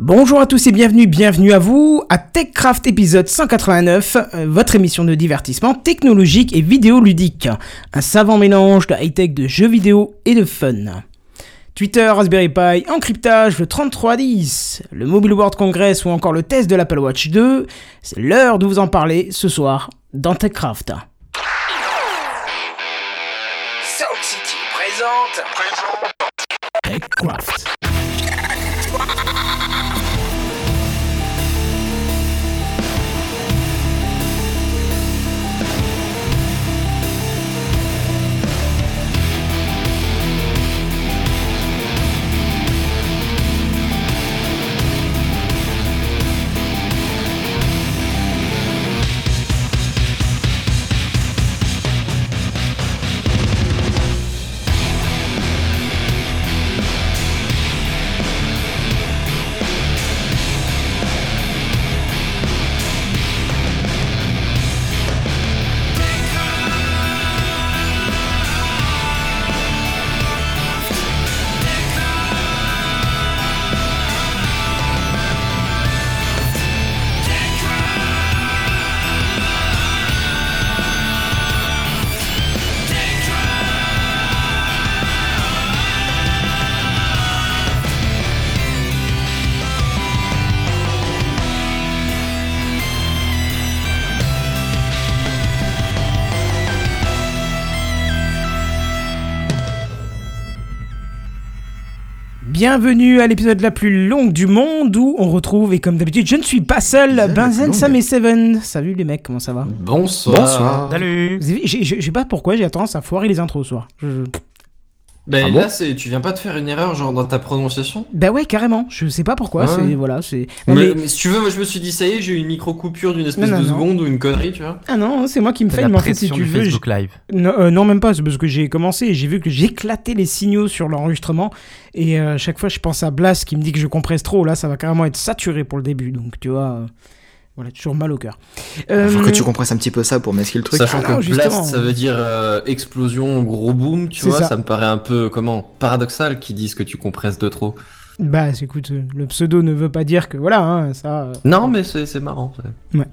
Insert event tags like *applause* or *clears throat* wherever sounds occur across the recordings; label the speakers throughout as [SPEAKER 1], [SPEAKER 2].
[SPEAKER 1] Bonjour à tous et bienvenue, bienvenue à vous à TechCraft épisode 189, euh, votre émission de divertissement technologique et vidéoludique. Un savant mélange de high-tech, de jeux vidéo et de fun. Twitter, Raspberry Pi, encryptage, le 3310, le Mobile World Congress ou encore le test de l'Apple Watch 2, c'est l'heure de vous en parler ce soir dans TechCraft.
[SPEAKER 2] City présente.
[SPEAKER 1] TechCraft. Bienvenue à l'épisode la plus longue du monde où on retrouve, et comme d'habitude, je ne suis pas seul, Benzen, Sam et Seven. Salut les mecs, comment ça va?
[SPEAKER 3] Bonsoir.
[SPEAKER 4] Bonsoir.
[SPEAKER 1] Salut Je je sais pas pourquoi j'ai tendance à foirer les intros ce soir. Je- je-
[SPEAKER 3] Ben
[SPEAKER 4] Ah bon
[SPEAKER 3] là, c'est, tu viens pas de faire une erreur genre dans ta prononciation?
[SPEAKER 1] Bah ouais, carrément, je sais pas pourquoi,
[SPEAKER 3] Ouais.
[SPEAKER 1] c'est... Voilà, c'est...
[SPEAKER 3] Mais,
[SPEAKER 1] mais-
[SPEAKER 3] mais si tu veux, moi je me suis dit ça y est, j'ai eu une micro coupure d'une espèce
[SPEAKER 1] Non, non,
[SPEAKER 3] de
[SPEAKER 1] non.
[SPEAKER 3] seconde ou une connerie, tu vois.
[SPEAKER 1] Ah non, c'est moi qui me fais, mais en fait, si tu
[SPEAKER 5] du
[SPEAKER 1] veux...
[SPEAKER 5] Facebook Live.
[SPEAKER 1] Non, euh, non, même pas, c'est parce que j'ai commencé et j'ai vu que j'éclatais les signaux sur l'enregistrement. Et euh, chaque fois, je pense à Blas qui me dit que je compresse trop. Là, ça va carrément être saturé pour le début. Donc, tu vois, euh, voilà, toujours mal au cœur. Euh,
[SPEAKER 4] Faut que tu compresses un petit peu ça pour masquer le truc.
[SPEAKER 3] Sachant
[SPEAKER 1] Ah non,
[SPEAKER 3] que
[SPEAKER 1] justement.
[SPEAKER 3] blast, ça veut dire euh, explosion, gros boom, tu vois,
[SPEAKER 1] ça.
[SPEAKER 3] ça. me paraît un peu, comment, paradoxal qu'ils disent que tu compresses de trop.
[SPEAKER 1] Bah, écoute, euh, le pseudo ne veut pas dire que voilà, hein, ça. euh,
[SPEAKER 3] Non, mais c'est, c'est marrant. ouais.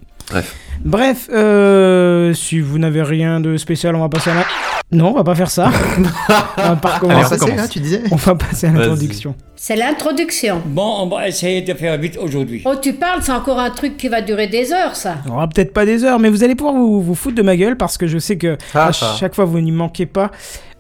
[SPEAKER 1] Bref, euh, si vous n'avez rien de spécial, on va passer à la. Non, on va pas faire ça. *laughs* on va pas recommencer.
[SPEAKER 4] là, tu disais
[SPEAKER 1] On va passer à l'introduction.
[SPEAKER 6] C'est l'introduction.
[SPEAKER 7] Bon, on va essayer de faire vite aujourd'hui.
[SPEAKER 6] Oh, tu parles, c'est encore un truc qui va durer des heures, ça.
[SPEAKER 1] On aura peut-être pas des heures, mais vous allez pouvoir vous, vous foutre de ma gueule parce que je sais que
[SPEAKER 3] Ah,
[SPEAKER 1] à
[SPEAKER 3] ah.
[SPEAKER 1] chaque fois vous n'y manquez pas.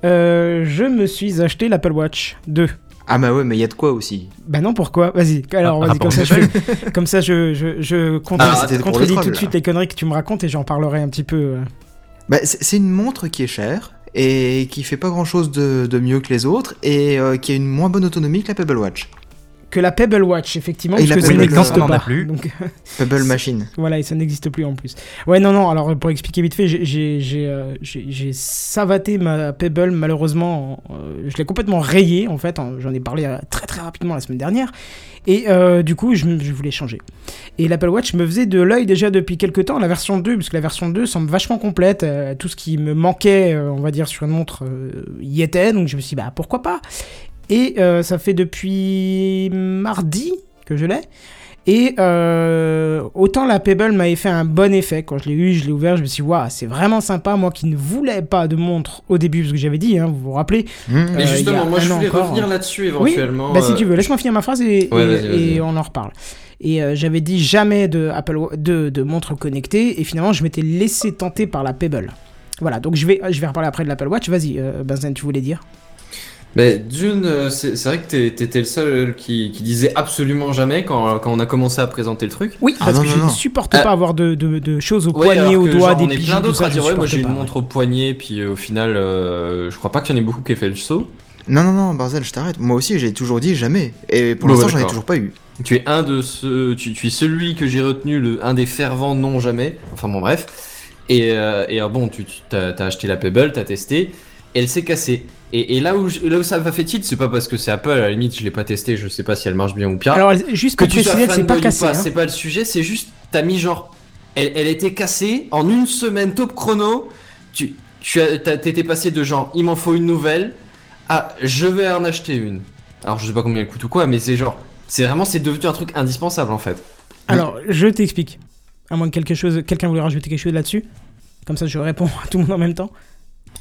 [SPEAKER 1] Euh, je me suis acheté l'Apple Watch 2.
[SPEAKER 4] Ah bah ouais, mais il y a de quoi aussi.
[SPEAKER 1] Bah non, pourquoi? Vas-y, alors
[SPEAKER 5] Ah,
[SPEAKER 1] vas-y,
[SPEAKER 5] ah,
[SPEAKER 1] comme, ça, je comme ça je, je, je contre-
[SPEAKER 3] Ah,
[SPEAKER 4] c'était pour
[SPEAKER 1] contredis tout de
[SPEAKER 4] là.
[SPEAKER 1] suite les conneries que tu me racontes et j'en parlerai un petit peu. euh.
[SPEAKER 4] Bah c'est c'est une montre qui est chère et qui fait pas grand chose de, de mieux que les autres et euh, qui a une moins bonne autonomie que la Pebble Watch.
[SPEAKER 1] Que la Pebble Watch, effectivement, parce que ça n'existe pas.
[SPEAKER 5] plus.
[SPEAKER 1] Donc, *laughs*
[SPEAKER 4] Pebble Machine.
[SPEAKER 1] Voilà, et ça n'existe plus en plus. Ouais, non, non, alors pour expliquer vite fait, j'ai- euh, savaté ma Pebble, malheureusement, euh, je l'ai complètement rayée en fait, hein, j'en ai parlé euh, très très rapidement la semaine dernière, et euh, du coup je, voulais changer. Et l'Apple Watch me faisait de l'œil déjà depuis quelques temps, la version 2, parce que la version 2 semble vachement complète, euh, tout ce qui me manquait, on va dire, sur une montre y était, donc je me suis dit, bah pourquoi pas? Et euh, ça fait depuis mardi que je l'ai. Et euh, autant la Pebble m'avait fait un bon effet quand je l'ai eu, je l'ai ouvert, je me suis dit, waouh, c'est vraiment sympa. Moi qui ne voulais pas de montre au début, parce que j'avais dit, hein, vous vous rappelez.
[SPEAKER 4] Mmh.
[SPEAKER 3] Mais
[SPEAKER 1] Euh, a
[SPEAKER 3] justement, moi je voulais
[SPEAKER 1] encore.
[SPEAKER 3] revenir là-dessus
[SPEAKER 1] Oui,
[SPEAKER 3] éventuellement.
[SPEAKER 1] bah si
[SPEAKER 3] euh,
[SPEAKER 1] tu veux, laisse-moi finir ma phrase et,
[SPEAKER 3] Ouais,
[SPEAKER 1] et-
[SPEAKER 3] vas-y, vas-y.
[SPEAKER 1] et on en reparle. Et euh, j'avais dit jamais de, Apple, de, de montre connectée, et finalement je m'étais laissé tenter par la Pebble. Voilà, donc je vais, je vais reparler après de l'Apple Watch. Vas-y, euh, Benzen, tu voulais dire?
[SPEAKER 3] Mais d'une, euh, c'est vrai que t'étais le seul qui, qui disait absolument jamais quand, quand on a commencé à présenter le truc.
[SPEAKER 1] Oui,
[SPEAKER 4] Ah
[SPEAKER 1] parce
[SPEAKER 4] non,
[SPEAKER 1] que
[SPEAKER 4] non,
[SPEAKER 1] je
[SPEAKER 4] non.
[SPEAKER 1] ne supporte
[SPEAKER 3] Euh,
[SPEAKER 1] pas avoir de, de, de choses au
[SPEAKER 3] Ouais,
[SPEAKER 1] poignet, au doigt,
[SPEAKER 3] genre,
[SPEAKER 1] des bijoux,
[SPEAKER 3] plein d'autres à
[SPEAKER 1] je
[SPEAKER 3] dire ouais moi j'ai une montre au poignet puis euh, au final euh, je crois pas qu'il y en ait beaucoup qui aient fait le saut.
[SPEAKER 4] Non, non, non, Barzel, je t'arrête. Moi aussi, j'ai toujours dit jamais. Et pour
[SPEAKER 3] Bon,
[SPEAKER 4] l'instant,
[SPEAKER 3] bah,
[SPEAKER 4] j'en ai toujours pas eu.
[SPEAKER 3] Tu es un de ceux, tu, tu es celui que j'ai retenu, le, un des fervents non jamais. Enfin bon bref. Et, euh, et euh, bon, tu, t'as acheté la Pebble, t'as testé, et elle s'est cassée. Et, et là où je- là où ça m'a fait tilt, c'est pas parce que c'est Apple, à la limite je l'ai pas testé, je sais pas si elle marche bien ou bien.
[SPEAKER 1] Alors, juste
[SPEAKER 3] que tu sois
[SPEAKER 1] que c'est pas cassé.
[SPEAKER 3] pas,
[SPEAKER 1] hein.
[SPEAKER 3] c'est pas le sujet, c'est juste t'as mis genre, elle, elle était cassée en une semaine top chrono. Tu, tu as, t'étais passé de genre, il m'en faut une nouvelle, à je vais en acheter une. Alors je sais pas combien elle coûte ou quoi, mais c'est genre, C'est vraiment, c'est devenu un truc indispensable en fait.
[SPEAKER 1] Alors, je t'explique. À moins que quelque chose, quelqu'un voulait rajouter quelque chose là-dessus. Comme ça, je réponds *laughs* à tout le monde en même temps.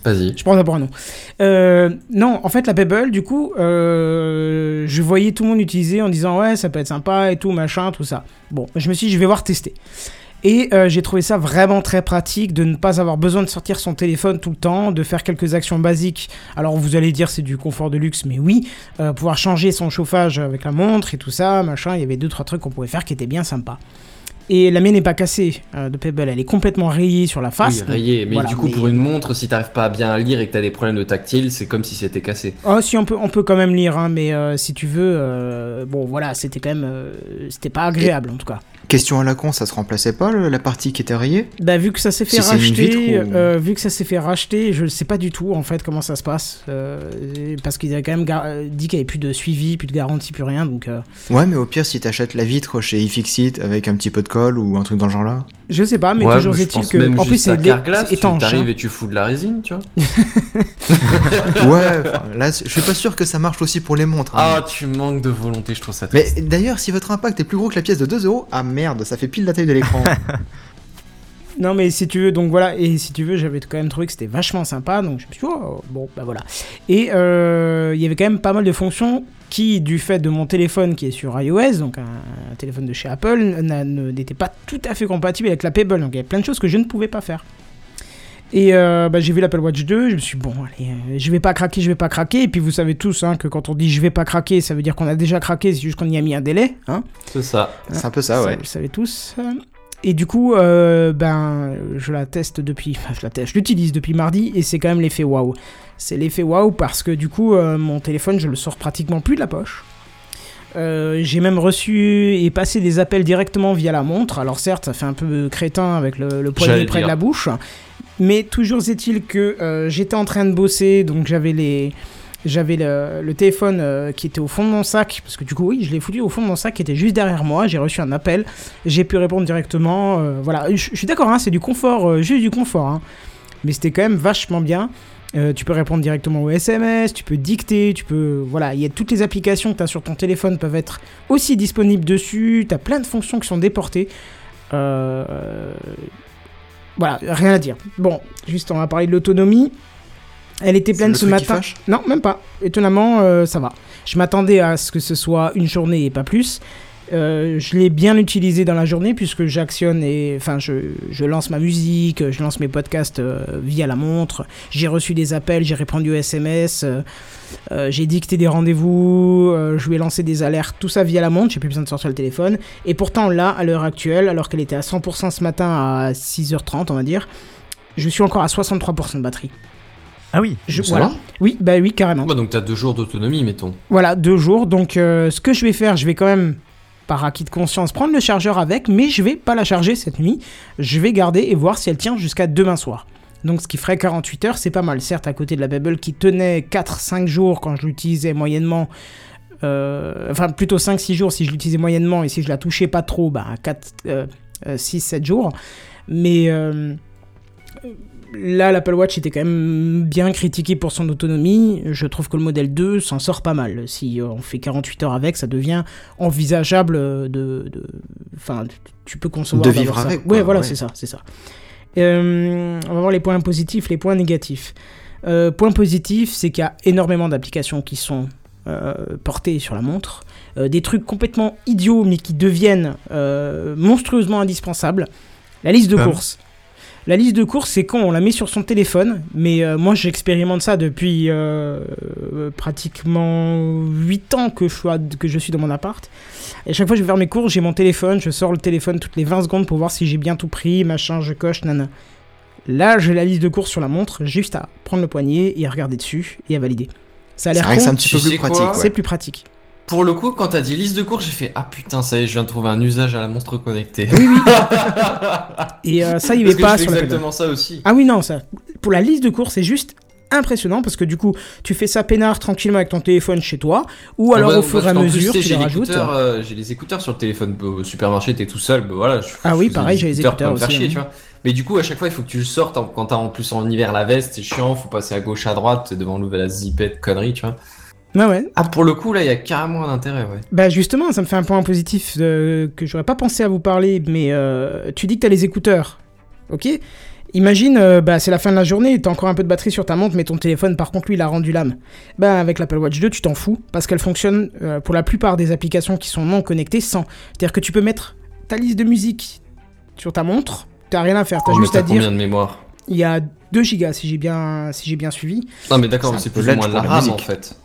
[SPEAKER 3] Vas-y.
[SPEAKER 1] Je prends d'abord nom. Euh, non, en fait, la Pebble, du coup, euh, je voyais tout le monde utiliser en disant ouais, ça peut être sympa et tout, machin, tout ça. Bon, je me suis dit, je vais voir tester. Et euh, j'ai trouvé ça vraiment très pratique de ne pas avoir besoin de sortir son téléphone tout le temps, de faire quelques actions basiques. Alors vous allez dire c'est du confort de luxe, mais oui, pouvoir changer son chauffage avec la montre et tout ça, machin, il y avait deux trois trucs qu'on pouvait faire qui étaient bien sympas. Et la mienne n'est pas cassée euh, de Pebble, elle est complètement rayée sur la face.
[SPEAKER 3] Oui, rayé. Mais
[SPEAKER 1] Voilà,
[SPEAKER 3] du coup,
[SPEAKER 1] mais-
[SPEAKER 3] pour une montre, si t'arrives pas à bien lire et que t'as des problèmes de tactile, c'est comme si c'était cassé.
[SPEAKER 1] Oh, si on peut, on peut quand même lire, hein, mais euh, si tu veux, euh, bon voilà, c'était quand même, euh, c'était pas agréable en tout cas.
[SPEAKER 4] Question à la con, ça se remplaçait pas le- la partie qui était rayée
[SPEAKER 1] Bah vu que ça s'est fait
[SPEAKER 4] Si
[SPEAKER 1] racheter,
[SPEAKER 4] vitre ou-
[SPEAKER 1] euh, vu que ça s'est fait racheter, je sais pas du tout en fait comment ça se passe, euh, parce qu'ils avaient quand même gar- euh, dit qu'il y avait plus de suivi, plus de garantie, plus rien, donc euh,
[SPEAKER 4] Ouais, mais au pire, si t'achètes la vitre chez iFixit avec un petit peu de colle ou un truc dans le genre là.
[SPEAKER 1] je sais pas, mais
[SPEAKER 3] Ouais,
[SPEAKER 1] toujours
[SPEAKER 3] mais je
[SPEAKER 1] est-il
[SPEAKER 3] pense
[SPEAKER 1] que,
[SPEAKER 3] même
[SPEAKER 1] en plus c'est c'est
[SPEAKER 3] tu
[SPEAKER 1] étanche.
[SPEAKER 3] t'arrives
[SPEAKER 1] hein.
[SPEAKER 3] et tu fous de la résine, tu vois. *laughs*
[SPEAKER 4] Ouais, là, je suis pas sûr que ça marche aussi pour les montres. hein.
[SPEAKER 3] Ah, tu manques de volonté, je trouve ça
[SPEAKER 4] Mais
[SPEAKER 3] triste.
[SPEAKER 4] d'ailleurs, si votre impact est plus gros que la pièce de 2 euros, ah merde, ça fait pile la taille de l'écran. *laughs*
[SPEAKER 1] Non mais si tu veux, donc voilà, et si tu veux, j'avais quand même trouvé que c'était vachement sympa, donc je me suis dit, oh, bon, bah voilà. Et euh, il y avait quand même pas mal de fonctions qui, du fait de mon téléphone qui est sur iOS, donc un, téléphone de chez Apple, n'était pas tout à fait compatible avec la Pebble, donc il y avait plein de choses que je ne pouvais pas faire. Et euh, bah, j'ai vu l'Apple Watch 2, je me suis dit, bon, allez, euh, je vais pas craquer, je vais pas craquer, et puis vous savez tous hein, que quand on dit je vais pas craquer, ça veut dire qu'on a déjà craqué, c'est juste qu'on y a mis un délai, hein.
[SPEAKER 3] C'est ça.
[SPEAKER 4] C'est un peu ça, ouais.
[SPEAKER 1] Vous le savez tous. Et du coup, euh, ben, je la teste depuis, enfin, je la teste, je l'utilise depuis mardi et c'est quand même l'effet waouh. C'est l'effet waouh parce que du coup, euh, mon téléphone, je le sors pratiquement plus de la poche. Euh, j'ai même reçu et passé des appels directement via la montre. Alors certes, ça fait un peu crétin avec le, le poignet près de la bouche, mais toujours est-il que euh, j'étais en train de bosser, donc j'avais les, j'avais le, téléphone euh, qui était au fond de mon sac, parce que du coup, oui, je l'ai foutu au fond de mon sac qui était juste derrière moi. J'ai reçu un appel, j'ai pu répondre directement. euh, voilà, je, suis d'accord, hein, c'est du confort, juste du confort. hein. Mais c'était quand même vachement bien. Tu peux répondre directement aux SMS, tu peux dicter, tu peux. Voilà, il y a toutes les applications que tu as sur ton téléphone peuvent être aussi disponibles dessus. Tu as plein de fonctions qui sont déportées. Euh, Voilà, rien à dire. Bon, juste on va parler de l'autonomie. Elle était pleine
[SPEAKER 4] le
[SPEAKER 1] ce matin. Non, même pas. Étonnamment, euh, ça va. Je m'attendais à ce que ce soit une journée et pas plus. Euh, je l'ai bien utilisé dans la journée puisque j'actionne et enfin je, je lance ma musique, je lance mes podcasts euh, via la montre. J'ai reçu des appels, j'ai répondu aux SMS, euh, euh, j'ai dicté des rendez-vous, euh, je lui ai lancé des alertes, tout ça via la montre. J'ai plus besoin de sortir le téléphone. Et pourtant là, à l'heure actuelle, alors qu'elle était à 100% ce matin à 6h30 on va dire, je suis encore à 63% de batterie.
[SPEAKER 5] Ah oui.
[SPEAKER 1] Je,
[SPEAKER 4] Ça
[SPEAKER 1] voilà. Oui, bah oui, carrément.
[SPEAKER 3] Bah, donc t'as deux jours d'autonomie, mettons.
[SPEAKER 1] Voilà, deux jours. Donc, euh, ce que je vais faire, je vais quand même, par acquis de conscience, prendre le chargeur avec, mais je vais pas la charger cette nuit. Je vais garder et voir si elle tient jusqu'à demain soir. Donc, ce qui ferait 48 heures, c'est pas mal. Certes, à côté de la Babel qui tenait 4-5 jours quand je l'utilisais moyennement. euh, enfin, plutôt 5-6 jours si je l'utilisais moyennement et si je la touchais pas trop, bah, 4, 6-7 jours. Mais. euh, Là, l'Apple Watch était quand même bien critiqué pour son autonomie. Je trouve que le modèle 2 s'en sort pas mal. Si on fait 48 heures avec, ça devient envisageable de... Enfin, tu peux concevoir...
[SPEAKER 4] De vivre
[SPEAKER 1] ça.
[SPEAKER 4] avec,
[SPEAKER 1] Ouais,
[SPEAKER 4] quoi,
[SPEAKER 1] voilà,
[SPEAKER 4] ouais.
[SPEAKER 1] c'est ça, c'est ça. Euh, on va voir les points positifs, les points négatifs. Euh, point positif, c'est qu'il y a énormément d'applications qui sont euh, portées sur la montre. Euh, des trucs complètement idiots, mais qui deviennent euh, monstrueusement indispensables. La liste de
[SPEAKER 5] Comme
[SPEAKER 1] courses. La liste de courses, c'est quand on la met sur son téléphone, mais euh, moi j'expérimente ça depuis euh, euh, pratiquement 8 ans que je, suis à- que je suis dans mon appart. Et à chaque fois que je vais faire mes courses, j'ai mon téléphone, je sors le téléphone toutes les 20 secondes pour voir si j'ai bien tout pris, machin, je coche, nana. Là, j'ai la liste de courses sur la montre, juste à prendre le poignet et à regarder dessus et à valider. Ça a
[SPEAKER 4] C'est
[SPEAKER 1] l'air
[SPEAKER 4] vrai que c'est un petit peu plus pratique. ouais.
[SPEAKER 1] c'est plus pratique.
[SPEAKER 3] Pour le coup, quand t'as dit liste de cours, j'ai fait Ah putain, ça y est, je viens de trouver un usage à la montre connectée. *laughs*
[SPEAKER 1] Et euh, ça, il
[SPEAKER 3] que
[SPEAKER 1] pas Pebble.
[SPEAKER 3] exactement ça aussi.
[SPEAKER 1] Ah oui, non, ça. Pour la liste de courses, c'est juste impressionnant parce que du coup, tu fais ça peinard tranquillement avec ton téléphone chez toi, ou alors
[SPEAKER 3] Ah bah,
[SPEAKER 1] au fur et à
[SPEAKER 3] plus,
[SPEAKER 1] mesure,
[SPEAKER 3] tu
[SPEAKER 1] les rajoutes.
[SPEAKER 3] euh, J'ai les écouteurs sur le téléphone au supermarché, t'es tout seul, bah voilà. je-
[SPEAKER 1] Ah
[SPEAKER 3] je
[SPEAKER 1] oui, pareil, j'ai les écouteurs aussi,
[SPEAKER 3] chier,
[SPEAKER 1] hein.
[SPEAKER 3] tu vois. Mais du coup, à chaque fois, il faut que tu le sortes quand t'as en plus en hiver la veste, c'est chiant, faut passer à gauche, à droite, t'es devant l'ouvert la zipette, connerie, tu vois.
[SPEAKER 1] Ouais, ouais.
[SPEAKER 3] Ah, pour le coup, là, il y a carrément un intérêt, ouais.
[SPEAKER 1] Bah justement, ça me fait un point positif euh, que j'aurais pas pensé à vous parler, mais euh, tu dis que t'as les écouteurs, ok? Imagine, euh, bah, c'est la fin de la journée, t'as encore un peu de batterie sur ta montre, mais ton téléphone, par contre, lui, il a rendu l'âme. Bah, avec l'Apple Watch 2, tu t'en fous, parce qu'elle fonctionne euh, pour la plupart des applications qui sont non connectées sans. C'est-à-dire que tu peux mettre ta liste de musique sur ta montre, t'as rien à faire, t'as
[SPEAKER 3] Oh, mais
[SPEAKER 1] juste à
[SPEAKER 3] combien
[SPEAKER 1] dire,
[SPEAKER 3] de mémoire
[SPEAKER 1] il y a 2 gigas, si j'ai bien, si j'ai bien suivi.
[SPEAKER 3] Non, mais d'accord,
[SPEAKER 4] C'est
[SPEAKER 3] mais
[SPEAKER 4] un
[SPEAKER 3] c'est
[SPEAKER 4] peu
[SPEAKER 3] plus ou moins de la RAM,
[SPEAKER 4] musique.
[SPEAKER 3] en fait.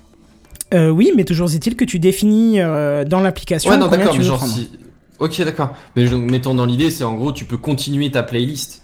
[SPEAKER 1] Euh, oui, mais toujours est-il que tu définis euh, dans l'application
[SPEAKER 3] Ouais, non, d'accord, mais genre si. Ok, d'accord. Mais mettons dans l'idée, c'est en gros, tu peux continuer ta playlist.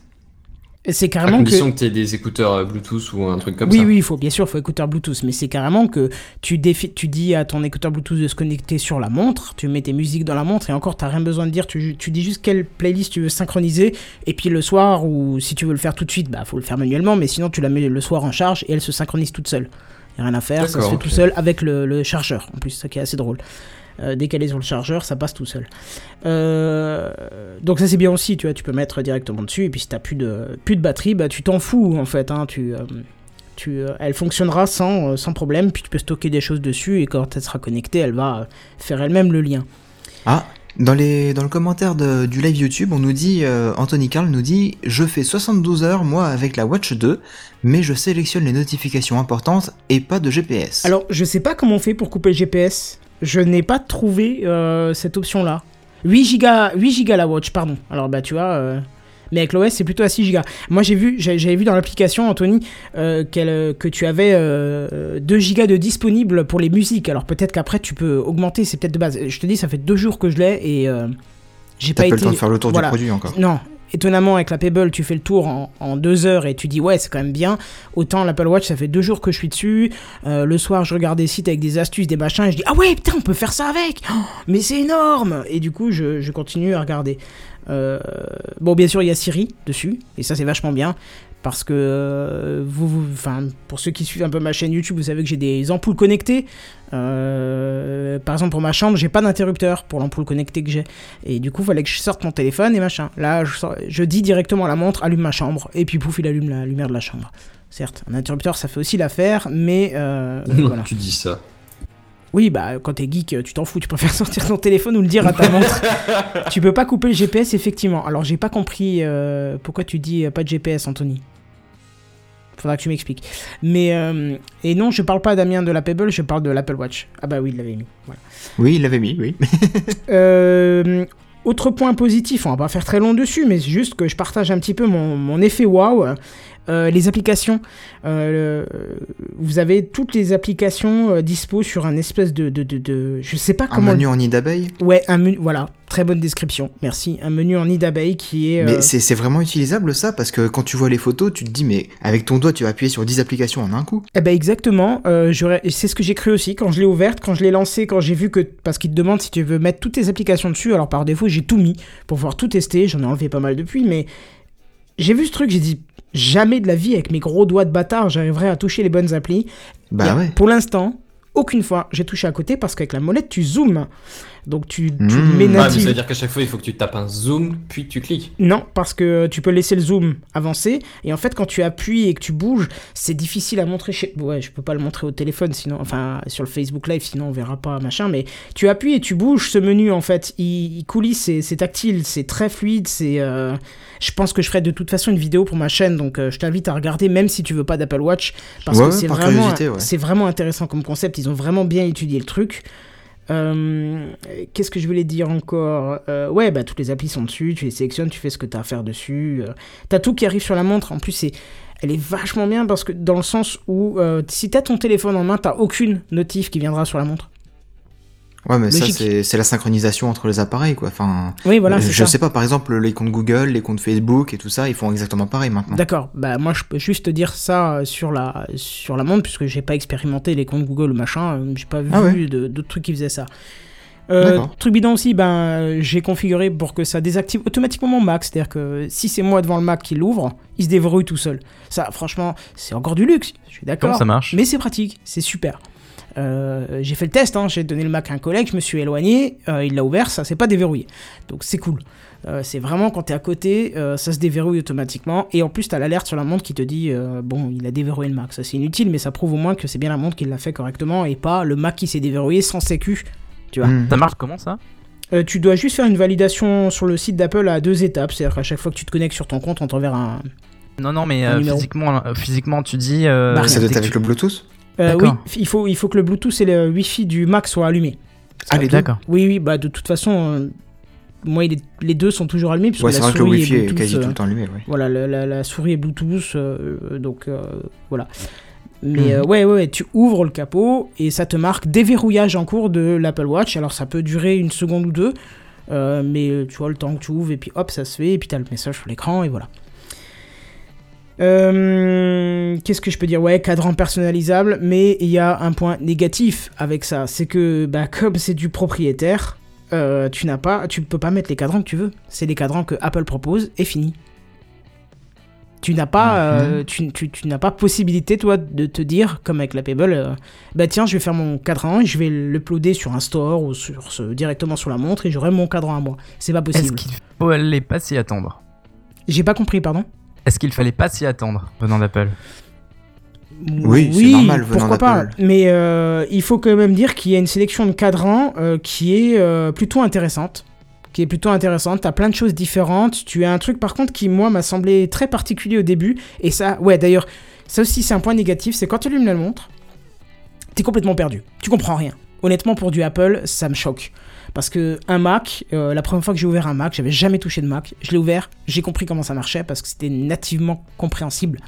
[SPEAKER 1] C'est
[SPEAKER 3] À
[SPEAKER 1] carrément que...
[SPEAKER 3] condition que, tu aies des écouteurs euh, Bluetooth ou un truc comme
[SPEAKER 1] oui,
[SPEAKER 3] ça.
[SPEAKER 1] oui, il faut bien sûr, il faut écouteur Bluetooth, mais c'est carrément que tu, défi- tu dis à ton écouteur Bluetooth de se connecter sur la montre, tu mets tes musiques dans la montre et encore, t'as rien besoin de dire, tu, tu dis juste quelle playlist tu veux synchroniser, et puis le soir, ou si tu veux le faire tout de suite, bah faut le faire manuellement, mais sinon tu la mets le soir en charge et elle se synchronise toute seule. Y a rien à faire, ça se fait tout seul avec le, le chargeur, en plus, ça qui est assez drôle. Euh, est sur le chargeur, ça passe tout seul. Euh, donc ça c'est bien aussi, tu vois, tu peux mettre directement dessus, et puis si t'as plus de, plus de batterie, bah tu t'en fous en fait, hein, tu... euh, tu, euh, elle fonctionnera sans, sans problème, puis tu peux stocker des choses dessus, et quand elle sera connectée, elle va faire elle-même le lien.
[SPEAKER 4] Ah, dans, les, dans le commentaire du live YouTube, on nous dit, euh, Anthony Carl nous dit, je fais 72 heures, moi, avec la Watch 2, mais je sélectionne les notifications importantes et pas de GPS.
[SPEAKER 1] Alors, je sais pas comment on fait pour couper le GPS, je n'ai pas trouvé euh, cette option-là. 8 gigas, 8 gigas la watch, pardon. Alors, bah, tu vois, euh, mais avec l'OS, c'est plutôt à 6 gigas. Moi, j'ai vu, j'avais vu dans l'application, Anthony, euh, euh, que tu avais euh, 2 gigas de disponible pour les musiques. Alors, peut-être qu'après, tu peux augmenter, c'est peut-être de base. Je te dis, ça fait deux jours que je l'ai et euh, j'ai pas
[SPEAKER 4] pas
[SPEAKER 1] été.
[SPEAKER 4] le temps de faire le tour
[SPEAKER 1] voilà.
[SPEAKER 4] du produit encore.
[SPEAKER 1] Non. Étonnamment, avec la Pebble, tu fais le tour en, en deux heures et tu dis ouais, c'est quand même bien. Autant l'Apple Watch, ça fait deux jours que je suis dessus. Euh, le soir, je regarde des sites avec des astuces, des machins, et je dis ah ouais, putain, on peut faire ça avec. Oh, mais c'est énorme. Et du coup, je, je continue à regarder. Euh, bon, bien sûr, il y a Siri dessus, et ça, c'est vachement bien. Parce que euh, vous, vous- enfin, pour ceux qui suivent un peu ma chaîne YouTube, vous savez que j'ai des ampoules connectées. Euh, par exemple, pour ma chambre, j'ai pas d'interrupteur pour l'ampoule connectée que j'ai. Et du coup, il fallait que je sorte mon téléphone et machin. Là, je, sors- je dis directement à la montre, allume ma chambre. Et puis, pouf, il allume la lumière de la chambre. Certes, un interrupteur, ça fait aussi l'affaire, mais euh, *laughs* voilà.
[SPEAKER 3] tu dis ça.
[SPEAKER 1] Oui, bah, quand t'es geek, tu t'en fous, tu préfères *laughs* sortir ton téléphone ou le dire à ta montre. *laughs* tu peux pas couper le GPS, effectivement. Alors, j'ai pas compris euh, pourquoi tu dis euh, pas de GPS, Anthony. Faudra que tu m'expliques. Mais, euh, et non, je parle pas Damien de la Pebble, je parle de l'Apple Watch. Ah bah oui, il l'avait mis. Voilà.
[SPEAKER 4] Oui, il l'avait mis, oui. *laughs*
[SPEAKER 1] Euh, autre point positif, on va pas faire très long dessus, mais c'est juste que je partage un petit peu mon, mon effet waouh. Euh, les applications, euh, le- vous avez toutes les applications euh, dispo sur un espèce de, de, de, de- je sais pas
[SPEAKER 4] Un
[SPEAKER 1] comment.
[SPEAKER 4] menu en nid d'abeille.
[SPEAKER 1] Ouais, un menu, voilà, très bonne description, merci. Un menu en nid d'abeille qui est. euh,
[SPEAKER 4] Mais c'est vraiment utilisable ça, parce que quand tu vois les photos, tu te dis, mais avec ton doigt, tu vas appuyer sur 10 applications en un coup.
[SPEAKER 1] Eh ben exactement, euh, c'est ce que j'ai cru aussi quand je l'ai ouverte, quand je l'ai lancée, quand j'ai vu que parce qu'il te demande si tu veux mettre toutes tes applications dessus. Alors par défaut j'ai tout mis pour pouvoir tout tester. J'en ai enlevé pas mal depuis, mais j'ai vu ce truc, j'ai dit jamais de la vie avec mes gros doigts de bâtard j'arriverai à toucher les bonnes applis.
[SPEAKER 4] Bah
[SPEAKER 1] Et
[SPEAKER 4] ouais.
[SPEAKER 1] Pour l'instant, aucune fois j'ai touché à côté parce qu'avec la molette tu zoomes, donc tu, tu
[SPEAKER 4] Mmh.
[SPEAKER 1] mets
[SPEAKER 4] Ah,
[SPEAKER 3] Ah, mais ça veut dire qu'à chaque fois, il faut que tu tapes un zoom, puis tu cliques.
[SPEAKER 1] Non, parce que tu peux laisser le zoom avancer, et en fait, quand tu appuies et que tu bouges, c'est difficile à montrer chez... Ouais, je peux pas le montrer au téléphone, sinon... Enfin, sur le Facebook Live, sinon on verra pas, machin, mais tu appuies et tu bouges ce menu, en fait. Il, il coulisse, c'est tactile, c'est très fluide, c'est... euh, Je pense que je ferai de toute façon une vidéo pour ma chaîne, donc euh, je t'invite à regarder, même si tu veux pas d'Apple Watch, parce
[SPEAKER 4] Ouais,
[SPEAKER 1] que
[SPEAKER 4] ouais,
[SPEAKER 1] c'est
[SPEAKER 4] par
[SPEAKER 1] vraiment,
[SPEAKER 4] curiosité, ouais.
[SPEAKER 1] c'est vraiment intéressant comme concept, ils ont vraiment bien étudié le truc. Euh, Qu'est-ce que je voulais dire encore? Euh, Ouais, bah toutes les applis sont dessus, tu les sélectionnes, tu fais ce que t'as à faire dessus. euh, t'as tout qui arrive sur la montre. En plus, c'est, elle est vachement bien parce que dans le sens où si t'as ton téléphone en main, t'as aucune notif qui viendra sur la montre.
[SPEAKER 4] Ouais, mais ça,
[SPEAKER 1] Logique.
[SPEAKER 4] c'est c'est la synchronisation entre les appareils, quoi. Enfin,
[SPEAKER 1] Oui, voilà, c'est
[SPEAKER 4] je
[SPEAKER 1] ça.
[SPEAKER 4] sais pas, par exemple, les comptes Google, les comptes Facebook et tout ça, ils font exactement pareil maintenant.
[SPEAKER 1] D'accord, bah moi je peux juste te dire ça euh, sur la, sur la montre puisque j'ai pas expérimenté les comptes Google ou machin, euh, j'ai pas vu
[SPEAKER 4] Ah ouais.
[SPEAKER 1] de- d'autres trucs qui faisaient ça. Euh, truc bidon aussi, ben euh, j'ai configuré pour que ça désactive automatiquement mon Mac, c'est-à-dire que si c'est moi devant le Mac qui l'ouvre, il se déverrouille tout seul. Ça, franchement, c'est encore du luxe, je suis d'accord.
[SPEAKER 5] Comment ça marche?
[SPEAKER 1] Mais c'est pratique, c'est super. Euh, j'ai fait le test, hein, j'ai donné le Mac à un collègue, je me suis éloigné, euh, il l'a ouvert, ça s'est pas déverrouillé. Donc c'est cool. Euh, c'est vraiment quand t'es à côté, euh, ça se déverrouille automatiquement. Et en plus, t'as l'alerte sur la montre qui te dit euh, bon, il a déverrouillé le Mac. Ça c'est inutile, mais ça prouve au moins que c'est bien la montre qui l'a fait correctement et pas le Mac qui s'est déverrouillé sans sécu. Tu vois.
[SPEAKER 4] Hmm.
[SPEAKER 5] Ça marche comment ça?
[SPEAKER 1] Euh, tu dois juste faire une validation sur le site d'Apple à deux étapes. C'est-à-dire qu'à chaque fois que tu te connectes sur ton compte, on t'enverra un.
[SPEAKER 5] Non, non, mais euh, physiquement, euh, physiquement, tu dis. euh,
[SPEAKER 1] Bah,
[SPEAKER 4] Ça doit être avec
[SPEAKER 5] tu-
[SPEAKER 4] le Bluetooth?
[SPEAKER 1] Euh, oui, il faut, il faut que le Bluetooth et le Wi-Fi du Mac soient allumés.
[SPEAKER 4] Ah, les deux
[SPEAKER 5] D'accord.
[SPEAKER 1] Oui, oui, bah de toute façon, euh, moi, il est- les deux sont toujours allumés.
[SPEAKER 4] Ouais, c'est vrai que le Wi-Fi
[SPEAKER 1] est
[SPEAKER 4] quasi
[SPEAKER 1] euh,
[SPEAKER 4] tout le temps allumé, ouais.
[SPEAKER 1] Voilà, la, la- la souris est Bluetooth, euh, euh, donc euh, voilà. Mais
[SPEAKER 4] Mhm.
[SPEAKER 1] euh, ouais, ouais, ouais, tu ouvres le capot et ça te marque déverrouillage en cours de l'Apple Watch. Alors ça peut durer une seconde ou deux, euh, mais euh, tu vois le temps que tu ouvres et puis hop, ça se fait et puis t'as le message sur l'écran et voilà. Euh, Qu'est-ce que je peux dire? Ouais, cadran personnalisable, mais il y a un point négatif avec ça, c'est que bah, *laughs* comme c'est du propriétaire, euh, tu n'as pas, tu peux pas mettre les cadrans que tu veux. C'est les cadrans que Apple propose et fini. Tu n'as pas, euh, tu, tu- tu n'as pas possibilité toi de te dire comme avec la Pebble, bah tiens je vais faire mon cadran et je vais l'uploader sur un store ou sur ce- directement sur la montre et j'aurai mon cadran à moi. C'est pas
[SPEAKER 5] Est-ce
[SPEAKER 1] possible.
[SPEAKER 5] qu'il fallait pas s'y attendre?
[SPEAKER 1] J'ai pas compris, pardon?
[SPEAKER 5] Est-ce qu'il fallait pas s'y attendre venant d'Apple?
[SPEAKER 4] Oui, c'est normal venant
[SPEAKER 1] pourquoi pas. Mais euh, il faut quand même dire qu'il y a une sélection de cadrans euh, qui est euh, plutôt intéressante. Qui est plutôt intéressante. T'as plein de choses différentes. Tu as un truc par contre qui, moi, m'a semblé très particulier au début. Et ça, ouais, d'ailleurs, ça aussi, c'est un point négatif. C'est quand tu allumes la montre, t'es complètement perdu. Tu comprends rien. Honnêtement, pour du Apple, ça me choque. Parce que un Mac, euh, la première fois que j'ai ouvert un Mac, j'avais jamais touché de Mac. Je l'ai ouvert, j'ai compris comment ça marchait parce que c'était nativement compréhensible.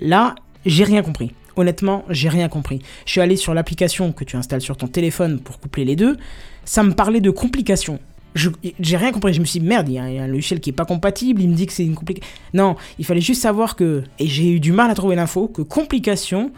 [SPEAKER 1] Là, j'ai rien compris. Honnêtement, j'ai rien compris. Je suis allé sur l'application que tu installes sur ton téléphone pour coupler les deux. Ça me parlait de complications. J'ai rien compris. Je me suis dit, merde, il y a un logiciel qui est pas compatible. Il me dit que c'est une complication. Non, il fallait juste savoir que. Et j'ai eu du mal à trouver l'info que complication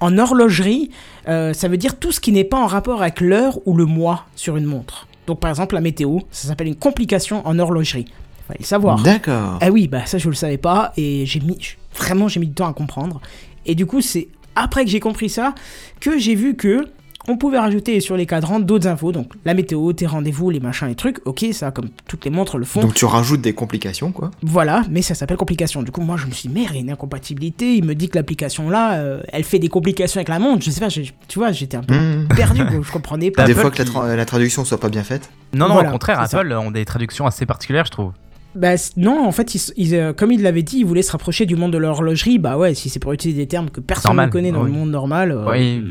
[SPEAKER 1] en horlogerie, euh, ça veut dire tout ce qui n'est pas en rapport avec l'heure ou le mois sur une montre. Donc par exemple, la météo, ça s'appelle une complication en horlogerie. Il fallait le savoir.
[SPEAKER 4] D'accord.
[SPEAKER 1] Ah oui, bah ça je le savais pas et j'ai mis vraiment j'ai mis du temps à comprendre. Et du coup, c'est après que j'ai compris ça que j'ai vu que on pouvait rajouter sur les cadrans d'autres infos, donc la météo, tes rendez-vous, les machins, les trucs. OK, ça comme toutes les montres le font.
[SPEAKER 4] Donc tu rajoutes des complications, quoi.
[SPEAKER 1] Voilà, mais ça s'appelle complication. Du coup, moi, je me suis dit, merde, il y a une incompatibilité. Il me dit que l'application là, euh, elle fait des complications avec la montre. Je sais pas, tu vois, j'étais un peu
[SPEAKER 4] Hmm.
[SPEAKER 1] perdu, quoi. *laughs* je comprenais pas.
[SPEAKER 4] Des
[SPEAKER 5] Apple
[SPEAKER 4] fois que la, tra- la traduction soit pas bien faite.
[SPEAKER 5] Non, non,
[SPEAKER 1] Voilà,
[SPEAKER 5] au contraire,
[SPEAKER 1] c'est ça.
[SPEAKER 5] Apple ont des traductions assez particulières, je trouve.
[SPEAKER 1] Bah non, en fait, ils, ils, euh, comme ils l'avaient dit, ils voulaient se rapprocher du monde de l'horlogerie. Bah ouais, si c'est pour utiliser des termes que personne
[SPEAKER 5] Normal,
[SPEAKER 1] ne connaît dans
[SPEAKER 5] oui.
[SPEAKER 1] le monde normal. euh,
[SPEAKER 5] Oui.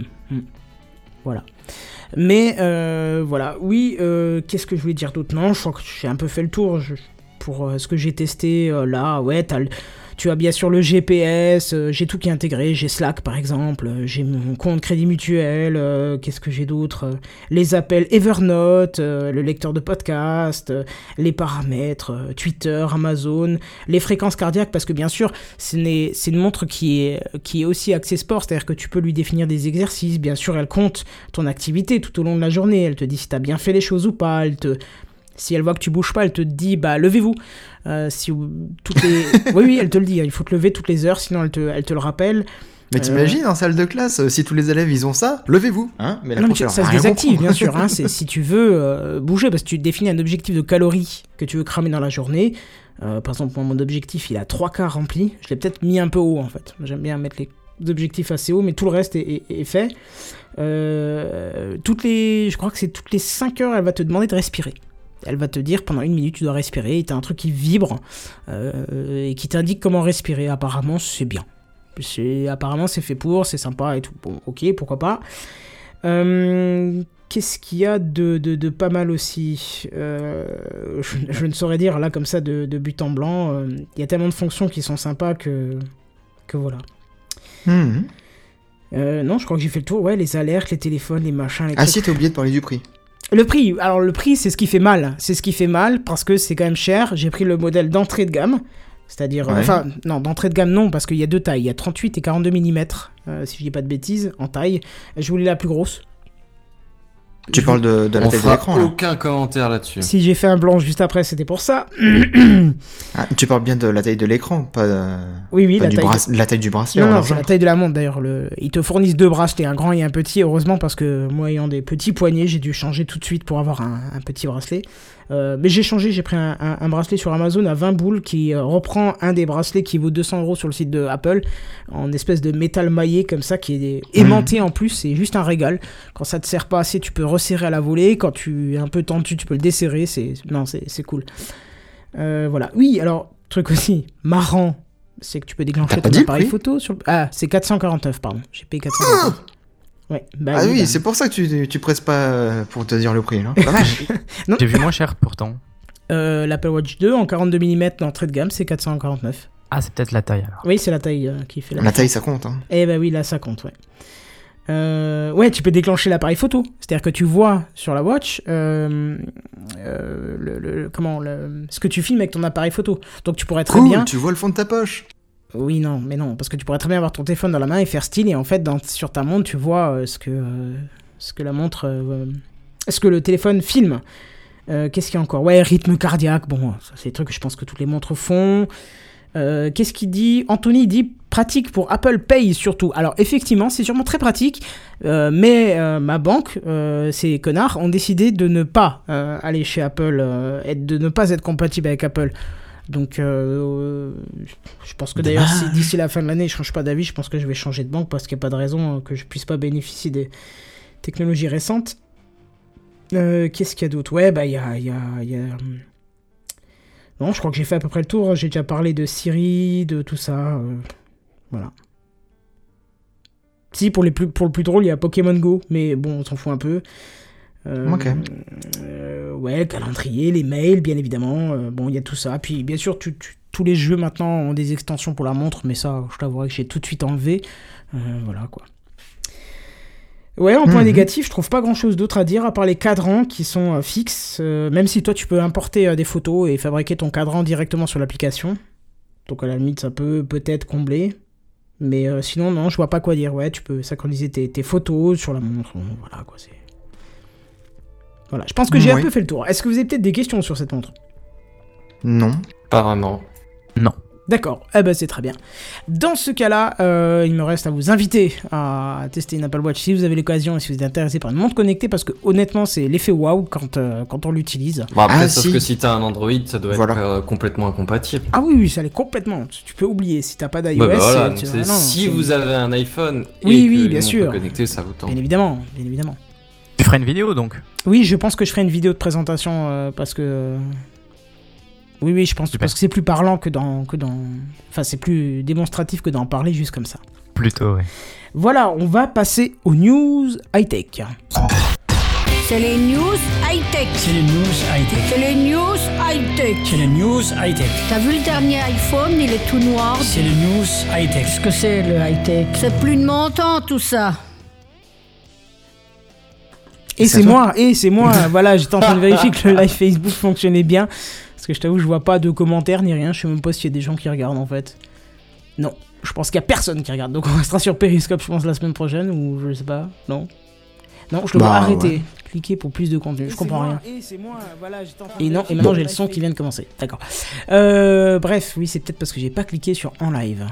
[SPEAKER 1] Voilà. Mais euh, voilà, oui, euh, qu'est-ce que je voulais dire d'autre? Non, je crois que j'ai un peu fait le tour pour euh, ce que j'ai testé là. Ouais, t'as tu as bien sûr le GPS, euh, j'ai tout qui est intégré, j'ai Slack par exemple, euh, j'ai mon compte Crédit Mutuel, euh, qu'est-ce que j'ai d'autre Les appels Evernote, le lecteur de podcast, les paramètres, Twitter, Amazon, les fréquences cardiaques, parce que bien sûr, c'est une montre qui est, qui est aussi axée sport, c'est-à-dire que tu peux lui définir des exercices, bien sûr, elle compte ton activité tout au long de la journée, elle te dit si tu as bien fait les choses ou pas, elle te... Si elle voit que tu bouges pas, elle te dit bah levez-vous. Euh, si toutes les... *laughs* oui oui, elle te le dit. hein, Il faut te lever toutes les heures, sinon elle te, elle te le rappelle.
[SPEAKER 4] Mais
[SPEAKER 1] Euh,
[SPEAKER 4] t'imagines en salle de classe, euh, si tous les élèves ils ont ça, levez-vous, hein Mais la
[SPEAKER 1] Non, mais ça se désactive, bien sûr. Hein, *laughs* c'est si tu veux euh, bouger, parce que tu définis un objectif de calories que tu veux cramer dans la journée. Euh, par exemple, mon objectif, il a trois quarts rempli. Je l'ai peut-être mis un peu haut, en fait. J'aime bien mettre les objectifs assez hauts, mais tout le reste est, est- est fait. Euh, toutes les, je crois que c'est toutes les 5 heures, elle va te demander de respirer. Elle va te dire pendant une minute tu dois respirer, et t'as un truc qui vibre euh, et qui t'indique comment respirer. Apparemment c'est bien. Apparemment c'est fait pour, c'est sympa et tout. Bon ok pourquoi pas. Euh, Qu'est-ce qu'il y a de, de, de pas mal aussi? Euh, je, je ne saurais dire là comme ça de, de but en blanc. Il y a tellement de fonctions qui sont sympas que que voilà. Euh, non, je crois que j'ai fait le tour. Ouais, les alertes, les téléphones, les machins, les
[SPEAKER 4] Ah
[SPEAKER 1] trucs.
[SPEAKER 4] si, t'as oublié de parler du prix.
[SPEAKER 1] Le prix, alors le prix, c'est ce qui fait mal. C'est ce qui fait mal parce que c'est quand même cher. J'ai pris le modèle d'entrée de gamme. C'est-à-dire,
[SPEAKER 4] Ouais.
[SPEAKER 1] enfin, non, d'entrée de gamme, non, parce qu'il y a deux tailles. Il y a 38 et 42 mm, si je dis pas de bêtises, en taille. Je voulais la plus grosse.
[SPEAKER 4] Tu parles de, de la
[SPEAKER 3] On
[SPEAKER 4] taille de
[SPEAKER 3] fera
[SPEAKER 4] l'écran là
[SPEAKER 3] aucun commentaire là-dessus.
[SPEAKER 1] Si j'ai fait un blanc juste après, c'était pour ça.
[SPEAKER 4] Ah, Tu parles bien de la taille de l'écran, pas, euh,
[SPEAKER 1] Oui, oui,
[SPEAKER 4] pas
[SPEAKER 1] la
[SPEAKER 4] du
[SPEAKER 1] taille.
[SPEAKER 4] bras- la taille du bracelet.
[SPEAKER 1] Non, non, c'est la taille de la montre d'ailleurs. Le... Ils te fournissent deux bracelets, un grand et un petit, heureusement, parce que moi ayant des petits poignets, j'ai dû changer tout de suite pour avoir un, un petit bracelet. Euh, mais j'ai changé, j'ai pris un, un- un bracelet sur Amazon à 20 boules qui euh, reprend un des bracelets qui vaut 200 euros sur le site de Apple, en espèce de métal maillé comme ça, qui est aimanté en plus, c'est juste un régal. Quand ça te sert pas assez, tu peux resserrer à la volée. Quand tu es un peu tendu, tu peux le desserrer. C'est non, c'est cool. Euh, voilà. Oui, alors truc aussi marrant, c'est que tu peux déclencher ton appareil photo sur. Ah, c'est 449, pardon. J'ai payé 449. Ouais. Bah
[SPEAKER 4] Ah oui,
[SPEAKER 1] bah.
[SPEAKER 4] c'est pour ça que tu, tu presses pas euh, pour te dire le prix. *laughs* Vache.
[SPEAKER 5] J'ai vu moins cher pourtant.
[SPEAKER 1] Euh, L'Apple Watch 2 en 42 mm d'entrée de gamme, c'est 449.
[SPEAKER 5] Ah, c'est peut-être la taille alors.
[SPEAKER 1] Oui, c'est la taille euh, qui fait la.
[SPEAKER 4] la taille, ça compte. Hein.
[SPEAKER 1] Eh ben oui, là ça compte, ouais. Euh, ouais, tu peux déclencher l'appareil photo. C'est-à-dire que tu vois sur la watch euh, euh, le, le- comment, le- ce que tu filmes avec ton appareil photo. Donc tu pourrais très
[SPEAKER 4] Cool,
[SPEAKER 1] bien.
[SPEAKER 4] tu vois le fond de ta poche.
[SPEAKER 1] Oui, non, mais non, parce que tu pourrais très bien avoir ton téléphone dans la main et faire style, et en fait, sur ta montre, tu vois euh, ce, que, euh, ce que la montre. euh, ce que le téléphone filme. Qu'est-ce qu'il y a encore? Ouais, rythme cardiaque, bon, ça c'est des trucs que je pense que toutes les montres font. Qu'est-ce qu'il dit? Anthony dit pratique pour Apple Pay surtout. Alors effectivement, c'est sûrement très pratique, mais ma banque, ces connards, ont décidé de ne pas aller chez Apple, de ne pas être compatible avec Apple. Donc, euh, je pense que d'ailleurs, si d'ici la fin de l'année, je change pas d'avis, je pense que je vais changer de banque parce qu'il n'y a pas de raison euh, que je puisse pas bénéficier des technologies récentes. Euh, Qu'est-ce qu'il y a d'autre? Ouais, bah, il y a. y a- il y a, hum, Non, je crois que j'ai fait à peu près le tour. J'ai déjà parlé de Siri, de tout ça. euh, Voilà. Si, pour, les plus, pour le plus drôle, il y a Pokémon Go, mais bon, on s'en fout un peu. Euh,
[SPEAKER 4] Ok.
[SPEAKER 1] euh, ouais, calendrier, les mails, bien évidemment. euh, bon, il y a tout ça. Puis, bien sûr, tu- tu- tous les jeux maintenant ont des extensions pour la montre, mais ça, je t'avouerai que j'ai tout de suite enlevé. Euh, voilà, quoi. Ouais, en point
[SPEAKER 4] Mhm.
[SPEAKER 1] négatif, je trouve pas grand chose d'autre à dire à part les cadrans qui sont euh, fixes. euh, même si toi tu peux importer euh, des photos et fabriquer ton cadran directement sur l'application. Donc à la limite, ça peut peut-être combler. Mais euh, sinon, non, je vois pas quoi dire. Ouais, tu peux synchroniser tes, tes photos sur la montre. voilà quoi, c'est. Voilà, je pense que j'ai un peu fait le tour. Est-ce que vous avez peut-être des questions sur cette montre?
[SPEAKER 4] Non.
[SPEAKER 3] Pas vraiment.
[SPEAKER 1] D'accord, eh ben c'est très bien. Dans ce cas-là, euh, il me reste à vous inviter à tester une Apple Watch si vous avez l'occasion et si vous êtes intéressé par une montre connectée parce que honnêtement c'est l'effet waouh quand, euh, quand on l'utilise.
[SPEAKER 3] Bon, après,
[SPEAKER 4] Ah,
[SPEAKER 3] sauf
[SPEAKER 4] si.
[SPEAKER 3] que si t'as un Android, ça doit
[SPEAKER 4] Voilà.
[SPEAKER 3] être euh, complètement incompatible.
[SPEAKER 1] Ah oui, oui, ça l'est complètement. Tu- peux oublier si t'as pas d'iOS.
[SPEAKER 3] Ouais, bah voilà,
[SPEAKER 1] tu- ah non,
[SPEAKER 3] si vous avez un iPhone et
[SPEAKER 1] Oui,
[SPEAKER 3] que
[SPEAKER 1] oui,
[SPEAKER 3] une
[SPEAKER 1] bien
[SPEAKER 3] montre
[SPEAKER 1] sûr.
[SPEAKER 3] connectée, ça vous tente.
[SPEAKER 1] Bien évidemment, bien évidemment.
[SPEAKER 5] Tu ferais une vidéo donc
[SPEAKER 1] Oui, je pense que je ferai une vidéo de présentation euh, parce que. Oui, oui, je pense
[SPEAKER 5] Super.
[SPEAKER 1] parce que c'est plus parlant que dans que dans. Enfin, c'est plus démonstratif que d'en parler juste comme ça.
[SPEAKER 5] Plutôt, ouais.
[SPEAKER 1] Voilà, on va passer aux news high tech.
[SPEAKER 6] C'est les news high-tech.
[SPEAKER 7] C'est les news high-tech.
[SPEAKER 6] C'est les news high-tech.
[SPEAKER 7] C'est les news high-tech.
[SPEAKER 6] T'as vu le dernier iPhone, il est tout noir.
[SPEAKER 7] C'est les news high-tech.
[SPEAKER 6] Qu'est-ce que c'est le high-tech? C'est plus de mon temps tout ça.
[SPEAKER 1] Et
[SPEAKER 4] C'est
[SPEAKER 1] moi, et c'est moi. voilà, j'étais en train de vérifier que le live Facebook fonctionnait bien. Parce que je t'avoue, je vois pas de commentaires ni rien. Je sais même pas s'il y a des gens qui regardent en fait. Non, je pense qu'il y a personne qui regarde. Donc on restera sur Periscope, je pense, la semaine prochaine ou je sais pas. Non? Non, je dois
[SPEAKER 4] Bah,
[SPEAKER 1] arrêter.
[SPEAKER 4] ouais.
[SPEAKER 1] Cliquer pour plus de contenu. Je comprends rien.
[SPEAKER 8] Et moi, voilà,
[SPEAKER 1] non, et maintenant j'ai le son qui vient de commencer. D'accord. Euh, bref, oui, c'est peut-être parce que j'ai pas cliqué sur en live.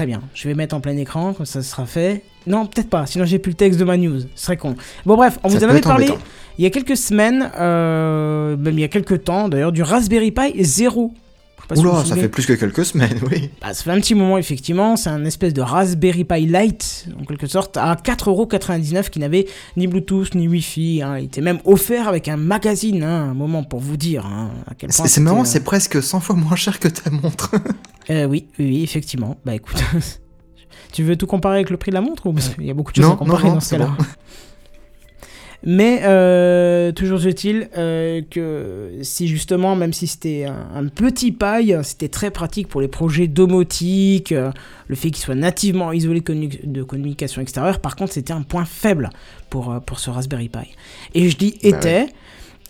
[SPEAKER 1] Très bien. Je vais mettre en plein écran, comme ça sera fait. Non, peut-être pas, sinon j'ai plus le texte de ma news. Ce serait con. Bon, bref, on
[SPEAKER 4] Ça
[SPEAKER 1] vous en avait parlé il y a quelques semaines, euh, même il y a quelques temps d'ailleurs, du Raspberry Pi 0. Pas si vous
[SPEAKER 4] Oula,
[SPEAKER 1] vous
[SPEAKER 4] ça fait plus que quelques semaines, *laughs* oui.
[SPEAKER 1] Bah, ça fait un petit moment, effectivement. C'est un espèce de Raspberry Pi Lite, en quelque sorte, à 4,99€ qui n'avait ni Bluetooth ni Wi-Fi. hein. Il était même offert avec un magazine, hein, un moment pour vous dire hein, à quel point.
[SPEAKER 4] C'est marrant,
[SPEAKER 1] euh,
[SPEAKER 4] c'est presque 100 fois moins cher que ta montre. *laughs*
[SPEAKER 1] euh, oui, oui, effectivement. Bah écoute. *laughs* tu veux tout comparer avec le prix de la montre ou parce qu'il y a beaucoup de choses
[SPEAKER 4] Non,
[SPEAKER 1] à comparer
[SPEAKER 4] non, non,
[SPEAKER 1] dans ce cas-là.
[SPEAKER 4] bon.
[SPEAKER 1] Mais euh, toujours est-il euh, que si justement, même si c'était un, un petit paille, c'était très pratique pour les projets domotique, euh, le fait qu'il soit nativement isolé de, communi- de communication extérieure, par contre c'était un point faible pour, euh, pour ce Raspberry Pi. Et je dis était,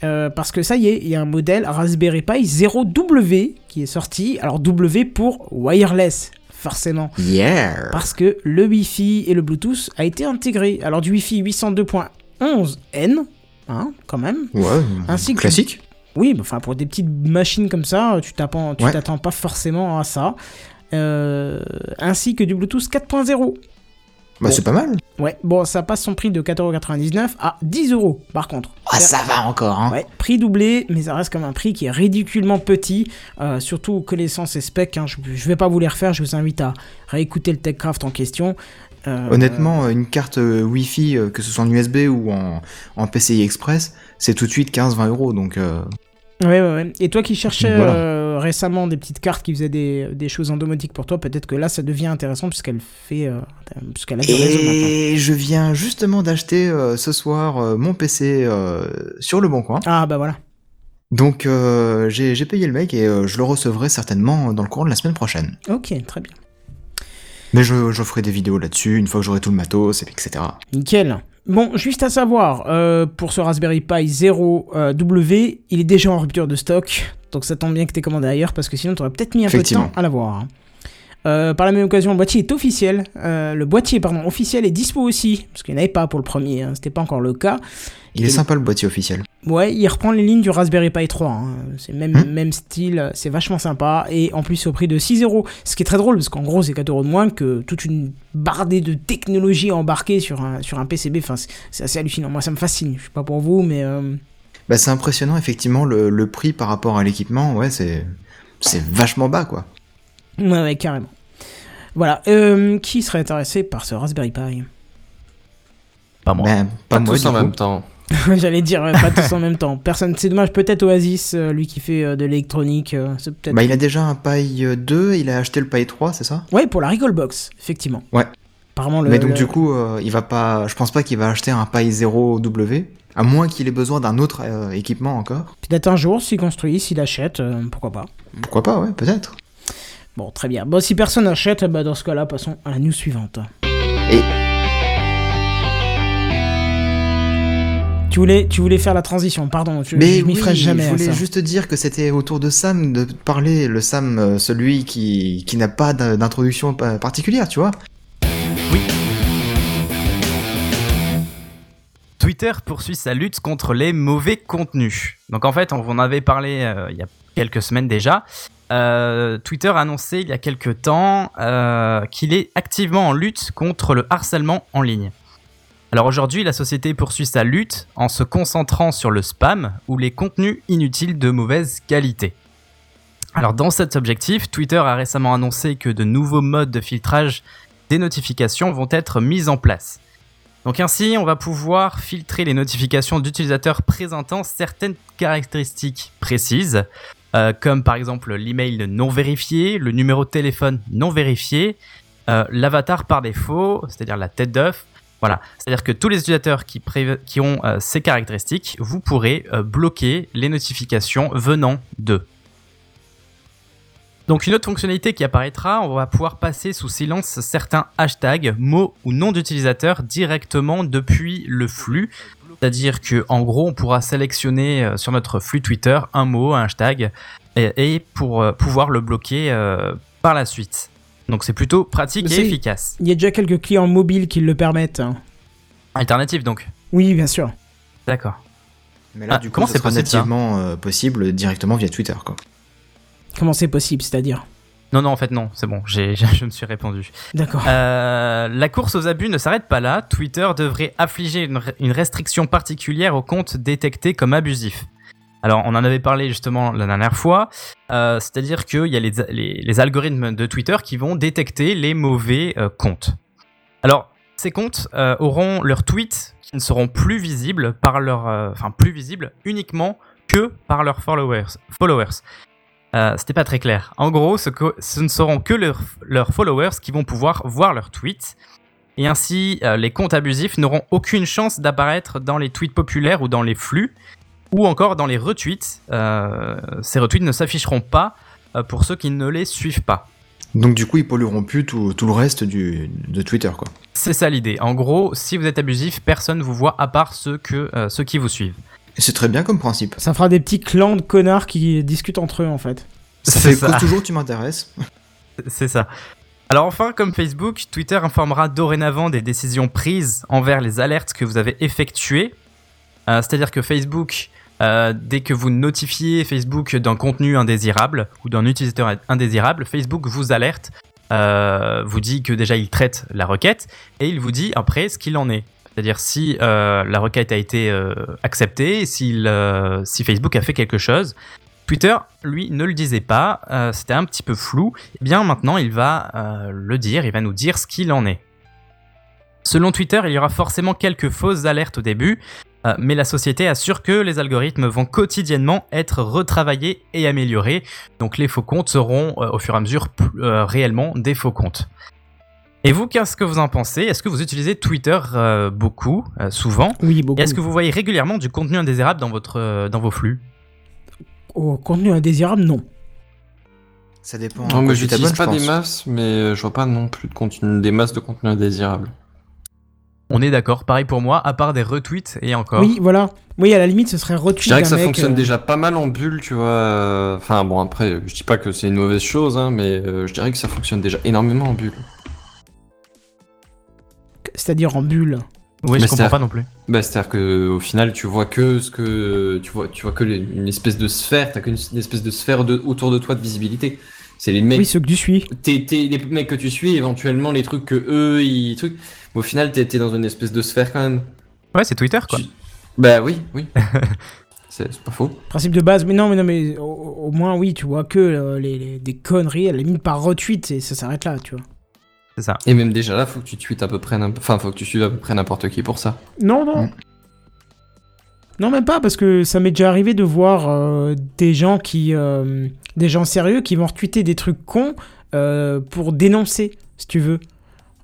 [SPEAKER 1] euh, parce que ça y est, il y a un modèle Raspberry Pi 0W qui est sorti, alors W pour wireless, forcément.
[SPEAKER 4] Yeah
[SPEAKER 1] Parce que le Wi-Fi et le Bluetooth a été intégré. Alors du Wi-Fi 802.11n, hein, quand même.
[SPEAKER 4] Ouais,
[SPEAKER 1] Ainsi que-
[SPEAKER 4] classique.
[SPEAKER 1] Oui, mais enfin pour des petites machines comme ça, tu t'attends, tu
[SPEAKER 4] Ouais.
[SPEAKER 1] t'attends pas forcément à ça. Euh, ainsi que du Bluetooth 4.0.
[SPEAKER 4] Bah,
[SPEAKER 1] Bon.
[SPEAKER 4] c'est pas mal.
[SPEAKER 1] Ouais, bon, ça passe son prix de 4,99€ à 10 euros par contre.
[SPEAKER 4] Ah, ça va encore, hein.
[SPEAKER 1] Ouais, prix doublé, mais ça reste comme un prix qui est ridiculement petit, euh, surtout connaissant ces specs. hein, je, je vais pas vous les refaire, je vous invite à réécouter le TechCraft en question. Euh,
[SPEAKER 4] Honnêtement, une carte euh, Wi-Fi, euh, que ce soit en USB ou en, en PCI Express, c'est tout de suite 15-20 euros. Donc, euh,
[SPEAKER 1] Ouais, ouais, ouais. Et toi qui cherchais
[SPEAKER 4] Voilà.
[SPEAKER 1] euh, récemment des petites cartes qui faisaient des, des choses en domotique pour toi, peut-être que là ça devient intéressant puisqu'elle fait. puisqu'elle a du.
[SPEAKER 4] Et je viens justement d'acheter ce soir mon PC sur le bon coin.
[SPEAKER 1] Ah bah voilà.
[SPEAKER 4] Donc euh, j'ai j'ai payé le mec et euh, je le recevrai certainement dans le courant de la semaine prochaine.
[SPEAKER 1] Ok, très bien.
[SPEAKER 4] Mais je, je ferai des vidéos là-dessus une fois que j'aurai tout le matos, etc.
[SPEAKER 1] Nickel. Bon, juste à savoir, euh, pour ce Raspberry Pi 0W, il est déjà en rupture de stock. Donc ça tombe bien que t'aies commandé ailleurs parce que sinon t'aurais peut-être mis un peu de temps à l'avoir. hein. Euh, par la même occasion, le boîtier est officiel. Euh, le boîtier, pardon, officiel est dispo aussi. Parce qu'il n'y en avait pas pour le premier, hein, c'était pas encore le cas.
[SPEAKER 4] Il est sympa le boîtier officiel.
[SPEAKER 1] Ouais, il reprend les lignes du Raspberry Pi 3. hein. C'est même,
[SPEAKER 4] Hmm.
[SPEAKER 1] même style, c'est vachement sympa. Et en plus, c'est au prix de 6 euros. Ce qui est très drôle, parce qu'en gros, c'est 4 euros de moins que toute une bardée de technologie embarquée sur un, sur un PCB. Enfin, c'est- assez hallucinant. Moi, ça me fascine. Je sais pas pour vous, mais. euh,
[SPEAKER 4] Bah, c'est impressionnant effectivement le, le prix par rapport à l'équipement. Ouais, c'est c'est vachement bas quoi.
[SPEAKER 1] Ouais, ouais, carrément. Voilà. Euh, qui serait intéressé par ce Raspberry Pi?
[SPEAKER 5] Pas moi.
[SPEAKER 4] Ben, pas,
[SPEAKER 3] Pas
[SPEAKER 4] moi
[SPEAKER 3] tous en même temps. *laughs*
[SPEAKER 1] J'allais dire ouais, pas tous en même temps. Personne. C'est dommage. Peut-être Oasis, euh, lui qui fait euh, de l'électronique. euh, c'est peut-être.
[SPEAKER 4] Bah, il a déjà un Pi 2, il a acheté le Pi 3, c'est ça?
[SPEAKER 1] Ouais, pour la Recallbox, effectivement.
[SPEAKER 4] Ouais.
[SPEAKER 1] Apparemment, le.
[SPEAKER 4] Mais donc
[SPEAKER 1] le-
[SPEAKER 4] du coup, euh, il va pas. Je pense pas qu'il va acheter un Pi 0W, à moins qu'il ait besoin d'un autre euh, équipement encore.
[SPEAKER 1] Peut-être un jour, s'il construit, s'il achète, euh, pourquoi pas.
[SPEAKER 4] Pourquoi pas, ouais, peut-être.
[SPEAKER 1] Bon, très bien. Bon, si personne n'achète, bah, dans ce cas-là, passons à la news suivante.
[SPEAKER 4] Et
[SPEAKER 1] Tu voulais, tu voulais faire la transition, pardon, je,
[SPEAKER 4] Mais
[SPEAKER 1] je m'y
[SPEAKER 4] oui,
[SPEAKER 1] ferai jamais
[SPEAKER 4] je
[SPEAKER 1] à
[SPEAKER 4] voulais
[SPEAKER 1] ça.
[SPEAKER 4] juste dire que c'était au tour de Sam de parler, le Sam, euh, celui qui, qui n'a pas d'in- d'introduction pa- particulière, tu vois.
[SPEAKER 5] Twitter poursuit sa lutte contre les mauvais contenus. Donc en fait, on en avait parlé euh, il y a quelques semaines déjà. Euh, Twitter a annoncé il y a quelques temps euh, qu'il est activement en lutte contre le harcèlement en ligne. Alors aujourd'hui, la société poursuit sa lutte en se concentrant sur le spam ou les contenus inutiles de mauvaise qualité. Alors dans cet objectif, Twitter a récemment annoncé que de nouveaux modes de filtrage des notifications vont être mis en place. Donc ainsi, on va pouvoir filtrer les notifications d'utilisateurs présentant certaines caractéristiques précises, euh, comme par exemple l'email non vérifié, le numéro de téléphone non vérifié, euh, l'avatar par défaut, c'est-à-dire la tête d'œuf. Voilà, c'est-à-dire que tous les utilisateurs qui, ont euh, ces caractéristiques, vous pourrez euh, bloquer les notifications venant d'eux. Donc une autre fonctionnalité qui apparaîtra, on va pouvoir passer sous silence certains hashtags, mots ou noms d'utilisateurs directement depuis le flux. C'est-à-dire que en gros, on pourra sélectionner euh, sur notre flux Twitter un mot, un hashtag, et, pour pouvoir le bloquer par la suite. Donc c'est plutôt pratique et efficace.
[SPEAKER 1] Il y a déjà quelques clients mobiles qui le permettent. hein.
[SPEAKER 5] Alternative donc.
[SPEAKER 1] Oui, bien sûr.
[SPEAKER 5] D'accord.
[SPEAKER 4] Mais là,
[SPEAKER 5] Ah,
[SPEAKER 4] du coup,
[SPEAKER 5] c'est
[SPEAKER 4] nativement euh, possible directement via Twitter, quoi.
[SPEAKER 1] Comment c'est possible, c'est-à-dire?
[SPEAKER 5] Non, non, en fait non, c'est bon, j'ai- *laughs* je me suis répondu.
[SPEAKER 1] D'accord.
[SPEAKER 5] Euh, la course aux abus ne s'arrête pas là. Twitter devrait affliger une, une restriction particulière aux comptes détectés comme abusifs. Alors, on en avait parlé justement la dernière fois. Euh, C'est-à-dire qu'il y a les, algorithmes de Twitter qui vont détecter les mauvais euh, comptes. Alors, ces comptes euh, auront leurs tweets qui ne seront plus visibles par leur, enfin plus visibles uniquement que par leurs followers. followers. C'était pas très clair. En gros, ce, ne seront que leurs, followers qui vont pouvoir voir leurs tweets. Et ainsi, les comptes abusifs n'auront aucune chance d'apparaître dans les tweets populaires ou dans les flux, ou encore dans les retweets. Euh, ces retweets ne s'afficheront pas euh, pour ceux qui ne les suivent pas.
[SPEAKER 4] Donc du coup, ils pollueront plus tout, tout le reste du, de Twitter, quoi.
[SPEAKER 5] C'est ça l'idée. En gros, si vous êtes abusif, personne vous voit à part ceux, que, euh, ceux qui vous suivent.
[SPEAKER 4] Et c'est très bien comme principe.
[SPEAKER 1] Ça fera des petits clans de connards qui discutent entre eux, en fait.
[SPEAKER 4] Ça
[SPEAKER 5] C'est
[SPEAKER 4] fait
[SPEAKER 5] ça.
[SPEAKER 4] toujours tu m'intéresses. *laughs*
[SPEAKER 5] C'est ça. Alors enfin, comme Facebook, Twitter informera dorénavant des décisions prises envers les alertes que vous avez effectuées. Euh, C'est-à-dire que Facebook, euh, dès que vous notifiez Facebook d'un contenu indésirable ou d'un utilisateur indésirable, Facebook vous alerte, euh, vous dit que déjà il traite la requête et il vous dit après ce qu'il en est. C'est-à-dire si euh, la requête a été acceptée, euh, si Facebook a fait quelque chose. Twitter, lui, ne le disait pas, c'était un petit peu flou. Eh bien maintenant, il va le dire, il va nous dire ce qu'il en est. Selon Twitter, il y aura forcément quelques fausses alertes au début, euh, mais la société assure que les algorithmes vont quotidiennement être retravaillés et améliorés, donc les faux comptes seront euh, au fur et à mesure euh, réellement des faux comptes. Et vous, qu'est-ce que vous en pensez? Est-ce que vous utilisez Twitter euh, beaucoup, euh, souvent?
[SPEAKER 1] Oui, beaucoup.
[SPEAKER 5] Et Est-ce que vous voyez régulièrement du contenu indésirable dans, votre, euh, dans vos flux?
[SPEAKER 1] Au contenu indésirable, non.
[SPEAKER 4] Ça dépend.
[SPEAKER 3] Non, mais j'utilise pas
[SPEAKER 4] je
[SPEAKER 3] des masses, mais je vois pas non plus de contenu, des masses de contenu indésirable.
[SPEAKER 5] On est d'accord, pareil pour moi, à part des retweets et encore.
[SPEAKER 1] Oui, voilà. Oui, à la limite, ce serait retweet
[SPEAKER 3] Je dirais que ça
[SPEAKER 1] mec,
[SPEAKER 3] fonctionne
[SPEAKER 1] euh,
[SPEAKER 3] déjà pas mal en bulle, tu vois. Enfin bon, après, je dis pas que c'est une mauvaise chose, hein, mais euh, je dirais que ça fonctionne déjà énormément en bulle.
[SPEAKER 1] C'est-à-dire en bulle.
[SPEAKER 5] Oui,
[SPEAKER 3] Mais
[SPEAKER 5] je
[SPEAKER 3] c'est-
[SPEAKER 5] comprends pas non plus.
[SPEAKER 3] Bah, c'est-à-dire que au final, tu vois que ce que tu vois, tu vois que les- une espèce de sphère, t'as qu'une une espèce de sphère de, autour de toi de visibilité. C'est les mecs,
[SPEAKER 1] Oui, ceux que tu suis.
[SPEAKER 3] t'es, t'es- les mecs que tu suis, éventuellement les trucs que eux ils trucs. Mais au final, t'es, dans une espèce de sphère quand même.
[SPEAKER 5] Ouais, c'est Twitter quoi.
[SPEAKER 3] Tu- Bah oui, oui. *laughs* c'est, pas faux.
[SPEAKER 1] Principe de base. Mais non, mais non, mais au, au moins, oui, tu vois que euh, les, les- des conneries, à la limite par retweet, et ça s'arrête là, tu vois.
[SPEAKER 5] C'est ça.
[SPEAKER 3] Et même déjà là, faut que tu tweets à peu près, enfin, faut que tu suives à peu près n'importe qui pour ça.
[SPEAKER 1] Non, non.
[SPEAKER 4] Mm.
[SPEAKER 1] Non, même pas, parce que ça m'est déjà arrivé de voir euh, des gens qui. euh, des gens sérieux qui vont retweeter des trucs cons euh, pour dénoncer, si tu veux.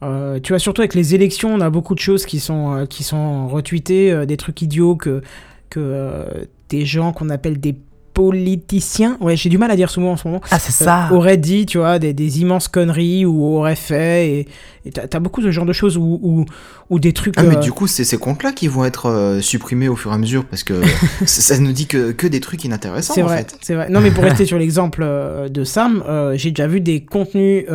[SPEAKER 1] Euh, tu vois, surtout avec les élections, on a beaucoup de choses qui sont, euh, qui sont retweetées, euh, des trucs idiots que, que euh, des gens qu'on appelle des politiciens, ouais, j'ai du mal à dire ce mot en ce moment,
[SPEAKER 5] Ah, c'est
[SPEAKER 1] euh,
[SPEAKER 5] ça
[SPEAKER 1] auraient dit, tu vois, des, des immenses conneries ou auraient fait. Et t'as beaucoup ce genre de choses où, où, où des trucs.
[SPEAKER 4] Ah, mais
[SPEAKER 1] euh,
[SPEAKER 4] du coup, c'est ces comptes-là qui vont être euh, supprimés au fur et à mesure parce que *laughs* ça, nous dit que, que des trucs inintéressants
[SPEAKER 1] C'est
[SPEAKER 4] en
[SPEAKER 1] vrai,
[SPEAKER 4] fait.
[SPEAKER 1] c'est vrai. Non, mais pour rester sur l'exemple euh, de Sam, euh, j'ai déjà vu des contenus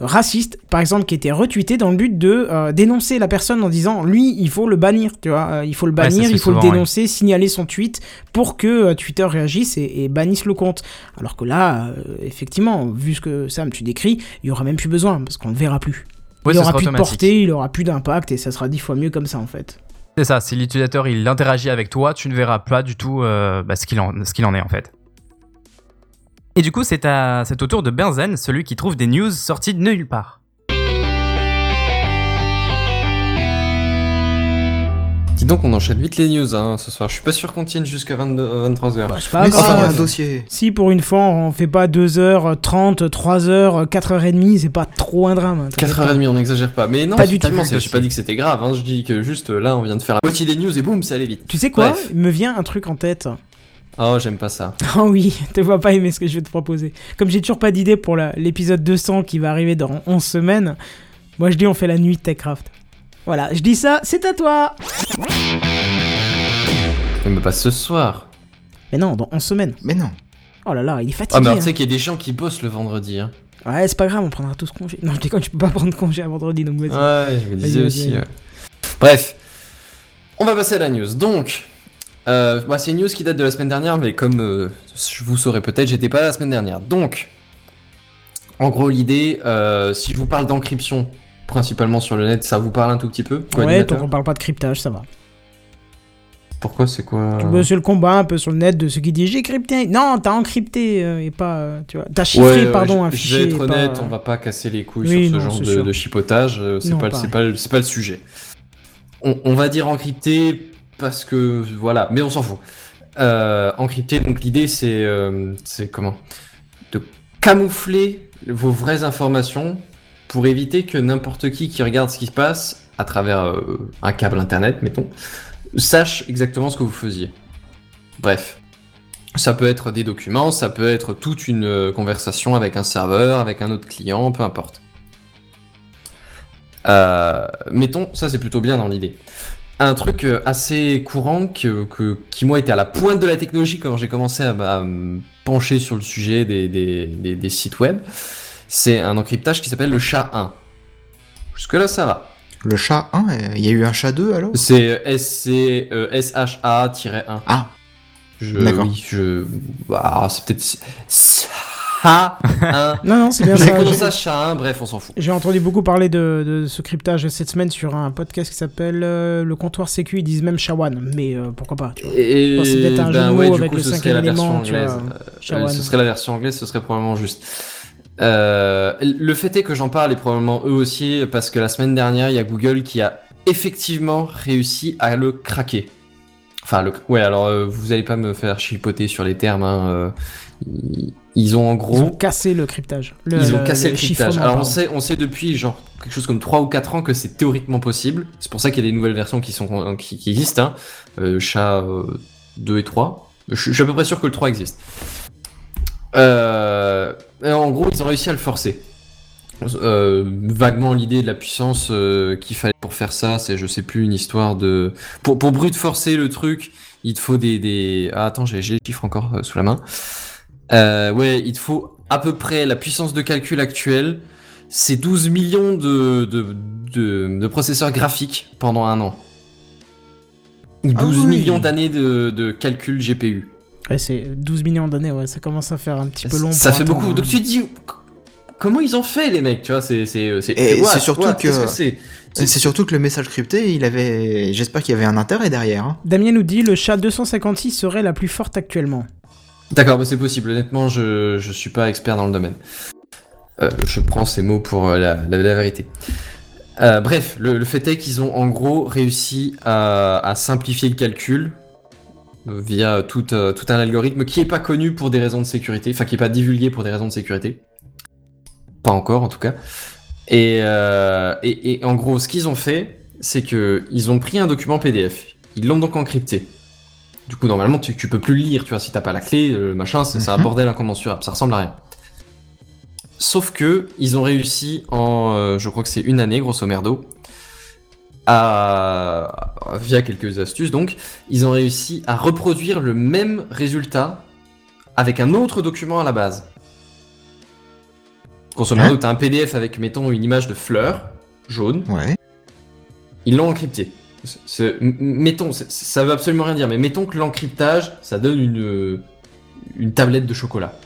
[SPEAKER 1] racistes, par exemple, qui étaient retweetés dans le but de euh, dénoncer la personne en disant lui, il faut le bannir, tu vois, euh, il faut le bannir, il faut le
[SPEAKER 5] ouais.
[SPEAKER 1] dénoncer, signaler son tweet pour que euh, Twitter réagisse et, et bannisse le compte. Alors que là, euh, effectivement, vu ce que Sam tu décris, il y aura même plus besoin parce qu'on le verra plus. Il aura plus de portée, il aura plus d'impact et ça sera dix fois mieux comme ça en fait.
[SPEAKER 5] C'est ça, si l'utilisateur il interagit avec toi, tu ne verras pas du tout euh, bah, ce qu'il en, ce qu'il en est en fait. Et du coup, c'est à- c'est au tour de Benzen, celui qui trouve des news sorties de nulle part.
[SPEAKER 3] Dis donc, on enchaîne vite les news hein, ce soir. Je suis pas sûr qu'on tienne jusqu'à 23h.
[SPEAKER 1] Bah, c'est pas
[SPEAKER 4] Mais
[SPEAKER 1] grave.
[SPEAKER 4] si, un dossier.
[SPEAKER 1] Si pour une fois on fait pas 2h30, 3h, 4h30, c'est pas trop un drame. hein, t'inquiète pas.
[SPEAKER 3] 4h30, on n'exagère pas. Mais non,
[SPEAKER 1] Pas du tout.
[SPEAKER 3] c'est- j'ai pas dit que c'était grave. Hein. Je dis que juste là, on vient de faire la moitié des news et boum, ça allait vite.
[SPEAKER 1] Tu sais quoi?
[SPEAKER 3] Bref.
[SPEAKER 1] Il me vient un truc en tête.
[SPEAKER 3] Oh, j'aime pas ça. *laughs*
[SPEAKER 1] Oh oui, te vois pas aimer ce que je vais te proposer. Comme j'ai toujours pas d'idée pour la- l'épisode 200 qui va arriver dans 11 semaines, moi je dis on fait la nuit de Techcraft. Voilà, je dis ça, c'est à toi
[SPEAKER 3] Mais pas ce soir.
[SPEAKER 1] Mais non, dans 11 semaines.
[SPEAKER 4] Mais non.
[SPEAKER 1] Oh là là, il est
[SPEAKER 3] Ah,
[SPEAKER 1] fatigué.
[SPEAKER 3] mais alors,
[SPEAKER 1] hein.
[SPEAKER 3] tu sais qu'il y a des gens qui bossent le vendredi. Hein.
[SPEAKER 1] Ouais, c'est pas grave, on prendra tous congé. Non, je déconne, tu peux pas prendre congé à vendredi, donc vas-y.
[SPEAKER 3] Ouais, je me disais aussi. ouais. Bref, on va passer à la news. Donc, euh, bah, c'est une news qui date de la semaine dernière, mais comme euh, je vous saurez peut-être, j'étais pas là la semaine dernière. Donc, en gros, l'idée, euh, si je vous parle d'encryption, principalement sur le net, ça vous parle un tout petit peu
[SPEAKER 1] ouais,
[SPEAKER 3] co-animateur
[SPEAKER 1] donc on parle pas de cryptage, ça va.
[SPEAKER 3] Pourquoi c'est quoi
[SPEAKER 1] bosses le combat un peu sur le net de ceux qui disent j'ai crypté. Non, t'as encrypté euh, et pas. euh, tu vois. T'as chiffré,
[SPEAKER 3] Ouais,
[SPEAKER 1] pardon,
[SPEAKER 3] je-
[SPEAKER 1] un
[SPEAKER 3] je
[SPEAKER 1] fichier.
[SPEAKER 3] vais être
[SPEAKER 1] pas,
[SPEAKER 3] honnête,
[SPEAKER 1] euh,
[SPEAKER 3] on va pas casser les couilles
[SPEAKER 1] Oui,
[SPEAKER 3] sur
[SPEAKER 1] non,
[SPEAKER 3] ce genre
[SPEAKER 1] c'est
[SPEAKER 3] de, de chipotage, c'est pas, c'est pas, le- c'est pas le sujet. On, on va dire encrypté parce que voilà, mais on s'en fout. Euh, encrypté, donc l'idée c'est, euh, c'est comment? De camoufler vos vraies informations pour éviter que n'importe qui qui regarde ce qui se passe à travers euh, un câble internet, mettons, sache exactement ce que vous faisiez. Bref. Ça peut être des documents, ça peut être toute une euh, conversation avec un serveur, avec un autre client, peu importe. Mettons, ça c'est plutôt bien dans l'idée. Un truc euh, assez courant que, que- qui moi était à la pointe de la technologie quand j'ai commencé à, à me pencher sur le sujet des, des- des- des sites web, c'est un encryptage qui s'appelle le SHA-1. Jusque là ça va.
[SPEAKER 4] Le chat 1, euh, il y a eu un chat 2 alors?
[SPEAKER 3] C'est SC, euh, SHA-1.
[SPEAKER 4] Ah,
[SPEAKER 3] Je,
[SPEAKER 4] D'accord.
[SPEAKER 3] oui, je. Bah, c'est peut-être. 1. *laughs*
[SPEAKER 1] Non, non, c'est bien ça. J'ai-
[SPEAKER 3] ça SHA 1, bref, on s'en fout.
[SPEAKER 1] J'ai entendu beaucoup parler de, de ce cryptage cette semaine sur un podcast qui s'appelle euh, Le Comptoir Sécu. Ils disent même Shawan, mais euh, pourquoi pas, tu vois.
[SPEAKER 3] Et
[SPEAKER 1] pense que c'est peut-être un jeu de
[SPEAKER 3] ben
[SPEAKER 1] mots
[SPEAKER 3] du
[SPEAKER 1] avec
[SPEAKER 3] coup,
[SPEAKER 1] le
[SPEAKER 3] ce serait
[SPEAKER 1] cinquième
[SPEAKER 3] la version
[SPEAKER 1] élément, tu vois.
[SPEAKER 3] Euh,
[SPEAKER 1] Shawan.
[SPEAKER 3] ce serait la version anglaise, ce serait probablement juste. Euh, le fait est que j'en parle et probablement eux aussi parce que la semaine dernière, il y a Google qui a effectivement réussi à le craquer. Enfin, le... ouais, alors euh, vous allez pas me faire chipoter sur les termes. Hein, euh, ils- ils ont en
[SPEAKER 1] Ils
[SPEAKER 3] gros
[SPEAKER 1] ont cassé le cryptage. Le-
[SPEAKER 3] ils ont
[SPEAKER 1] le-
[SPEAKER 3] cassé le,
[SPEAKER 1] chiffrement,
[SPEAKER 3] cryptage. Alors on sait, on sait depuis genre quelque chose comme 3 ou 4 ans que c'est théoriquement possible. C'est pour ça qu'il y a des nouvelles versions qui sont qui, qui existent. Hein. Euh, chat euh, 2 et 3. Je, je suis à peu près sûr que le 3 existe. Euh, en gros, ils ont réussi à le forcer. Euh, vaguement l'idée de la puissance euh, qu'il fallait pour faire ça, c'est je sais plus une histoire de pour pour brute forcer le truc, il te faut des des ah, attends j'ai j'ai les chiffres encore euh, sous la main. Euh, ouais, il te faut à peu près la puissance de calcul actuelle, c'est 12 millions de, de, de, de processeurs graphiques pendant un an. Ou 12
[SPEAKER 4] Ah oui.
[SPEAKER 3] millions d'années de, de calcul GPU.
[SPEAKER 1] Ouais, c'est 12 millions d'années, ouais, ça commence à faire un petit peu long.
[SPEAKER 3] Ça
[SPEAKER 1] pour
[SPEAKER 3] fait beaucoup.
[SPEAKER 1] hein.
[SPEAKER 3] Donc tu te dis, comment ils ont fait les mecs, tu vois, c'est... c'est, c'est,
[SPEAKER 4] surtout
[SPEAKER 3] what,
[SPEAKER 4] que-
[SPEAKER 3] c'est?
[SPEAKER 4] c'est c'est surtout que le message crypté, il avait. J'espère qu'il y avait un intérêt derrière. hein.
[SPEAKER 1] Damien nous dit le chat 256 serait la plus forte actuellement.
[SPEAKER 3] D'accord, bah c'est possible. Honnêtement, je, je suis pas expert dans le domaine. Euh, je prends ces mots pour euh, la, la, vérité. Euh, bref, le, le fait est qu'ils ont en gros réussi à, à simplifier le calcul via tout, tout un algorithme qui est pas connu pour des raisons de sécurité, enfin qui est pas divulgué pour des raisons de sécurité. Pas encore en tout cas. Et, et, et en gros, ce qu'ils ont fait, c'est que ils ont pris un document PDF, ils l'ont donc encrypté. Du coup, normalement, tu, tu peux plus le lire, tu vois, si t'as pas la clé, le machin, c'est un
[SPEAKER 4] Mhm.
[SPEAKER 3] bordel incommensurable, ça ressemble à rien. Sauf que ils ont réussi en, euh, je crois que c'est une année, grosso merdo, à, via quelques astuces donc, ils ont réussi à reproduire le même résultat avec un autre document à la base. Grosso merdo,
[SPEAKER 4] Hein
[SPEAKER 3] t'as un PDF avec, mettons, une image de fleur jaune,
[SPEAKER 4] Ouais.
[SPEAKER 3] ils l'ont encrypté. Mettons, ça veut absolument rien dire, mais mettons que l'encryptage, ça donne une, une tablette de chocolat.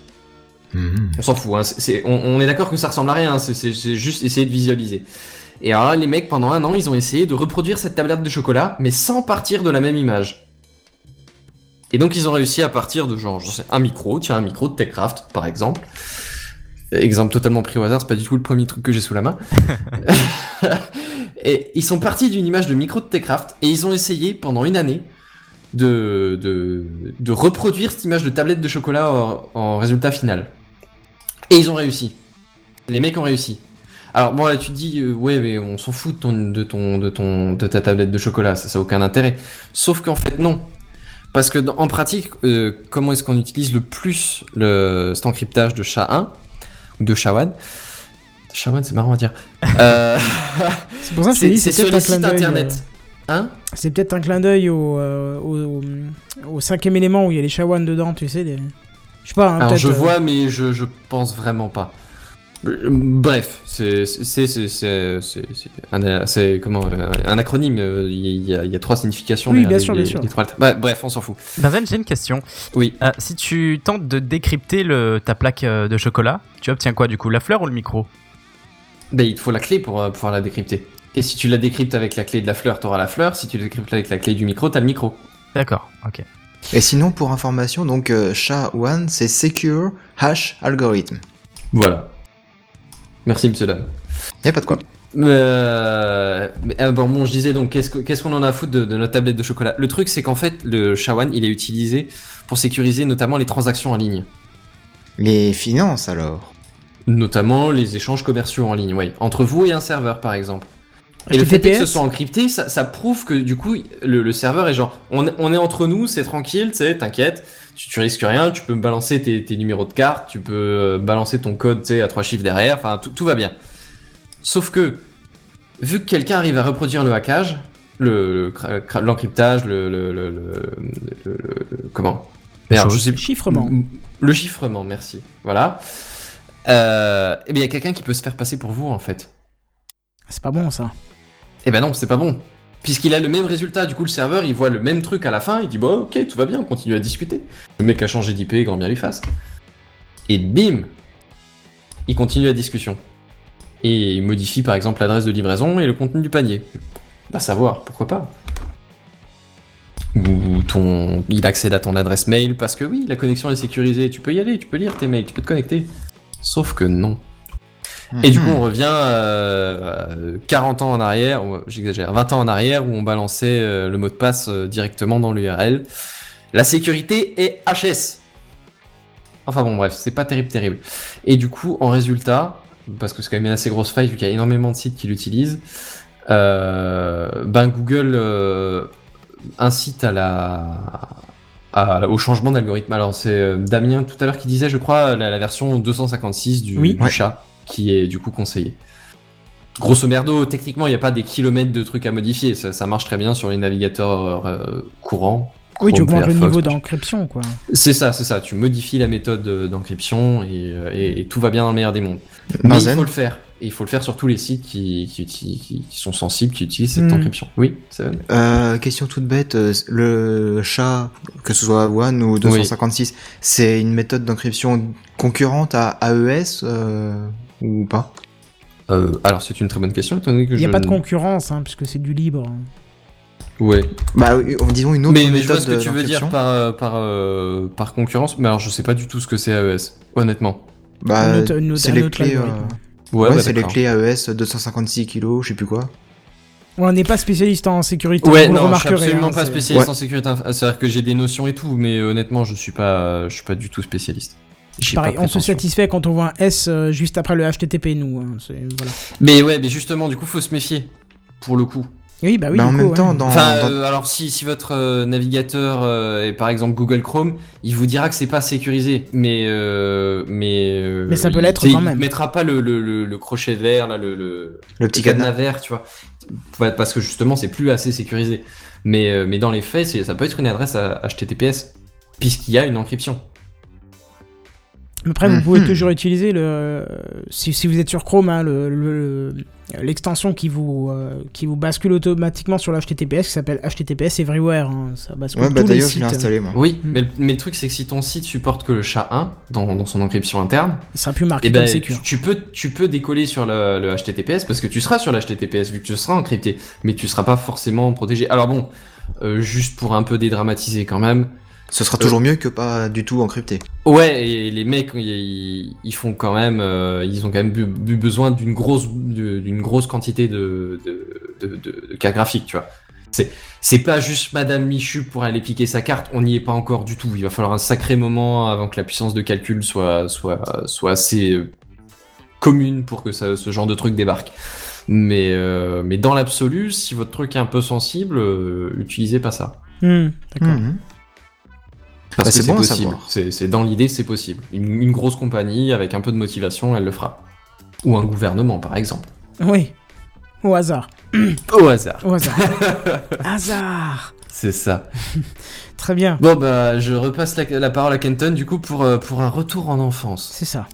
[SPEAKER 4] Mhm.
[SPEAKER 3] On s'en fout, hein. c'est- on, on est d'accord que ça ressemble à rien, hein. c'est juste essayer de visualiser. Et alors là, les mecs, pendant un an, ils ont essayé de reproduire cette tablette de chocolat, mais sans partir de la même image. Et donc, ils ont réussi à partir de genre, je sais, un micro, tiens, un micro de Techcraft, par exemple. Exemple totalement pris au hasard, c'est pas du tout le premier truc que j'ai sous la main. *laughs* et ils sont partis d'une image de micro de Techcraft, et ils ont essayé pendant une année de, de, de reproduire cette image de tablette de chocolat en, en résultat final. Et ils ont réussi. Les mecs ont réussi. Alors bon là tu te dis euh, ouais mais on s'en fout de ton de ton de ton de ta tablette de chocolat ça ça a aucun intérêt. Sauf qu'en fait non. Parce que dans- en pratique euh, comment est-ce qu'on utilise le plus le cet encryptage de SHA-1 ou de SHA-1 SHA-1 c'est marrant à dire. *laughs* Euh,
[SPEAKER 1] C'est pour ça que je
[SPEAKER 3] c'est
[SPEAKER 1] dit,
[SPEAKER 3] c'est
[SPEAKER 1] c'est
[SPEAKER 3] sur
[SPEAKER 1] peut-être
[SPEAKER 3] les
[SPEAKER 1] un clin
[SPEAKER 3] sites
[SPEAKER 1] d'œil.
[SPEAKER 3] internet. Hein?
[SPEAKER 1] euh, C'est peut-être un clin d'œil au, euh, au, au- au cinquième élément où il y a les Shawan dedans, tu sais. des- Je sais pas, hein,
[SPEAKER 3] Alors je vois, mais je, je pense vraiment pas. Bref, c'est c'est c'est c'est c'est c'est un comment un acronyme. euh, Il y, a, il y a trois significations.
[SPEAKER 1] Oui, bien
[SPEAKER 3] les-
[SPEAKER 1] sûr,
[SPEAKER 3] les-
[SPEAKER 1] bien sûr.
[SPEAKER 3] les trois. Ouais, bref, on s'en fout.
[SPEAKER 5] Benzen, j'ai une question.
[SPEAKER 3] Oui.
[SPEAKER 5] Euh, si tu tentes de décrypter le, ta plaque euh, de chocolat, tu obtiens quoi du coup La fleur ou le micro?
[SPEAKER 3] Ben il te faut la clé pour euh, pouvoir la décrypter. Et si tu la décryptes avec la clé de la fleur, t'auras la fleur. Si tu la décryptes avec la clé du micro, t'as le micro.
[SPEAKER 5] D'accord, ok.
[SPEAKER 4] Et sinon, pour information, donc euh, SHA-1, c'est Secure Hash Algorithm.
[SPEAKER 3] Voilà. Merci, monsieur dame.
[SPEAKER 4] Y a pas de quoi.
[SPEAKER 3] Euh, mais, euh, bon, bon, je disais donc, qu'est-ce que- qu'est-ce qu'on en a à foutre de, de notre tablette de chocolat? Le truc, c'est qu'en fait, le SHA-1, il est utilisé pour sécuriser notamment les transactions en ligne.
[SPEAKER 4] Les finances alors?
[SPEAKER 3] Notamment les échanges commerciaux en ligne, oui. Entre vous et un serveur, par exemple. Et le fait que ce soit encrypté, ça, ça prouve que du coup, le, le serveur est genre, on, est- on est entre nous, c'est tranquille, tu sais, t'inquiète, tu, tu risques rien, tu peux me balancer tes, tes numéros de carte, tu peux euh, balancer ton code, tu sais, à trois chiffres derrière, enfin, tout, tout va bien. Sauf que, vu que quelqu'un arrive à reproduire le hackage, le, le l'encryptage, le, le, le, le- le- le- comment? Merde, je sais plus.
[SPEAKER 1] chiffrement.
[SPEAKER 3] Le chiffrement, merci. Voilà. Euh, eh bien, il y a quelqu'un qui peut se faire passer pour vous, en fait.
[SPEAKER 1] C'est pas bon ça.
[SPEAKER 3] Eh ben non, c'est pas bon. Puisqu'il a le même résultat, du coup le serveur il voit le même truc à la fin, il dit bon ok tout va bien, on continue à discuter. Le mec a changé d'IP, grand bien lui fasse. Et bim Il continue la discussion. Et il modifie par exemple l'adresse de livraison et le contenu du panier. Va savoir, pourquoi pas. Ou ton... il accède à ton adresse mail parce que oui, la connexion est sécurisée, tu peux y aller, tu peux lire tes mails, tu peux te connecter. Sauf que non. Et du coup, on revient euh, 40 ans en arrière, j'exagère, 20 ans en arrière, où on balançait euh, le mot de passe euh, directement dans l'URL. La sécurité est HS. Enfin bon, bref, c'est pas terrible, terrible. Et du coup, en résultat, parce que c'est quand même une assez grosse faille, vu qu'il y a énormément de sites qui l'utilisent, euh, ben Google euh, incite à la, à- au changement d'algorithme. Alors c'est Damien tout à l'heure qui disait, je crois, la, la version 256 du,
[SPEAKER 1] Oui.
[SPEAKER 3] du chat qui est du coup conseillée. Grosso merdo, techniquement, il n'y a pas des kilomètres de trucs à modifier. Ça, ça marche très bien sur les navigateurs euh, courants.
[SPEAKER 1] Oui, tu augmentes le niveau d'encryption, quoi.
[SPEAKER 3] C'est ça, c'est ça. Tu modifies la méthode euh, d'encryption et, euh, et- et tout va bien dans le meilleur des mondes. Mais il faut le faire. Et il faut le faire sur tous les sites qui, qui, qui- qui- qui sont sensibles, qui utilisent cette
[SPEAKER 1] Hmm.
[SPEAKER 3] encryption. Oui, c'est vrai.
[SPEAKER 4] Euh, question toute bête, le chat, que ce soit One ou 256, c'est une méthode d'encryption concurrente à AES euh, ou pas
[SPEAKER 3] Euh, alors c'est une très bonne question. étant donné que
[SPEAKER 1] Il n'y a pas de concurrence, hein, puisque c'est du libre.
[SPEAKER 3] Ouais.
[SPEAKER 4] Bah, disons une autre
[SPEAKER 3] Mais, mais je vois ce que tu veux dire par, euh, par, euh, par concurrence. Mais alors je sais pas du tout ce que c'est AES, honnêtement.
[SPEAKER 4] Bah, c'est les clés, euh.
[SPEAKER 3] Ouais,
[SPEAKER 4] ouais,
[SPEAKER 3] bah,
[SPEAKER 4] c'est les clés AES 256 kilos, je sais plus quoi.
[SPEAKER 1] On n'est pas spécialiste en sécurité,
[SPEAKER 3] Ouais,
[SPEAKER 1] vous le
[SPEAKER 3] non, je suis absolument
[SPEAKER 1] hein,
[SPEAKER 3] pas spécialiste
[SPEAKER 4] Ouais.
[SPEAKER 3] en sécurité. C'est-à-dire que j'ai des notions et tout, mais honnêtement, je suis pas, je suis pas du tout spécialiste.
[SPEAKER 1] Pareil, on se satisfait quand on voit un S euh, juste après le HTTP, nous. hein, voilà.
[SPEAKER 3] Mais ouais, mais justement, du coup, faut se méfier. Pour le coup.
[SPEAKER 1] Oui, bah oui.
[SPEAKER 4] bah,
[SPEAKER 1] du
[SPEAKER 4] en
[SPEAKER 1] coup,
[SPEAKER 4] même
[SPEAKER 1] ouais.
[SPEAKER 4] temps, dans,
[SPEAKER 3] Enfin,
[SPEAKER 4] dans-
[SPEAKER 3] euh, alors si, si votre euh, navigateur euh, est par exemple Google Chrome, il vous dira que c'est pas sécurisé, mais euh, mais euh,
[SPEAKER 1] Mais ça peut
[SPEAKER 3] il-
[SPEAKER 1] l'être quand
[SPEAKER 3] il
[SPEAKER 1] même.
[SPEAKER 3] mettra pas le, le, le, le crochet vert là, le, le,
[SPEAKER 4] le petit
[SPEAKER 3] le cadenas
[SPEAKER 4] cadenas.
[SPEAKER 3] vert, tu vois, parce que justement c'est plus assez sécurisé. Mais euh, mais dans les faits, ça peut être une adresse à HTTPS puisqu'il y a une encryption.
[SPEAKER 1] Après, vous pouvez
[SPEAKER 4] Mhm.
[SPEAKER 1] toujours utiliser le. Si, si vous êtes sur Chrome, hein, le- le- l'extension qui vous euh, qui vous bascule automatiquement sur le HTTPS qui s'appelle HTTPS Everywhere. hein, Ça bascule
[SPEAKER 4] Ouais, bah
[SPEAKER 1] tous les
[SPEAKER 4] d'ailleurs, je l'ai installé moi.
[SPEAKER 3] Oui,
[SPEAKER 1] Mm.
[SPEAKER 3] mais, le- mais le truc c'est que si ton site supporte que le SHA-1 dans, dans son encryption interne,
[SPEAKER 1] plus marqué
[SPEAKER 3] Eh
[SPEAKER 1] comme
[SPEAKER 3] ben,
[SPEAKER 1] sécure.
[SPEAKER 3] tu, tu peux, tu peux décoller sur le, le HTTPS parce que tu seras sur le HTTPS vu que tu seras encrypté, mais tu seras pas forcément protégé. Alors bon, euh, juste pour un peu dédramatiser quand même.
[SPEAKER 4] Ce sera toujours mieux que pas du tout encrypté.
[SPEAKER 3] Ouais, et les mecs, ils, ils font quand même, euh, ils ont quand même eu, eu besoin d'une grosse, d'une grosse quantité de, de, de, de- de cartes graphiques, tu vois. C'est, c'est pas juste Madame Michu pour aller piquer sa carte, on n'y est pas encore du tout. Il va falloir un sacré moment avant que la puissance de calcul soit, soit, soit assez euh, commune pour que ça- ce genre de truc débarque. Mais, euh, mais dans l'absolu, si votre truc est un peu sensible, euh, utilisez pas ça.
[SPEAKER 1] Hmm, D'accord.
[SPEAKER 4] Mhm.
[SPEAKER 3] Parce
[SPEAKER 4] Bah,
[SPEAKER 3] que
[SPEAKER 4] c'est bon
[SPEAKER 3] possible. C'est c'est dans l'idée, c'est possible. Une, une grosse compagnie avec un peu de motivation, elle le fera. Ou un gouvernement, par exemple.
[SPEAKER 1] Oui. Au hasard.
[SPEAKER 3] Au hasard.
[SPEAKER 1] Au hasard. *laughs* hasard.
[SPEAKER 3] C'est ça. *laughs*
[SPEAKER 1] Très bien.
[SPEAKER 3] Bon bah, je repasse la, la parole à Kenton du coup pour, euh, pour un retour en enfance.
[SPEAKER 1] C'est ça.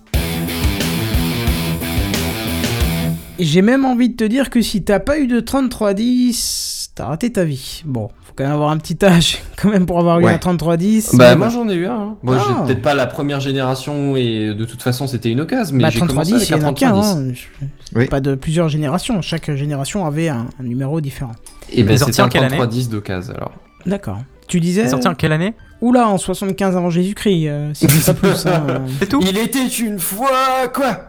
[SPEAKER 1] J'ai même envie de te dire que si t'as pas eu de 3310, t'as raté ta vie. Bon, quand même avoir un petit âge *laughs* quand même pour avoir eu
[SPEAKER 4] Ouais.
[SPEAKER 1] un 3310.
[SPEAKER 3] Bah
[SPEAKER 1] mais
[SPEAKER 3] moi j'en ai eu un. hein. Moi
[SPEAKER 1] Ah.
[SPEAKER 3] j'ai peut-être pas la première génération et de toute façon c'était une occasion, mais
[SPEAKER 1] Bah,
[SPEAKER 3] j'ai commencé
[SPEAKER 1] 3310,
[SPEAKER 3] avec
[SPEAKER 1] il y en
[SPEAKER 3] un
[SPEAKER 1] a qu'un.
[SPEAKER 3] 3310.
[SPEAKER 1] hein.
[SPEAKER 4] Oui.
[SPEAKER 1] Pas de plusieurs générations. Chaque génération avait un, un numéro différent.
[SPEAKER 3] Et
[SPEAKER 5] est
[SPEAKER 3] ben c'était un
[SPEAKER 5] en quelle année
[SPEAKER 3] 3310 d'occasion alors.
[SPEAKER 1] D'accord. Tu disais.
[SPEAKER 5] C'est sorti en quelle année?
[SPEAKER 1] Oula, en 75 avant Jésus-Christ. euh, si c'est *laughs* pas plus. hein, euh.
[SPEAKER 5] C'est tout?
[SPEAKER 3] Il était une fois quoi?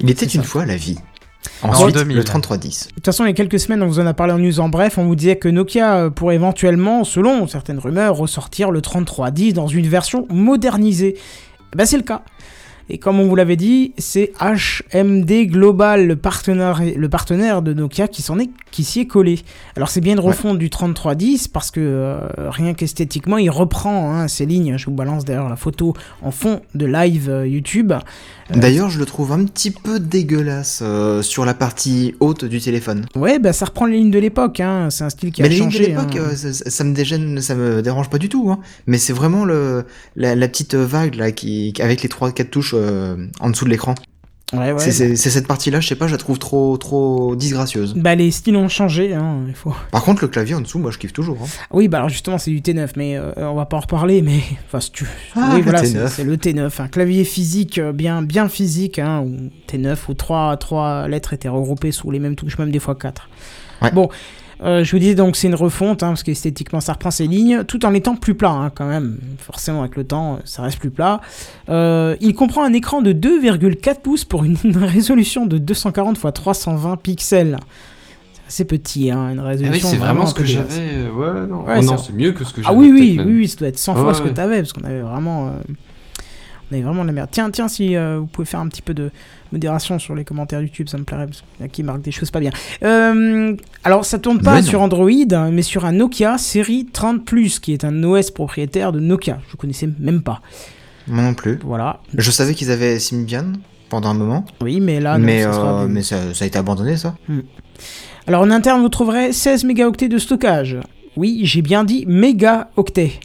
[SPEAKER 4] Il était une
[SPEAKER 1] ça.
[SPEAKER 4] fois la vie.
[SPEAKER 5] En
[SPEAKER 4] Ensuite,
[SPEAKER 5] 2000.
[SPEAKER 4] le 3310.
[SPEAKER 1] De toute façon, il y a quelques semaines, on vous en a parlé en news en bref, on vous disait que Nokia euh, pourrait éventuellement, selon certaines rumeurs, ressortir le 3310 dans une version modernisée. Ben, c'est le cas. Et comme on vous l'avait dit, c'est HMD Global, le partenaire, le partenaire de Nokia, qui s'en est, qui s'y est collé. Alors c'est bien une
[SPEAKER 4] Ouais.
[SPEAKER 1] refonte du 3310 parce que euh, rien qu'esthétiquement, il reprend hein, ces lignes. Je vous balance d'ailleurs la photo en fond de live euh, YouTube.
[SPEAKER 4] D'ailleurs, je le trouve un petit peu dégueulasse euh, sur la partie haute du téléphone.
[SPEAKER 1] Ouais, bah ça reprend les lignes de l'époque. Hein. C'est un style qui
[SPEAKER 4] Mais
[SPEAKER 1] a
[SPEAKER 4] les lignes
[SPEAKER 1] changé.
[SPEAKER 4] de l'époque,
[SPEAKER 1] hein.
[SPEAKER 4] euh, ça, ça me dégêne, ça me dérange pas du tout. Hein. Mais c'est vraiment le la, la petite vague là qui avec les trois quatre touches euh, en dessous de l'écran.
[SPEAKER 1] Ouais, ouais.
[SPEAKER 4] C'est- cette partie-là, je sais pas, je la trouve trop, trop disgracieuse.
[SPEAKER 1] Bah, les styles ont changé, hein, il faut.
[SPEAKER 4] Par contre, le clavier en dessous, moi je kiffe toujours. hein.
[SPEAKER 1] Oui, bah alors justement, c'est du T9, mais euh, on va pas en reparler, mais. Enfin, si tu.
[SPEAKER 4] Ah,
[SPEAKER 1] oui, voilà,
[SPEAKER 4] T9.
[SPEAKER 1] c'est le T9. Un clavier physique, euh, bien, bien physique, hein, ou T9, où trois, trois lettres étaient regroupées sous les mêmes touches, même des fois quatre.
[SPEAKER 4] Ouais.
[SPEAKER 1] Bon. Euh, je vous disais donc c'est une refonte hein, parce qu'esthétiquement ça reprend ses lignes tout en étant plus plat hein, quand même forcément avec le temps euh, ça reste plus plat Euh, il comprend un écran de 2,4 pouces pour une *laughs* résolution de 240 x 320 pixels c'est assez petit hein, une
[SPEAKER 3] Ah
[SPEAKER 1] résolution
[SPEAKER 3] oui, c'est vraiment ce que j'avais. Ouais, non.
[SPEAKER 1] Ouais,
[SPEAKER 3] Oh non, c'est mieux que ce que
[SPEAKER 1] Ah
[SPEAKER 3] j'avais.
[SPEAKER 1] oui, oui, oui,
[SPEAKER 3] même.
[SPEAKER 1] oui, ça doit être 100
[SPEAKER 3] Ouais,
[SPEAKER 1] fois ce que
[SPEAKER 3] ouais.
[SPEAKER 1] t'avais, parce qu'on avait vraiment... euh, on avait vraiment de la merde. Tiens, tiens, si euh, vous pouvez faire un petit peu de modération sur les commentaires YouTube, ça me plairait, parce qu'il y a qui marquent des choses pas bien. Euh, alors, ça tourne pas
[SPEAKER 4] Mais
[SPEAKER 1] sur Android, hein, mais sur un Nokia série 30+, qui est un OS propriétaire de Nokia. Je connaissais même pas.
[SPEAKER 4] Moi non plus.
[SPEAKER 1] Voilà.
[SPEAKER 4] Je savais qu'ils avaient Symbian pendant un moment,
[SPEAKER 1] Oui, mais là, non,
[SPEAKER 4] mais,
[SPEAKER 1] ça sera
[SPEAKER 4] euh, mais ça, ça a été abandonné ça.
[SPEAKER 1] Alors en interne, vous trouverez 16 mégaoctets de stockage. Oui, j'ai bien dit mégaoctets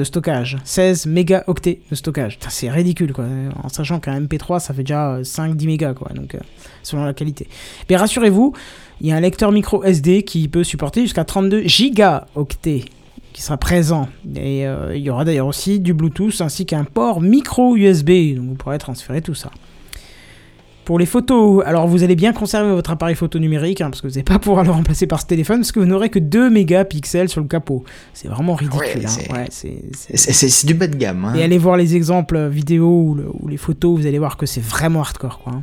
[SPEAKER 1] de stockage. 16 mégaoctets de stockage. C'est ridicule, quoi. En sachant qu'un MP3, ça fait déjà euh, 5-10 mégas, quoi. Donc, euh, selon la qualité. Mais rassurez-vous, il y a un lecteur micro SD qui peut supporter jusqu'à 32 gigaoctets qui sera présent. Et euh, il y aura d'ailleurs aussi du Bluetooth ainsi qu'un port micro USB. Donc vous pourrez transférer tout ça. Pour les photos, alors vous allez bien conserver votre appareil photo numérique, hein, parce que vous n'allez pas pouvoir le remplacer par ce téléphone, parce que vous n'aurez que 2 mégapixels sur le capot. C'est vraiment ridicule.
[SPEAKER 4] Ouais,
[SPEAKER 1] hein.
[SPEAKER 4] c'est-
[SPEAKER 1] Ouais, c'est-
[SPEAKER 4] du bas de gamme. Hein.
[SPEAKER 1] Et allez voir les exemples vidéo ou, le- ou les photos, vous allez voir que c'est vraiment hardcore. Quoi. hein.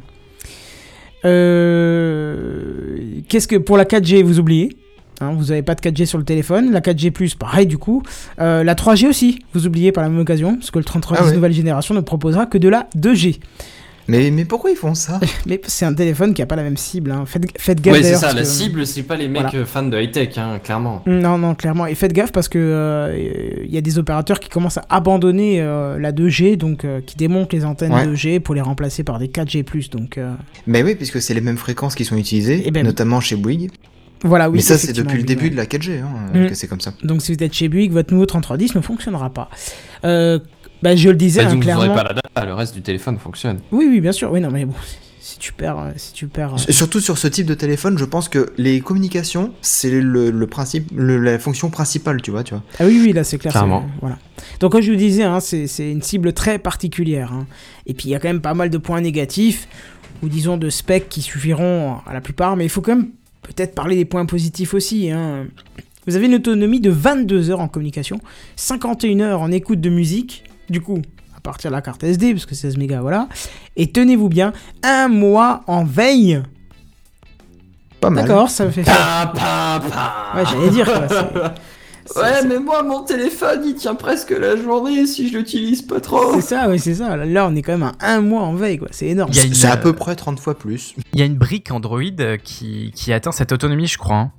[SPEAKER 1] Euh, Qu'est-ce que pour la 4G, vous oubliez Hein, vous n'avez pas de 4G sur le téléphone. La 4G, pareil du coup. Euh, la 3G aussi, vous oubliez par la même occasion, parce que le 3310
[SPEAKER 4] Ah ouais.
[SPEAKER 1] nouvelle génération ne proposera que de la 2G.
[SPEAKER 4] Mais, mais pourquoi ils font ça? *laughs*
[SPEAKER 1] Mais c'est un téléphone qui a pas la même cible. hein. Faites, faites gaffe
[SPEAKER 3] Ouais, c'est ça, la
[SPEAKER 1] que-
[SPEAKER 3] cible, c'est pas les mecs
[SPEAKER 1] Voilà.
[SPEAKER 3] euh, fans de high-tech, hein, clairement.
[SPEAKER 1] Non, non, clairement. Et faites gaffe parce que euh, il y a des opérateurs qui commencent à abandonner euh, la 2G, donc euh, qui démontent les antennes
[SPEAKER 4] Ouais.
[SPEAKER 1] 2G pour les remplacer par des 4G+. Donc euh,
[SPEAKER 4] Mais oui, puisque c'est les mêmes fréquences qui sont utilisées,
[SPEAKER 1] Eh ben,
[SPEAKER 4] notamment chez Bouygues.
[SPEAKER 1] voilà, oui.
[SPEAKER 4] mais ça, c'est depuis le
[SPEAKER 1] oui,
[SPEAKER 4] début
[SPEAKER 1] ouais.
[SPEAKER 4] de la 4G hein,
[SPEAKER 1] Mm.
[SPEAKER 4] que c'est comme ça.
[SPEAKER 1] Donc si vous êtes chez Bouygues, votre nouveau 3310 ne fonctionnera pas. Euh, bah, je le disais
[SPEAKER 3] Bah,
[SPEAKER 1] hein,
[SPEAKER 3] donc vous aurez
[SPEAKER 1] clairement.
[SPEAKER 3] pas la data, le reste du téléphone fonctionne.
[SPEAKER 1] Oui, oui, bien sûr. Oui, non, mais bon, si tu perds, euh, si tu perds. euh,
[SPEAKER 4] Surtout sur ce type de téléphone, je pense que les communications, c'est le, le principe, le- la fonction principale, tu vois, tu vois.
[SPEAKER 1] Ah oui, oui, là c'est clair.
[SPEAKER 3] Clairement.
[SPEAKER 1] Voilà. Donc comme je vous disais, hein, c'est c'est une cible très particulière. hein. Et puis il y a quand même pas mal de points négatifs, ou disons de specs qui suffiront à la plupart, mais il faut quand même peut-être parler des points positifs aussi. hein. Vous avez une autonomie de 22 heures en communication, 51 heures en écoute de musique, du coup, à partir de la carte SD, parce que 16 mégas, voilà. Et tenez-vous bien, un mois en veille.
[SPEAKER 4] Pas mal.
[SPEAKER 1] D'accord, ça me fait faire.
[SPEAKER 3] Pa, pa, pa.
[SPEAKER 1] Ouais, j'allais dire quoi.
[SPEAKER 3] Ouais,
[SPEAKER 1] c'est-
[SPEAKER 3] mais moi, mon téléphone, il tient presque la journée si je l'utilise pas trop.
[SPEAKER 1] C'est ça, oui, c'est ça. Là, on est quand même à un mois en veille, quoi. C'est énorme.
[SPEAKER 5] Il y a une,
[SPEAKER 4] C'est à
[SPEAKER 5] euh,
[SPEAKER 4] peu près 30 fois plus.
[SPEAKER 5] Il y a une brique Android euh, qui, qui atteint cette autonomie, je crois. hein.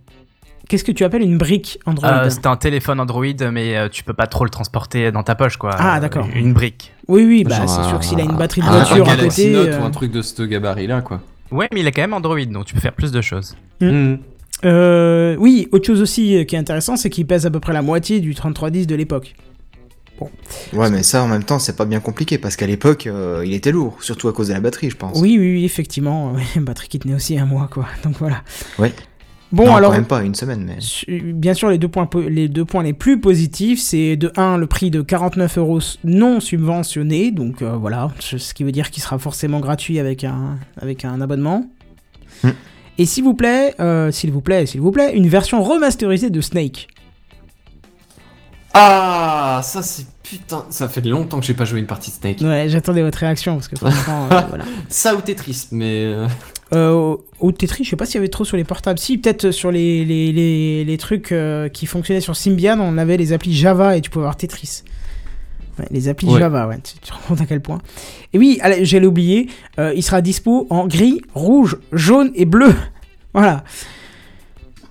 [SPEAKER 1] Qu'est-ce que tu appelles une brique Android
[SPEAKER 5] Euh, c'est un téléphone Android, mais euh, tu peux pas trop le transporter dans ta poche, quoi.
[SPEAKER 1] Ah,
[SPEAKER 5] Euh,
[SPEAKER 1] d'accord.
[SPEAKER 5] Une brique.
[SPEAKER 1] Oui, oui, bah, c'est
[SPEAKER 3] un-
[SPEAKER 1] sûr que s'il a une batterie de voiture
[SPEAKER 3] un
[SPEAKER 1] à côté.
[SPEAKER 3] Note
[SPEAKER 1] euh,
[SPEAKER 3] ou un truc de ce gabarit-là, quoi.
[SPEAKER 5] Ouais, mais il est quand même Android, donc tu peux faire plus de choses.
[SPEAKER 1] Mm. euh, oui, autre chose aussi euh, qui est intéressant, c'est qu'il pèse à peu près la moitié du 3310 de l'époque.
[SPEAKER 4] Ouais, mais ça, en même temps, c'est pas bien compliqué, parce qu'à l'époque, euh, il était lourd, surtout à cause de la batterie, je pense.
[SPEAKER 1] Oui, oui, oui, effectivement. *laughs* euh, Une batterie qui tenait aussi un mois, quoi. Donc voilà.
[SPEAKER 4] Ouais.
[SPEAKER 1] Bon,
[SPEAKER 4] Non,
[SPEAKER 1] alors.
[SPEAKER 4] quand même pas, une semaine, mais...
[SPEAKER 1] Bien sûr, les deux points, po- les deux points les plus positifs, c'est de 1 le prix de 49 euros non subventionné, donc euh, voilà, ce ce qui veut dire qu'il sera forcément gratuit avec un, avec un abonnement.
[SPEAKER 4] Hmm.
[SPEAKER 1] Et s'il vous plaît, euh, s'il vous plaît, s'il vous plaît, une version remasterisée de Snake.
[SPEAKER 3] Ah, ça c'est putain. Ça fait longtemps que j'ai pas joué une partie de Snake.
[SPEAKER 1] Ouais, j'attendais votre réaction parce que *laughs* franchement, euh, voilà.
[SPEAKER 3] Ça ou Tetris, mais. Euh,
[SPEAKER 1] au- Tetris, je sais pas s'il y avait trop sur les portables. Si, peut-être sur les, les, les, les trucs euh, qui fonctionnaient sur Symbian, on avait les applis Java et tu pouvais avoir Tetris. Ouais, les applis
[SPEAKER 3] Ouais.
[SPEAKER 1] Java, ouais, tu tu te rends compte à quel point. Et oui, j'allais oublier, euh, il sera dispo en gris, rouge, jaune et bleu. *laughs* Voilà,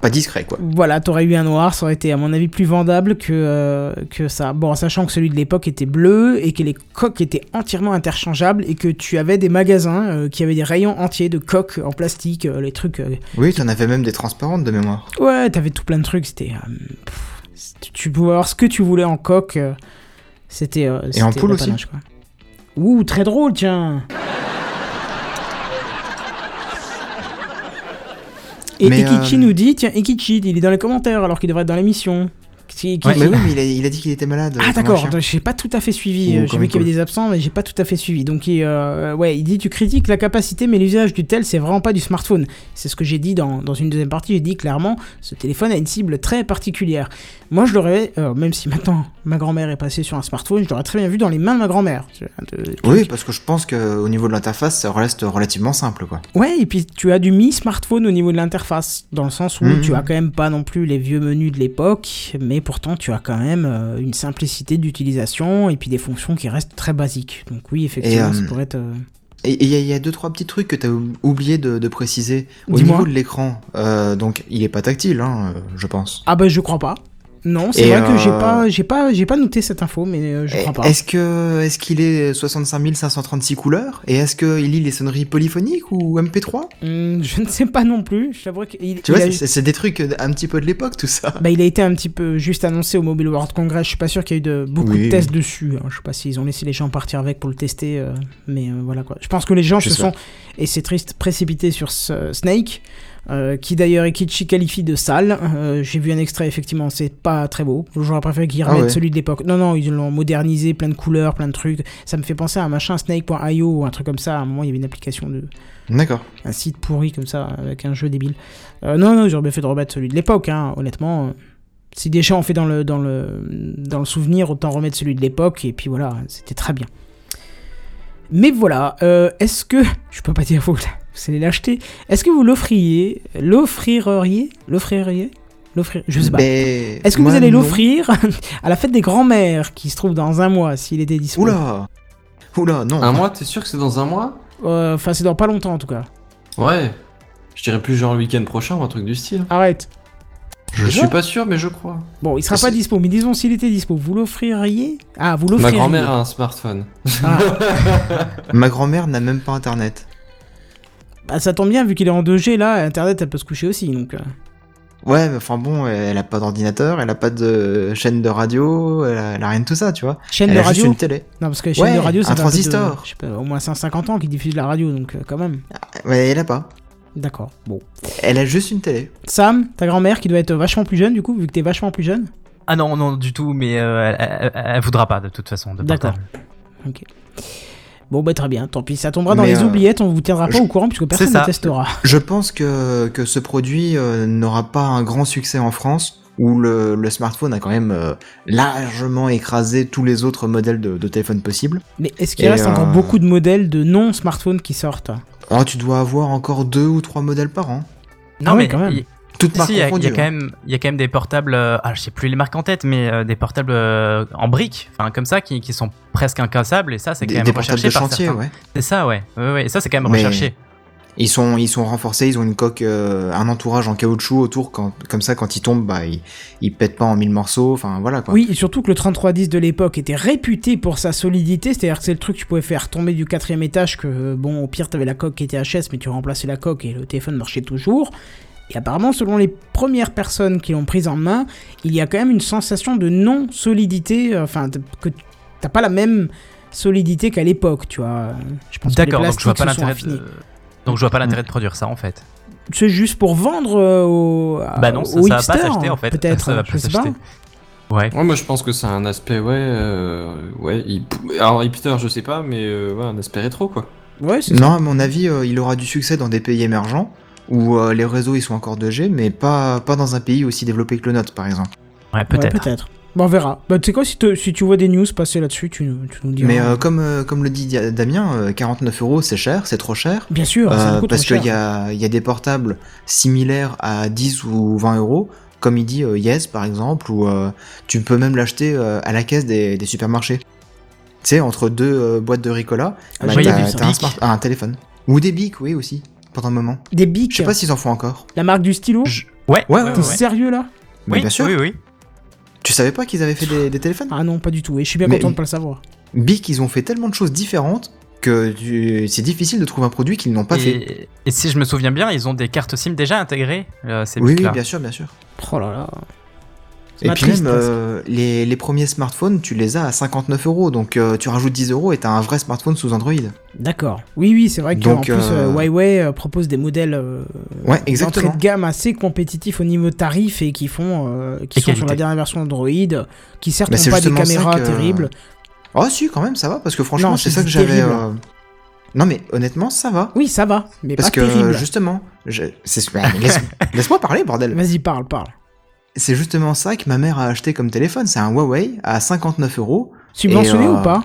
[SPEAKER 4] Pas discret, quoi.
[SPEAKER 1] voilà, t'aurais eu un noir, ça aurait été à mon avis plus vendable que, euh, que ça. Bon, en sachant que celui de l'époque était bleu et que les coques étaient entièrement interchangeables et que tu avais des magasins euh, qui avaient des rayons entiers de coques en plastique, euh, les trucs
[SPEAKER 4] Oui, t'en avais même des transparentes de mémoire.
[SPEAKER 1] Ouais, t'avais tout plein de trucs. C'était. tu- pouvais avoir ce que tu voulais en coque. C'était.
[SPEAKER 4] Et en poule
[SPEAKER 1] le
[SPEAKER 4] aussi
[SPEAKER 1] quoi. Ouh, très drôle, tiens. Et
[SPEAKER 4] Mais,
[SPEAKER 1] Ikichi
[SPEAKER 4] euh,
[SPEAKER 1] nous dit, tiens, Ikichi, il est dans les commentaires alors qu'il devrait être dans l'émission. Qui- qui-
[SPEAKER 4] Mais
[SPEAKER 1] qui-
[SPEAKER 4] oui, mais il a, il a dit qu'il était malade.
[SPEAKER 1] Ah d'accord, j'ai pas tout à fait suivi.
[SPEAKER 4] Ou
[SPEAKER 1] euh, J'ai vu qu'il y avait des absents, mais j'ai pas tout à fait suivi. Donc il, euh, ouais, il dit tu critiques la capacité, mais l'usage du tel, c'est vraiment pas du smartphone. C'est ce que j'ai dit dans, dans une deuxième partie. J'ai dit clairement, ce téléphone a une cible très particulière. Moi, je l'aurais, euh, même si maintenant ma grand-mère est passée sur un smartphone, je l'aurais très bien vu dans les mains de ma grand-mère.
[SPEAKER 4] Oui, parce que je pense qu'au niveau de l'interface, ça reste relativement simple, quoi.
[SPEAKER 1] Ouais, et puis tu as du mi-smartphone au niveau de l'interface, dans le sens où
[SPEAKER 4] Mhm.
[SPEAKER 1] tu as quand même pas non plus les vieux menus de l'époque, mais pourtant tu as quand même euh, une simplicité d'utilisation et puis des fonctions qui restent très basiques. Donc oui, effectivement,
[SPEAKER 4] Et, euh,
[SPEAKER 1] ça pourrait être... euh,
[SPEAKER 4] Et il y, a- il y a deux trois petits trucs que tu as oublié de, de préciser. Au niveau de l'écran, euh, donc il est pas tactile, hein, je pense.
[SPEAKER 1] Ah bah je crois pas. Non, c'est vrai que j'ai
[SPEAKER 4] euh,
[SPEAKER 1] pas, j'ai pas, j'ai pas noté cette info, mais euh, je crois pas.
[SPEAKER 4] Est-ce que est-ce qu'il est 65 536 couleurs? Et est-ce qu'il lit les sonneries polyphoniques ou MP3
[SPEAKER 1] Hum, je *laughs* ne sais pas non plus. Je t'avouerais qu'il
[SPEAKER 4] Tu
[SPEAKER 1] il
[SPEAKER 4] vois,
[SPEAKER 1] a-
[SPEAKER 4] c'est- des trucs un petit peu de l'époque, tout ça.
[SPEAKER 1] Bah, il a été un petit peu juste annoncé au Mobile World Congress. Je suis pas sûr qu'il y ait eu de, beaucoup
[SPEAKER 4] Oui.
[SPEAKER 1] de tests dessus. hein. Je sais pas s'ils ont laissé les gens partir avec pour le tester. euh, mais euh, voilà quoi. Je pense que les gens se sont, et c'est triste, précipités sur ce Snake. Euh, qui d'ailleurs Ikichi qualifie de sale. Euh, J'ai vu un extrait, effectivement, c'est pas très beau. J'aurais préféré qu'ils
[SPEAKER 4] Ah
[SPEAKER 1] remettent
[SPEAKER 4] ouais.
[SPEAKER 1] celui de l'époque. Non, non, ils l'ont modernisé, plein de couleurs, plein de trucs. Ça me fait penser à un machin Snake.io ou un truc comme ça. À un moment, il y avait une application de,
[SPEAKER 4] D'accord.
[SPEAKER 1] un site pourri comme ça, avec un jeu débile. Euh, non, non, j'aurais bien fait de remettre celui de l'époque, hein, honnêtement. Si déjà on fait dans le, dans, le, dans le souvenir, autant remettre celui de l'époque, et puis voilà, c'était très bien. Mais voilà, est-ce que. *laughs* Je peux pas dire vous, vous allez l'acheter. Est-ce que vous l'offriez L'offririez L'offririez L'offrir Je sais pas.
[SPEAKER 4] Ben,
[SPEAKER 1] Est-ce que vous allez l'offrir *laughs* à la fête des grands-mères qui se trouve dans un mois, s'il était disponible
[SPEAKER 4] Oula Oula, non.
[SPEAKER 3] Un mois, t'es sûr que c'est dans un mois?
[SPEAKER 1] Euh, Enfin, c'est dans pas longtemps en tout cas.
[SPEAKER 3] Ouais. Je dirais plus genre le week-end prochain ou un truc du style.
[SPEAKER 1] Arrête.
[SPEAKER 3] Je
[SPEAKER 1] Déjà
[SPEAKER 3] suis pas sûr, mais je crois.
[SPEAKER 1] Bon, il sera pas dispo, mais disons s'il était dispo, vous l'offririez? Ah, vous
[SPEAKER 3] Ma
[SPEAKER 1] l'offririez
[SPEAKER 3] grand-mère a un smartphone.
[SPEAKER 1] Ah, *laughs*
[SPEAKER 4] Ma grand-mère n'a même pas internet.
[SPEAKER 1] Bah, ça tombe bien, vu qu'il est en 2G, là, Internet, elle peut se coucher aussi, donc... euh.
[SPEAKER 4] Ouais, mais enfin bon, elle a pas d'ordinateur, elle a pas de chaîne de radio, elle a, elle a rien de tout ça, tu vois.
[SPEAKER 1] Chaîne
[SPEAKER 4] elle
[SPEAKER 1] de
[SPEAKER 4] a juste
[SPEAKER 1] radio
[SPEAKER 4] une télé.
[SPEAKER 1] Non, parce que chaîne
[SPEAKER 4] Ouais,
[SPEAKER 1] de radio, ça
[SPEAKER 4] un
[SPEAKER 1] peu de-
[SPEAKER 4] transistor.
[SPEAKER 1] je sais pas, au moins 150 ans qu'ils diffusent la radio, donc euh, quand même.
[SPEAKER 4] Ouais, elle a pas.
[SPEAKER 1] D'accord, bon.
[SPEAKER 4] Elle a juste une télé.
[SPEAKER 1] Sam, ta grand-mère, qui doit être vachement plus jeune, du coup, vu que t'es vachement plus jeune?
[SPEAKER 5] Ah non, non, du tout, mais euh, elle, elle- elle voudra pas de toute façon. de
[SPEAKER 1] D'accord.
[SPEAKER 5] portable.
[SPEAKER 1] Bon, bah très bien, tant pis, ça tombera dans
[SPEAKER 4] Mais,
[SPEAKER 1] les
[SPEAKER 4] euh,
[SPEAKER 1] oubliettes, on vous tiendra pas
[SPEAKER 4] je-
[SPEAKER 1] au courant, puisque personne ne testera.
[SPEAKER 4] Je pense que, que ce produit euh, n'aura pas un grand succès en France, où le, le smartphone a quand même euh, largement écrasé tous les autres modèles de, de téléphone possibles.
[SPEAKER 1] Mais est-ce qu'il reste encore beaucoup de modèles de non-smartphones qui sortent?
[SPEAKER 4] Oh, tu dois avoir encore deux ou trois modèles par an.
[SPEAKER 5] Non,
[SPEAKER 1] Ah oui,
[SPEAKER 5] mais
[SPEAKER 1] quand même.
[SPEAKER 5] Il-
[SPEAKER 4] Toutes
[SPEAKER 5] si,
[SPEAKER 4] marques
[SPEAKER 5] si, il y, a- y quand même, il y a quand même des portables. euh, ah, je sais plus les marques en tête, mais euh, des portables euh, en briques, enfin comme ça, qui, qui sont presque incassables. Et ça, c'est quand
[SPEAKER 4] Des,
[SPEAKER 5] même
[SPEAKER 4] des portables
[SPEAKER 5] recherché
[SPEAKER 4] de
[SPEAKER 5] par
[SPEAKER 4] chantier,
[SPEAKER 5] certains.
[SPEAKER 4] ouais.
[SPEAKER 5] C'est ça, ouais. ouais, ouais. Et ça, c'est quand même
[SPEAKER 4] Mais-
[SPEAKER 5] recherché.
[SPEAKER 4] Ils sont, ils sont renforcés, ils ont une coque, euh, un entourage en caoutchouc autour, quand, comme ça, quand ils tombent, bah, ils, ils pètent pas en mille morceaux, enfin voilà quoi.
[SPEAKER 1] Oui, et surtout que le 3310 de l'époque était réputé pour sa solidité, c'est-à-dire que c'est le truc que tu pouvais faire tomber du quatrième étage, que bon, au pire, t'avais la coque qui était HS, mais tu remplaçais la coque et le téléphone marchait toujours. Et apparemment, selon les premières personnes qui l'ont prise en main, il y a quand même une sensation de non-solidité, euh, enfin, que t'as pas la même solidité qu'à l'époque, tu vois. Je pense que les
[SPEAKER 5] D'accord, donc je vois pas
[SPEAKER 1] se sont
[SPEAKER 5] l'intérêt. de-. Donc je vois pas l'intérêt de produire ça en fait.
[SPEAKER 1] C'est juste pour vendre euh, aux,
[SPEAKER 5] Bah non, ça,
[SPEAKER 1] aux
[SPEAKER 5] ça va pas s'acheter en fait.
[SPEAKER 1] Peut-être,
[SPEAKER 5] ça va
[SPEAKER 1] je
[SPEAKER 5] pas
[SPEAKER 1] sais pas.
[SPEAKER 5] s'acheter. Ouais.
[SPEAKER 3] Ouais, moi je pense que c'est un aspect, ouais. euh, ouais il- Alors, hipster, je sais pas, mais euh, ouais, un aspect rétro, quoi.
[SPEAKER 1] Ouais, c'est ça.
[SPEAKER 4] Non, à mon avis, euh, il aura du succès dans des pays émergents, où euh, les réseaux ils sont encore 2G, mais pas, pas dans un pays aussi développé que le nôtre, par exemple.
[SPEAKER 5] Ouais,
[SPEAKER 1] Ouais,
[SPEAKER 5] peut-être.
[SPEAKER 1] Bon, on verra. Bah, tu sais quoi, si, te- si tu vois des news passer là-dessus, tu, nous- tu nous diras.
[SPEAKER 4] Mais euh, comme, euh, comme le dit Damien, euh, 49 euros c'est cher, c'est trop cher.
[SPEAKER 1] Bien sûr, c'est
[SPEAKER 4] Euh, parce qu'il y a, il y a des portables similaires à 10 ou 20 euros, comme il dit euh, Yes par exemple, ou euh, tu peux même l'acheter euh, à la caisse des, des supermarchés. Tu sais, entre deux euh, boîtes de Ricola,
[SPEAKER 1] Ah,
[SPEAKER 4] bah, t'as- un, un téléphone. Ou des bics, oui aussi, pendant un moment.
[SPEAKER 1] Des bics,
[SPEAKER 4] Je sais pas s'ils en font encore.
[SPEAKER 1] la marque du stylo.
[SPEAKER 5] Je- Ouais,
[SPEAKER 4] Ouais,
[SPEAKER 5] ouais,
[SPEAKER 4] ouais,
[SPEAKER 1] T'es
[SPEAKER 5] ouais.
[SPEAKER 1] sérieux là
[SPEAKER 4] Mais
[SPEAKER 5] Oui,
[SPEAKER 4] bien sûr.
[SPEAKER 5] oui, oui.
[SPEAKER 4] Tu savais pas qu'ils avaient fait des, des téléphones?
[SPEAKER 1] Ah non, pas du tout. Et je suis bien
[SPEAKER 4] Mais-
[SPEAKER 1] content de pas le savoir.
[SPEAKER 4] Bic, ils ont fait tellement de choses différentes que tu- c'est difficile de trouver un produit qu'ils n'ont pas fait.
[SPEAKER 5] Et, si je me souviens bien, ils ont des cartes SIM déjà intégrées. euh, ces
[SPEAKER 4] Oui, oui, bien sûr, bien sûr.
[SPEAKER 1] Oh là là.
[SPEAKER 4] Et puis même, euh, les, les premiers smartphones, tu les as à 59 euros, donc euh, tu rajoutes 10 euros et t'as un vrai smartphone sous Android.
[SPEAKER 1] D'accord. Oui, oui, c'est vrai qu'en
[SPEAKER 4] Donc,
[SPEAKER 1] plus, euh, Huawei propose des modèles euh,
[SPEAKER 4] Ouais,
[SPEAKER 1] d'entrée de gamme assez compétitifs au niveau tarif et qui font, euh, qui
[SPEAKER 5] Et
[SPEAKER 1] sont sur la dernière version Android, qui certes n'ont pas des caméras
[SPEAKER 4] que-
[SPEAKER 1] terribles.
[SPEAKER 4] Oh si, quand même, ça va, parce que franchement, c'est ça que j'avais... euh, Non mais honnêtement, ça va.
[SPEAKER 1] Oui, ça va, mais
[SPEAKER 4] Parce
[SPEAKER 1] pas
[SPEAKER 4] que
[SPEAKER 1] terrible.
[SPEAKER 4] justement, je... c'est- laisse- *laughs* laisse-moi parler, bordel.
[SPEAKER 1] Vas-y, parle, parle.
[SPEAKER 4] C'est justement ça que ma mère a acheté comme téléphone. C'est un Huawei à 59 euros.
[SPEAKER 1] Subventionné
[SPEAKER 4] Et, euh,
[SPEAKER 1] ou pas?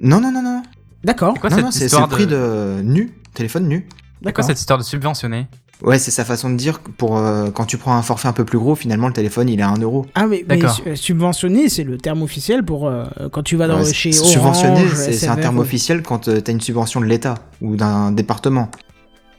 [SPEAKER 4] Non, non, non, non.
[SPEAKER 1] D'accord,
[SPEAKER 4] non,
[SPEAKER 5] cette
[SPEAKER 4] non, c'est le prix
[SPEAKER 5] de...
[SPEAKER 4] de... nu, téléphone nu.
[SPEAKER 1] D'accord.
[SPEAKER 5] cette histoire de subventionner
[SPEAKER 4] Ouais, c'est sa façon de dire que pour euh, quand tu prends un forfait un peu plus gros, finalement le téléphone il est à 1 euro.
[SPEAKER 1] Ah, mais, mais subventionné, c'est le terme officiel pour euh, quand tu vas dans,
[SPEAKER 4] Ouais,
[SPEAKER 1] chez Orange.
[SPEAKER 4] subventionné, c'est un terme
[SPEAKER 1] ou-
[SPEAKER 4] officiel quand euh, t'as une subvention de l'État ou d'un département.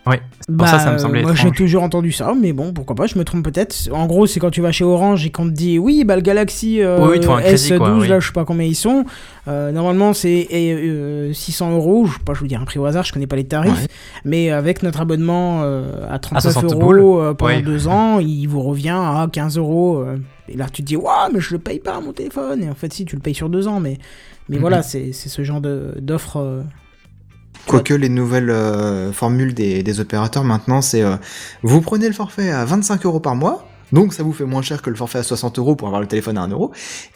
[SPEAKER 5] Oui, pour ça, ça me semblait
[SPEAKER 1] Bah, Moi, j'ai toujours entendu ça, mais bon, pourquoi pas, je me trompe peut-être. En gros, c'est quand tu vas chez Orange et qu'on te dit, oui, bah le Galaxy euh,
[SPEAKER 5] Oui, oui, tu vois un crédit,
[SPEAKER 1] S12,
[SPEAKER 5] quoi, oui.
[SPEAKER 1] là, je sais pas combien ils sont. Euh, normalement, c'est euh, 600 euros. Je sais pas, je vous dire un prix au hasard, je connais pas les tarifs.
[SPEAKER 4] Ouais.
[SPEAKER 1] Mais avec notre abonnement euh, à 39
[SPEAKER 5] 60
[SPEAKER 1] euros euh, pendant deux ans, il vous revient à 15 euros. euh. et là, tu te dis, waouh, mais je le paye pas mon téléphone. Et en fait, si, tu le payes sur deux ans, mais. Mais
[SPEAKER 5] Mhm.
[SPEAKER 1] voilà, c'est ce genre d'offre.
[SPEAKER 4] Quoique les nouvelles euh, formules des, des opérateurs maintenant, c'est euh, vous prenez le forfait à 25 euros par mois, donc ça vous fait moins cher que le forfait à 60 euros pour avoir le téléphone à 1 euro,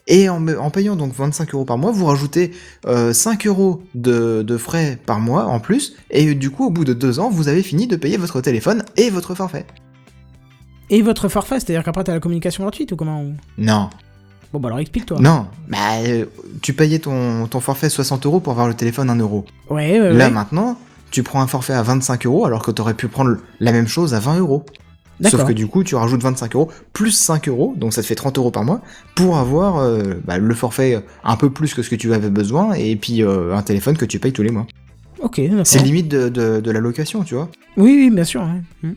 [SPEAKER 4] et en, en payant donc 25 euros par mois, vous rajoutez euh, 5 euros de, de frais par mois en plus, et du coup au bout de deux ans, vous avez fini de payer votre téléphone et votre forfait.
[SPEAKER 1] Et votre forfait, c'est-à-dire qu'après, t'as la communication gratuite ou comment
[SPEAKER 4] Non,
[SPEAKER 1] Bon, bah alors explique-toi.
[SPEAKER 4] non, bah euh, tu payais ton, ton forfait 60 euros pour avoir le téléphone 1 euro.
[SPEAKER 1] Ouais, ouais,
[SPEAKER 4] Là
[SPEAKER 1] ouais.
[SPEAKER 4] maintenant, tu prends un forfait à 25 euros alors que t'aurais pu prendre la même chose à 20 euros.
[SPEAKER 1] D'accord.
[SPEAKER 4] Sauf que du coup, tu rajoutes 25 euros plus 5 euros, donc ça te fait 30 euros par mois, pour avoir euh, bah, le forfait un peu plus que ce que tu avais besoin, et puis euh, un téléphone que tu payes tous les mois.
[SPEAKER 1] Ok, d'accord.
[SPEAKER 4] C'est limite de, de, de la location, tu vois.
[SPEAKER 1] Oui, oui, bien sûr. ouais.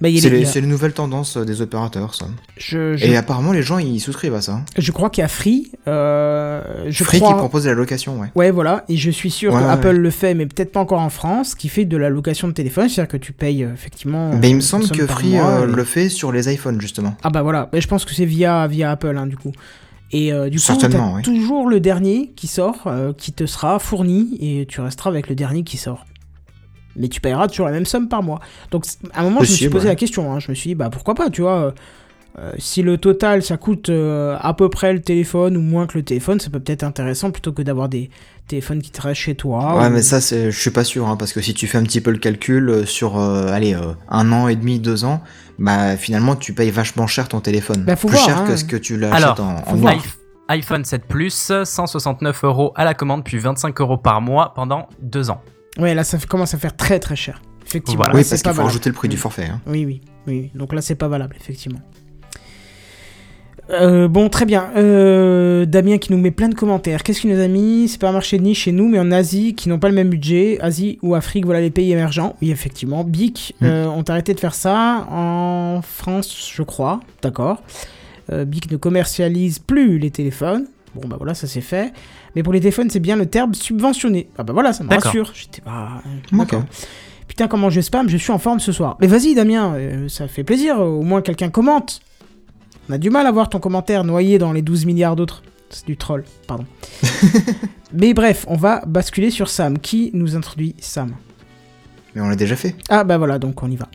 [SPEAKER 1] Bah,
[SPEAKER 4] C'est
[SPEAKER 1] les-
[SPEAKER 4] les, nouvelles tendances euh, des opérateurs, ça.
[SPEAKER 1] je, je,
[SPEAKER 4] Et apparemment, les gens, ils souscrivent à ça.
[SPEAKER 1] je crois qu'il y a Free. euh, je
[SPEAKER 4] Free
[SPEAKER 1] crois...
[SPEAKER 4] qui propose de la location, ouais.
[SPEAKER 1] Ouais, voilà. Et je suis sûr
[SPEAKER 4] Ouais,
[SPEAKER 1] que
[SPEAKER 4] ouais,
[SPEAKER 1] Apple
[SPEAKER 4] ouais.
[SPEAKER 1] le fait, mais peut-être pas encore en France, qui fait de la location de téléphone. C'est-à-dire que tu payes euh, effectivement.
[SPEAKER 4] Mais il me semble que Free
[SPEAKER 1] mois,
[SPEAKER 4] euh,
[SPEAKER 1] et-
[SPEAKER 4] le fait sur les iPhones, justement.
[SPEAKER 1] Ah bah voilà. Mais je pense que c'est via, via Apple, hein, du coup. Et euh, du coup,
[SPEAKER 4] oui.
[SPEAKER 1] toujours le dernier qui sort, qui te sera fourni, et tu resteras avec le dernier qui sort. Mais tu payeras toujours la même somme par mois. Donc à un moment, je me suis posé
[SPEAKER 4] ouais.
[SPEAKER 1] la question. hein. Je me suis dit, bah pourquoi pas, tu vois. euh, euh, si le total ça coûte euh, à peu près le téléphone ou moins que le téléphone, ça peut peut-être intéressant plutôt que d'avoir des téléphones qui te restent chez toi.
[SPEAKER 4] ouais,
[SPEAKER 1] ou-
[SPEAKER 4] mais ça, c'est, je suis pas sûr, hein, parce que si tu fais un petit peu le calcul euh, sur, euh, allez, euh, un an et demi, deux ans, bah finalement, tu payes vachement cher ton téléphone.
[SPEAKER 1] Bah, faut
[SPEAKER 4] Plus
[SPEAKER 1] voir,
[SPEAKER 4] cher
[SPEAKER 1] hein.
[SPEAKER 4] que ce que tu l'achètes
[SPEAKER 5] Alors,
[SPEAKER 4] en, en
[SPEAKER 5] iPhone 7 Plus, 169 euros à la commande, puis 25 euros par mois pendant deux ans.
[SPEAKER 1] Ouais, là ça commence à faire très très cher. Effectivement.
[SPEAKER 5] Voilà.
[SPEAKER 1] là,
[SPEAKER 4] Oui, parce qu'il faut
[SPEAKER 1] valable.
[SPEAKER 4] rajouter le prix du forfait. Hein.
[SPEAKER 1] Oui, oui, oui. Donc là, c'est pas valable, effectivement. Euh, bon, très bien. Euh, Damien qui nous met plein de commentaires. Qu'est-ce qu'il nous a mis? C'est pas un marché de niche chez nous, mais en Asie, qui n'ont pas le même budget. Asie ou Afrique, voilà les pays émergents. Oui, effectivement. Bic,
[SPEAKER 4] Mm.
[SPEAKER 1] euh, ont arrêté de faire ça. En France, je crois. D'accord. Bic ne commercialise plus les téléphones. Bon, bah voilà, ça c'est fait. Mais pour les téléphones, c'est bien le terme subventionné. Ah bah voilà, ça me rassure. J'étais pas.
[SPEAKER 4] D'accord.
[SPEAKER 1] Putain, comment je spam, je suis en forme ce soir. Mais vas-y, Damien, euh, ça fait plaisir, au moins quelqu'un commente. On a du mal à voir ton commentaire noyé dans les 12 milliards d'autres. C'est du troll, pardon. *laughs* Mais bref, on va basculer sur Sam. Qui nous introduit Sam?
[SPEAKER 4] Mais on l'a déjà fait.
[SPEAKER 1] Ah bah voilà, donc on y va.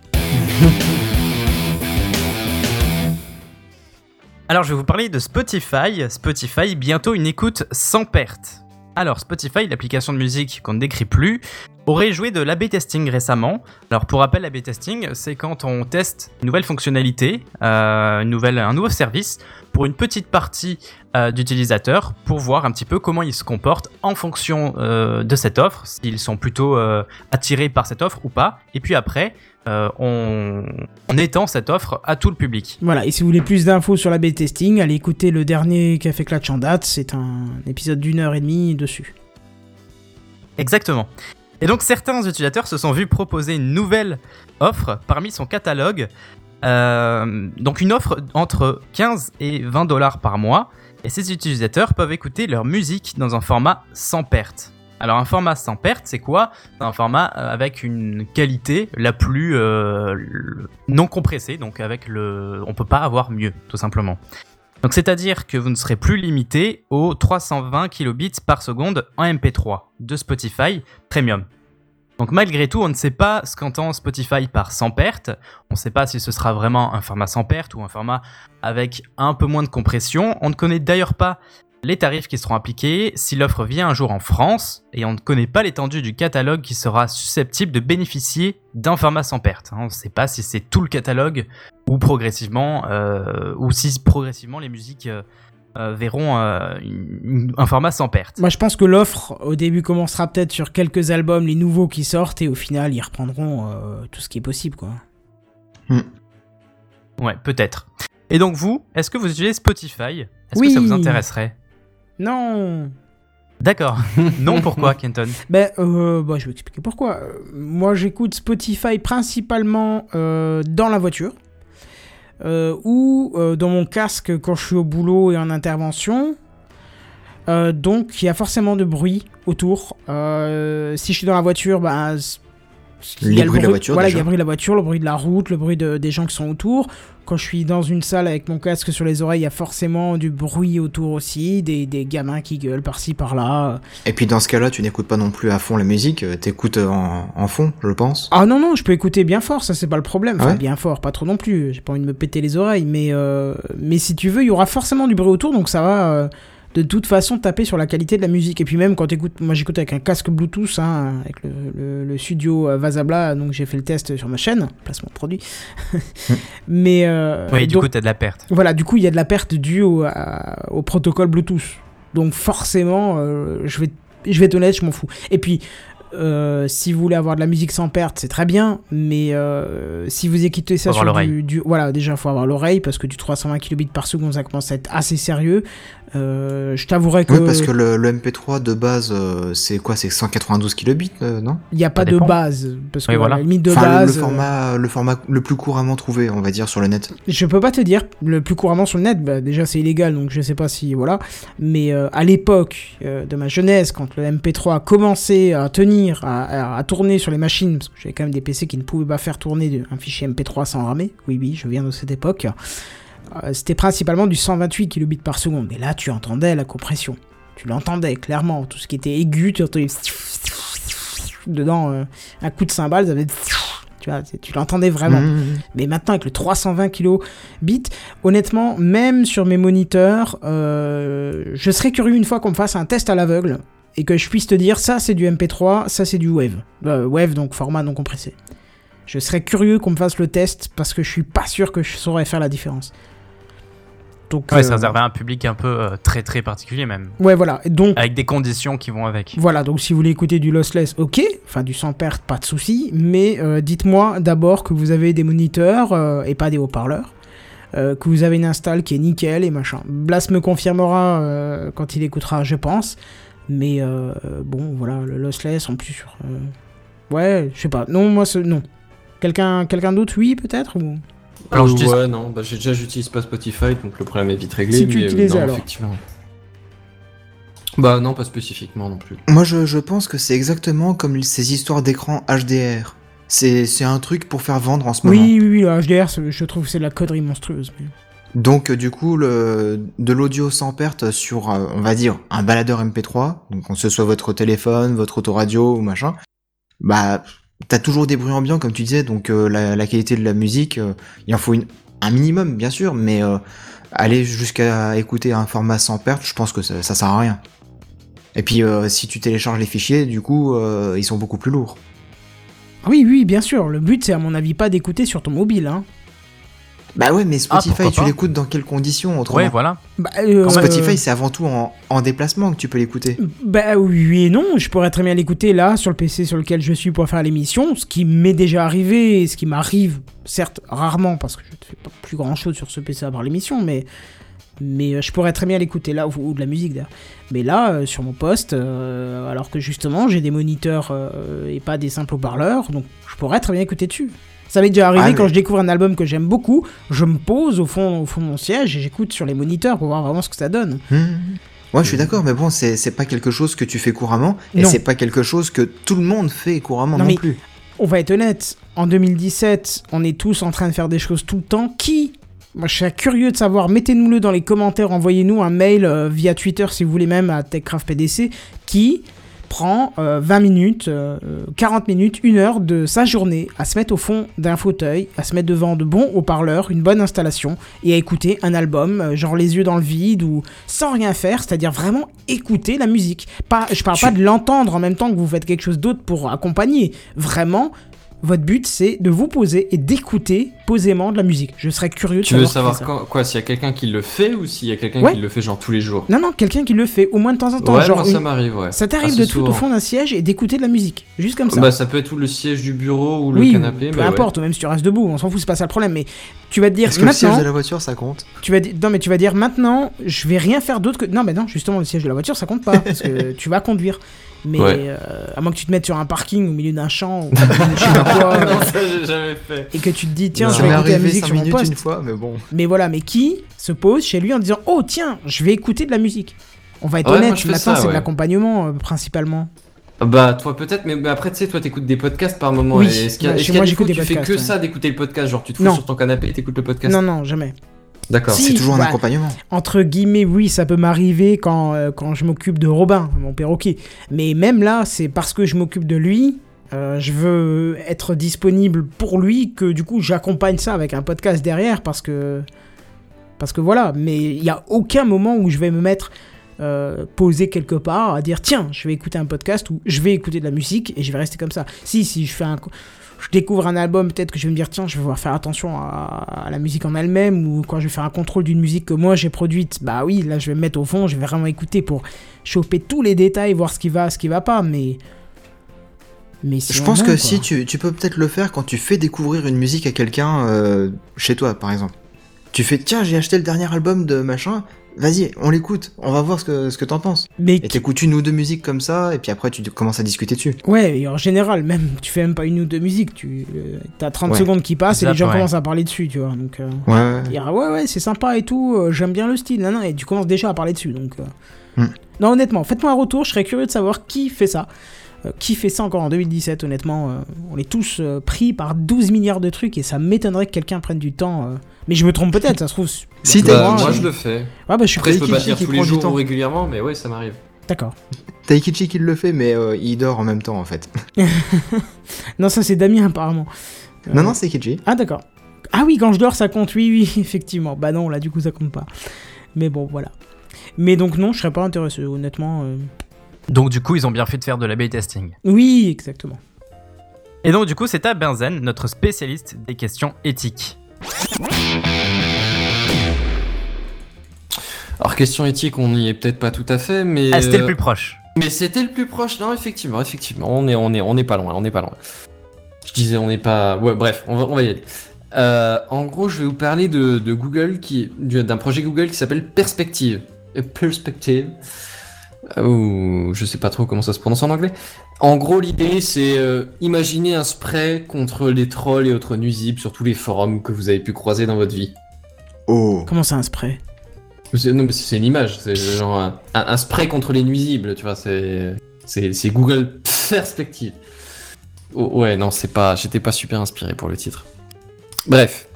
[SPEAKER 5] Alors, je vais vous parler de Spotify. Spotify, bientôt une écoute sans perte. Alors, Spotify, l'application de musique qu'on ne décrit plus, aurait joué de l'A-B testing récemment. Alors, pour rappel, l'A-B testing, c'est quand on teste une nouvelle fonctionnalité, euh, une nouvelle, un nouveau service, pour une petite partie euh, d'utilisateurs, pour voir un petit peu comment ils se comportent en fonction euh, de cette offre, s'ils sont plutôt attirés par cette offre ou pas. Et puis après, on, on étend cette offre à tout le public.
[SPEAKER 1] Voilà, et si vous voulez plus d'infos sur la B testing, allez écouter le dernier Café Clatch en date. C'est un épisode d'une heure et demie dessus.
[SPEAKER 5] Exactement. Et donc certains utilisateurs se sont vus proposer une nouvelle offre parmi son catalogue. Euh, donc une offre entre 15 et 20 dollars par mois. Et ces utilisateurs peuvent écouter leur musique dans un format sans perte. Alors un format sans perte, c'est quoi? C'est un format euh, avec une qualité la plus euh, non compressée, donc avec le, on peut pas avoir mieux, tout simplement. Donc c'est-à-dire que vous ne serez plus limité aux 320 kilobits par seconde en MP3 de Spotify Premium. Donc malgré tout, on ne sait pas ce qu'entend Spotify par sans perte. On ne sait pas si ce sera vraiment un format sans perte ou un format avec un peu moins de compression. On ne connaît d'ailleurs pas les tarifs qui seront appliqués si l'offre vient un jour en France et on ne connaît pas l'étendue du catalogue qui sera susceptible de bénéficier d'un format sans perte. On ne sait pas si c'est tout le catalogue ou progressivement euh, ou si progressivement les musiques euh, euh, verront euh, une- une- un format sans perte.
[SPEAKER 1] Moi, je pense que l'offre, au début, commencera peut-être sur quelques albums, les nouveaux qui sortent, et au final, ils reprendront euh, tout ce qui est possible, quoi.
[SPEAKER 5] Ouais, peut-être. Et donc vous, est-ce que vous utilisez Spotify? Est-ce
[SPEAKER 1] Oui.
[SPEAKER 5] que ça vous intéresserait?
[SPEAKER 1] Non
[SPEAKER 5] D'accord. *laughs* non, pourquoi, Kenton?
[SPEAKER 1] Ben, euh, bah, je vais expliquer pourquoi. Euh, Moi, j'écoute Spotify principalement euh, dans la voiture. euh, ou dans mon casque quand je suis au boulot et en intervention. Donc, il y a forcément de bruit autour. Si je suis dans la voiture, ben,
[SPEAKER 4] Les bruits de la voiture,
[SPEAKER 1] Voilà, il y a
[SPEAKER 4] déjà.
[SPEAKER 1] le bruit de la voiture, le bruit de la route, le bruit de- des gens qui sont autour. Quand je suis dans une salle avec mon casque sur les oreilles, il y a forcément du bruit autour aussi, des, des gamins qui gueulent par-ci par-là.
[SPEAKER 4] Et puis dans ce cas-là, tu n'écoutes pas non plus à fond la musique, euh, t'écoutes en, en fond, je pense.
[SPEAKER 1] Ah non, non, je peux écouter bien fort, ça c'est pas le problème. Enfin,
[SPEAKER 4] ouais
[SPEAKER 1] bien fort, pas trop non plus. J'ai pas envie de me péter les oreilles, mais, euh, mais si tu veux, il y aura forcément du bruit autour, donc ça va euh, de toute façon taper sur la qualité de la musique. Et puis même quand t'écoutes, moi j'écoute avec un casque Bluetooth, hein, avec le, le- le studio euh, Vasabla, donc j'ai fait le test sur ma chaîne, placement de produit. *laughs* mais euh,
[SPEAKER 5] Oui, du
[SPEAKER 1] donc-
[SPEAKER 5] coup, t'as de la perte.
[SPEAKER 1] voilà, du coup, il y a de la perte due au, à- au protocole Bluetooth. Donc forcément, euh, je vais, je vais être honnête, je m'en fous. Et puis, euh, si vous voulez avoir de la musique sans perte, c'est très bien, mais euh, si vous écoutez ça sur du, du- Voilà, déjà, faut avoir l'oreille, parce que du 320 kilobits par seconde, ça commence à être assez sérieux. Euh, je t'avouerai que
[SPEAKER 4] Oui, parce que le, le MP3 de base, euh, c'est quoi C'est 192 kilobits, euh, non?
[SPEAKER 1] Il n'y a pas de
[SPEAKER 5] dépend.
[SPEAKER 1] base. Parce que
[SPEAKER 5] Oui,
[SPEAKER 1] à
[SPEAKER 5] voilà.
[SPEAKER 1] la limite de
[SPEAKER 4] Enfin, le-
[SPEAKER 1] base.
[SPEAKER 4] le, format, le format le plus couramment trouvé, on va dire, sur le net.
[SPEAKER 1] Je peux pas te dire, le plus couramment sur le net, bah, déjà c'est illégal, donc je sais pas si, voilà. Mais euh, à l'époque euh, de ma jeunesse, quand le MP3 a commencé à tenir, à, à- à tourner sur les machines, parce que j'avais quand même des PC qui ne pouvaient pas faire tourner un fichier MP3 sans ramer, oui oui, je viens de cette époque, euh, c'était principalement du 128 kilobits par seconde. Et là, tu entendais la compression. Tu l'entendais clairement, tout ce qui était aigu, tu entendais dedans euh, un coup de cymbale, ça faisait tu l'entendais vraiment.
[SPEAKER 4] Mmh.
[SPEAKER 1] Mais maintenant, avec le 320 kilobits, honnêtement, même sur mes moniteurs, euh, je serais curieux une fois qu'on me fasse un test à l'aveugle et que je puisse te dire ça c'est du MP3, ça c'est du Wave. Euh, Wave, donc format non compressé. Je serais curieux qu'on me fasse le test parce que je suis pas sûr que je saurais faire la différence. Donc,
[SPEAKER 5] Ouais,
[SPEAKER 1] euh,
[SPEAKER 5] ça réservé à un public un peu euh, très très particulier même.
[SPEAKER 1] Ouais, voilà. Et donc,
[SPEAKER 5] Avec des conditions qui vont avec.
[SPEAKER 1] voilà, donc si vous voulez écouter du lossless, ok, enfin du sans perte, pas de souci, mais euh, dites-moi d'abord que vous avez des moniteurs euh, et pas des haut-parleurs, euh, que vous avez une install qui est nickel et machin. Blas me confirmera euh, quand il écoutera, je pense, mais euh, bon, voilà, le lossless en plus Ouais, je sais pas, non, moi, non. Quelqu'un quelqu'un d'autre, oui, peut-être ou...
[SPEAKER 5] Alors, je dis-
[SPEAKER 3] ouais, non, bah, j'ai déjà j'utilise pas Spotify, donc le problème est vite réglé.
[SPEAKER 1] Si tu
[SPEAKER 3] mais, euh, non,
[SPEAKER 1] alors.
[SPEAKER 3] effectivement. Bah non, pas spécifiquement non plus.
[SPEAKER 4] Moi, je, je pense que c'est exactement comme ces histoires d'écran HDR. C'est c'est un truc pour faire vendre en ce moment.
[SPEAKER 1] Oui, oui, oui, le HDR, je trouve que c'est de la connerie monstrueuse. mais-
[SPEAKER 4] Donc euh, du coup, le, de l'audio sans perte sur, euh, on va dire, un baladeur MP3, donc que ce soit votre téléphone, votre autoradio ou machin, bah t'as toujours des bruits ambiants comme tu disais, donc euh, la, qualité de la musique, euh, il en faut un minimum bien sûr, mais euh, aller jusqu'à écouter un format sans perte, je pense que ça, ça sert à rien. Et puis si tu télécharges les fichiers, du coup, ils sont beaucoup plus lourds.
[SPEAKER 1] Ah Oui, oui, bien sûr, le but c'est à mon avis pas d'écouter sur ton mobile, hein.
[SPEAKER 4] Bah ouais, mais Spotify,
[SPEAKER 5] pourquoi
[SPEAKER 4] tu l'écoutes dans quelles conditions autrement
[SPEAKER 5] Ouais, voilà.
[SPEAKER 1] Bah, euh,
[SPEAKER 4] Spotify, c'est avant tout en, en déplacement que tu peux l'écouter.
[SPEAKER 1] Bah oui et non, je pourrais très bien l'écouter là sur le PC sur lequel je suis pour faire l'émission, ce qui m'est déjà arrivé et ce qui m'arrive, certes rarement parce que je ne fais pas plus grand chose sur ce PC à part l'émission, mais mais euh, je pourrais très bien l'écouter là ou, ou de la musique d'ailleurs. Mais là euh, sur mon poste, euh, alors que justement j'ai des moniteurs euh, et pas des simples haut-parleurs, donc je pourrais très bien écouter dessus. Ça m'est déjà arrivé
[SPEAKER 4] Ah, mais-
[SPEAKER 1] quand je découvre un album que j'aime beaucoup, je me pose au fond, au fond de mon siège et j'écoute sur les moniteurs pour voir vraiment ce que ça donne.
[SPEAKER 4] Mmh. Ouais, je suis d'accord, mais bon, c'est pas quelque chose que tu fais couramment, et c'est pas quelque chose que tout le monde fait couramment
[SPEAKER 1] Non,
[SPEAKER 4] non,
[SPEAKER 1] mais-
[SPEAKER 4] plus.
[SPEAKER 1] on va être honnête, en 2017, on est tous en train de faire des choses tout le temps. Qui Moi, je serais curieux de savoir. Mettez-nous-le dans les commentaires. Envoyez-nous un mail euh, via Twitter si vous voulez même à TechCraftPDC qui prend euh, 20 minutes, euh, 40 minutes, une heure de sa journée à se mettre au fond d'un fauteuil, à se mettre devant de bons haut-parleurs, une bonne installation et à écouter un album, euh, genre les yeux dans le vide ou sans rien faire, c'est-à-dire vraiment écouter la musique. Pas, je parle pas de l'entendre en même temps que vous faites quelque chose d'autre pour accompagner. Vraiment, votre but c'est de vous poser et d'écouter posément de la musique. Je serais curieux de
[SPEAKER 3] Tu veux
[SPEAKER 1] savoir. qui
[SPEAKER 3] savoir
[SPEAKER 1] fait
[SPEAKER 3] quoi, s'il y a quelqu'un qui le fait ou s'il y a quelqu'un
[SPEAKER 1] Ouais.
[SPEAKER 3] qui le fait genre tous les jours?
[SPEAKER 1] Non, non, quelqu'un qui le fait au moins de temps en temps.
[SPEAKER 3] Ouais,
[SPEAKER 1] genre
[SPEAKER 3] moi ça
[SPEAKER 1] une-
[SPEAKER 3] m'arrive, ouais.
[SPEAKER 1] Ça t'arrive de te foutre au fond d'un siège et d'écouter de la musique. Juste comme ça.
[SPEAKER 3] Bah ça peut être tout le siège du bureau ou le
[SPEAKER 1] oui,
[SPEAKER 3] canapé,
[SPEAKER 1] peu importe, même si tu restes debout, on s'en fout, c'est pas ça le problème. Mais tu vas te dire
[SPEAKER 4] Est-ce que le siège
[SPEAKER 1] maintenant,
[SPEAKER 4] de la voiture, ça compte
[SPEAKER 1] tu vas dire, non mais tu vas dire maintenant, je vais rien faire d'autre que non, mais non, justement le siège de la voiture ça compte pas parce que *laughs* tu vas conduire. Mais
[SPEAKER 3] Ouais.
[SPEAKER 1] euh, à moins que tu te mettes sur un parking au milieu d'un champ ou *laughs* je sais pas quoi,
[SPEAKER 3] non, ça j'ai jamais fait.
[SPEAKER 1] et que tu te dis tiens,
[SPEAKER 3] Non.
[SPEAKER 1] je vais écouter la musique
[SPEAKER 4] 5
[SPEAKER 1] sur mon poste.
[SPEAKER 4] une fois, mais bon.
[SPEAKER 1] Mais voilà, mais qui se pose chez lui en disant oh tiens, je vais écouter de la musique. On va être
[SPEAKER 3] Ouais,
[SPEAKER 1] honnête, maintenant c'est de l'accompagnement euh, principalement.
[SPEAKER 3] Bah toi peut-être, mais, mais après tu sais, toi t'écoutes des podcasts par moment.
[SPEAKER 1] Oui,
[SPEAKER 3] et Est-ce qu'il y a,
[SPEAKER 1] bah,
[SPEAKER 3] est-ce
[SPEAKER 1] chez
[SPEAKER 3] qu'il y a
[SPEAKER 1] moi,
[SPEAKER 3] des fois tu fais que ça d'écouter le podcast? Genre tu te fous
[SPEAKER 1] Non.
[SPEAKER 3] sur ton canapé et t'écoutes le podcast?
[SPEAKER 1] Non non, jamais.
[SPEAKER 3] D'accord.
[SPEAKER 1] Si.
[SPEAKER 4] C'est toujours un accompagnement.
[SPEAKER 1] entre guillemets, oui, ça peut m'arriver quand, euh, quand je m'occupe de Robin, mon perroquet. Mais même là, c'est parce que je m'occupe de lui, euh, je veux être disponible pour lui, que du coup, j'accompagne ça avec un podcast derrière, parce que... Parce que voilà, mais il n'y a aucun moment où je vais me mettre euh, posé quelque part à dire tiens, je vais écouter un podcast ou je vais écouter de la musique et je vais rester comme ça. Si, si je fais un... Je découvre un album, peut-être que je vais me dire tiens, je vais devoir faire attention à, à la musique en elle-même ou quand je vais faire un contrôle d'une musique que moi j'ai produite, bah oui, là je vais me mettre au fond, je vais vraiment écouter pour choper tous les détails, voir ce qui va, ce qui va pas, mais mais
[SPEAKER 4] Je pense que
[SPEAKER 1] quoi.
[SPEAKER 4] si tu, tu peux peut-être le faire quand tu fais découvrir une musique à quelqu'un euh, chez toi, par exemple. Tu fais tiens, j'ai acheté le dernier album de machin, vas-y, on l'écoute, on va voir ce que, ce que t'en penses.
[SPEAKER 1] mais
[SPEAKER 4] Et t'écoutes une ou deux musiques comme ça, et puis après tu commences à discuter dessus.
[SPEAKER 1] Ouais, et en général, même, tu fais même pas une ou deux musiques, tu euh, t'as 30
[SPEAKER 4] Ouais.
[SPEAKER 1] secondes qui passent et les gens
[SPEAKER 5] ouais.
[SPEAKER 1] commencent à parler dessus, tu vois. Donc, euh,
[SPEAKER 4] Ouais, ouais.
[SPEAKER 1] dire, ouais, ouais, c'est sympa et tout, euh, j'aime bien le style, nan, nan, et tu commences déjà à parler dessus. Donc, euh.
[SPEAKER 4] Hmm.
[SPEAKER 1] Non, honnêtement, faites-moi un retour, je serais curieux de savoir qui fait ça. Euh, qui fait ça encore en 2017, honnêtement. euh, on est tous euh, pris par 12 milliards de trucs et ça m'étonnerait que quelqu'un prenne du temps. euh. Mais je me trompe peut-être, ça se trouve.
[SPEAKER 4] Si t'as-
[SPEAKER 3] Bah,
[SPEAKER 1] moi,
[SPEAKER 3] moi je le fais.
[SPEAKER 1] Ouais, bah, je suis
[SPEAKER 3] Après je peux pas
[SPEAKER 4] Kichi
[SPEAKER 3] dire
[SPEAKER 4] qui
[SPEAKER 3] tous les
[SPEAKER 4] prend du
[SPEAKER 3] jours ou régulièrement, mais ouais ça m'arrive.
[SPEAKER 1] D'accord. *laughs*
[SPEAKER 4] Taikichi qui le fait, mais euh, il dort en même temps en fait. *laughs*
[SPEAKER 1] Non, ça c'est Damien apparemment. Euh,
[SPEAKER 4] Non, non, c'est Kichi.
[SPEAKER 1] Ah d'accord. Ah oui, quand je dors, ça compte. Oui, oui, *laughs* effectivement. Bah non, là, du coup, ça compte pas. Mais bon, voilà. Mais donc non, je serais pas intéressé, honnêtement. euh.
[SPEAKER 5] Donc du coup, ils ont bien fait de faire de la testing.
[SPEAKER 1] Oui, exactement.
[SPEAKER 5] Et donc du coup, c'est à Benzen, notre spécialiste des questions éthiques.
[SPEAKER 3] Alors question éthique, on n'y est peut-être pas tout à fait, mais
[SPEAKER 5] Ah, c'était le
[SPEAKER 3] euh,
[SPEAKER 5] plus proche.
[SPEAKER 3] Mais c'était le plus proche, non, effectivement, effectivement, on est, on est, on est pas loin, on est pas loin. Je disais, on n'est pas, ouais, bref, on va, on va y aller. Euh, en gros, je vais vous parler de, de Google, qui, du- d'un projet Google qui s'appelle Perspective. Euh, Perspective. Euh, Ou je sais pas trop comment ça se prononce en anglais. En gros, l'idée, c'est euh, imaginer un spray contre les trolls et autres nuisibles sur tous les forums que vous avez pu croiser dans votre vie.
[SPEAKER 4] Oh.
[SPEAKER 1] Comment ça, un spray?
[SPEAKER 3] C'est- Non, mais c'est une image, c'est genre un, un- un spray contre les nuisibles, tu vois, c'est c'est c'est Google Perspective. Oh, ouais, non, c'est pas, j'étais pas super inspiré pour le titre. Bref,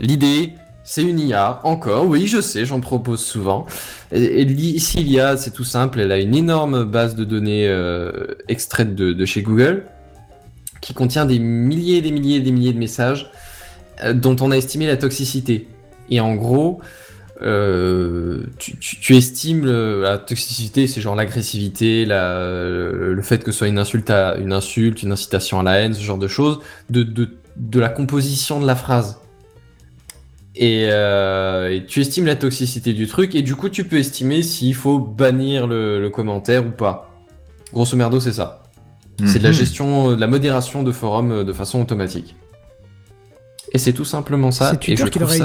[SPEAKER 3] l'idée, c'est une IA, encore, oui, je sais, j'en propose souvent. Et, et ici, l'IA, c'est tout simple, elle a une énorme base de données euh, extraite de, chez Google, qui contient des milliers et des milliers et des milliers de messages euh, dont on a estimé la toxicité. Et en gros, euh, tu, tu- tu estimes le- la toxicité, c'est genre l'agressivité, la- le fait que ce soit une insulte, à, une insulte, une incitation à la haine, ce genre de choses, de, de la composition de la phrase. Et, euh, et tu estimes la toxicité du truc, et du coup tu peux estimer s'il faut bannir le, le commentaire ou pas. Grosso merdo, c'est ça. C'est de la
[SPEAKER 4] Mhm.
[SPEAKER 3] gestion, de la modération de forums euh, de façon automatique. Et c'est tout simplement ça.
[SPEAKER 1] C'est
[SPEAKER 3] et
[SPEAKER 1] Twitter
[SPEAKER 3] je
[SPEAKER 1] qui l'aurait
[SPEAKER 3] ça.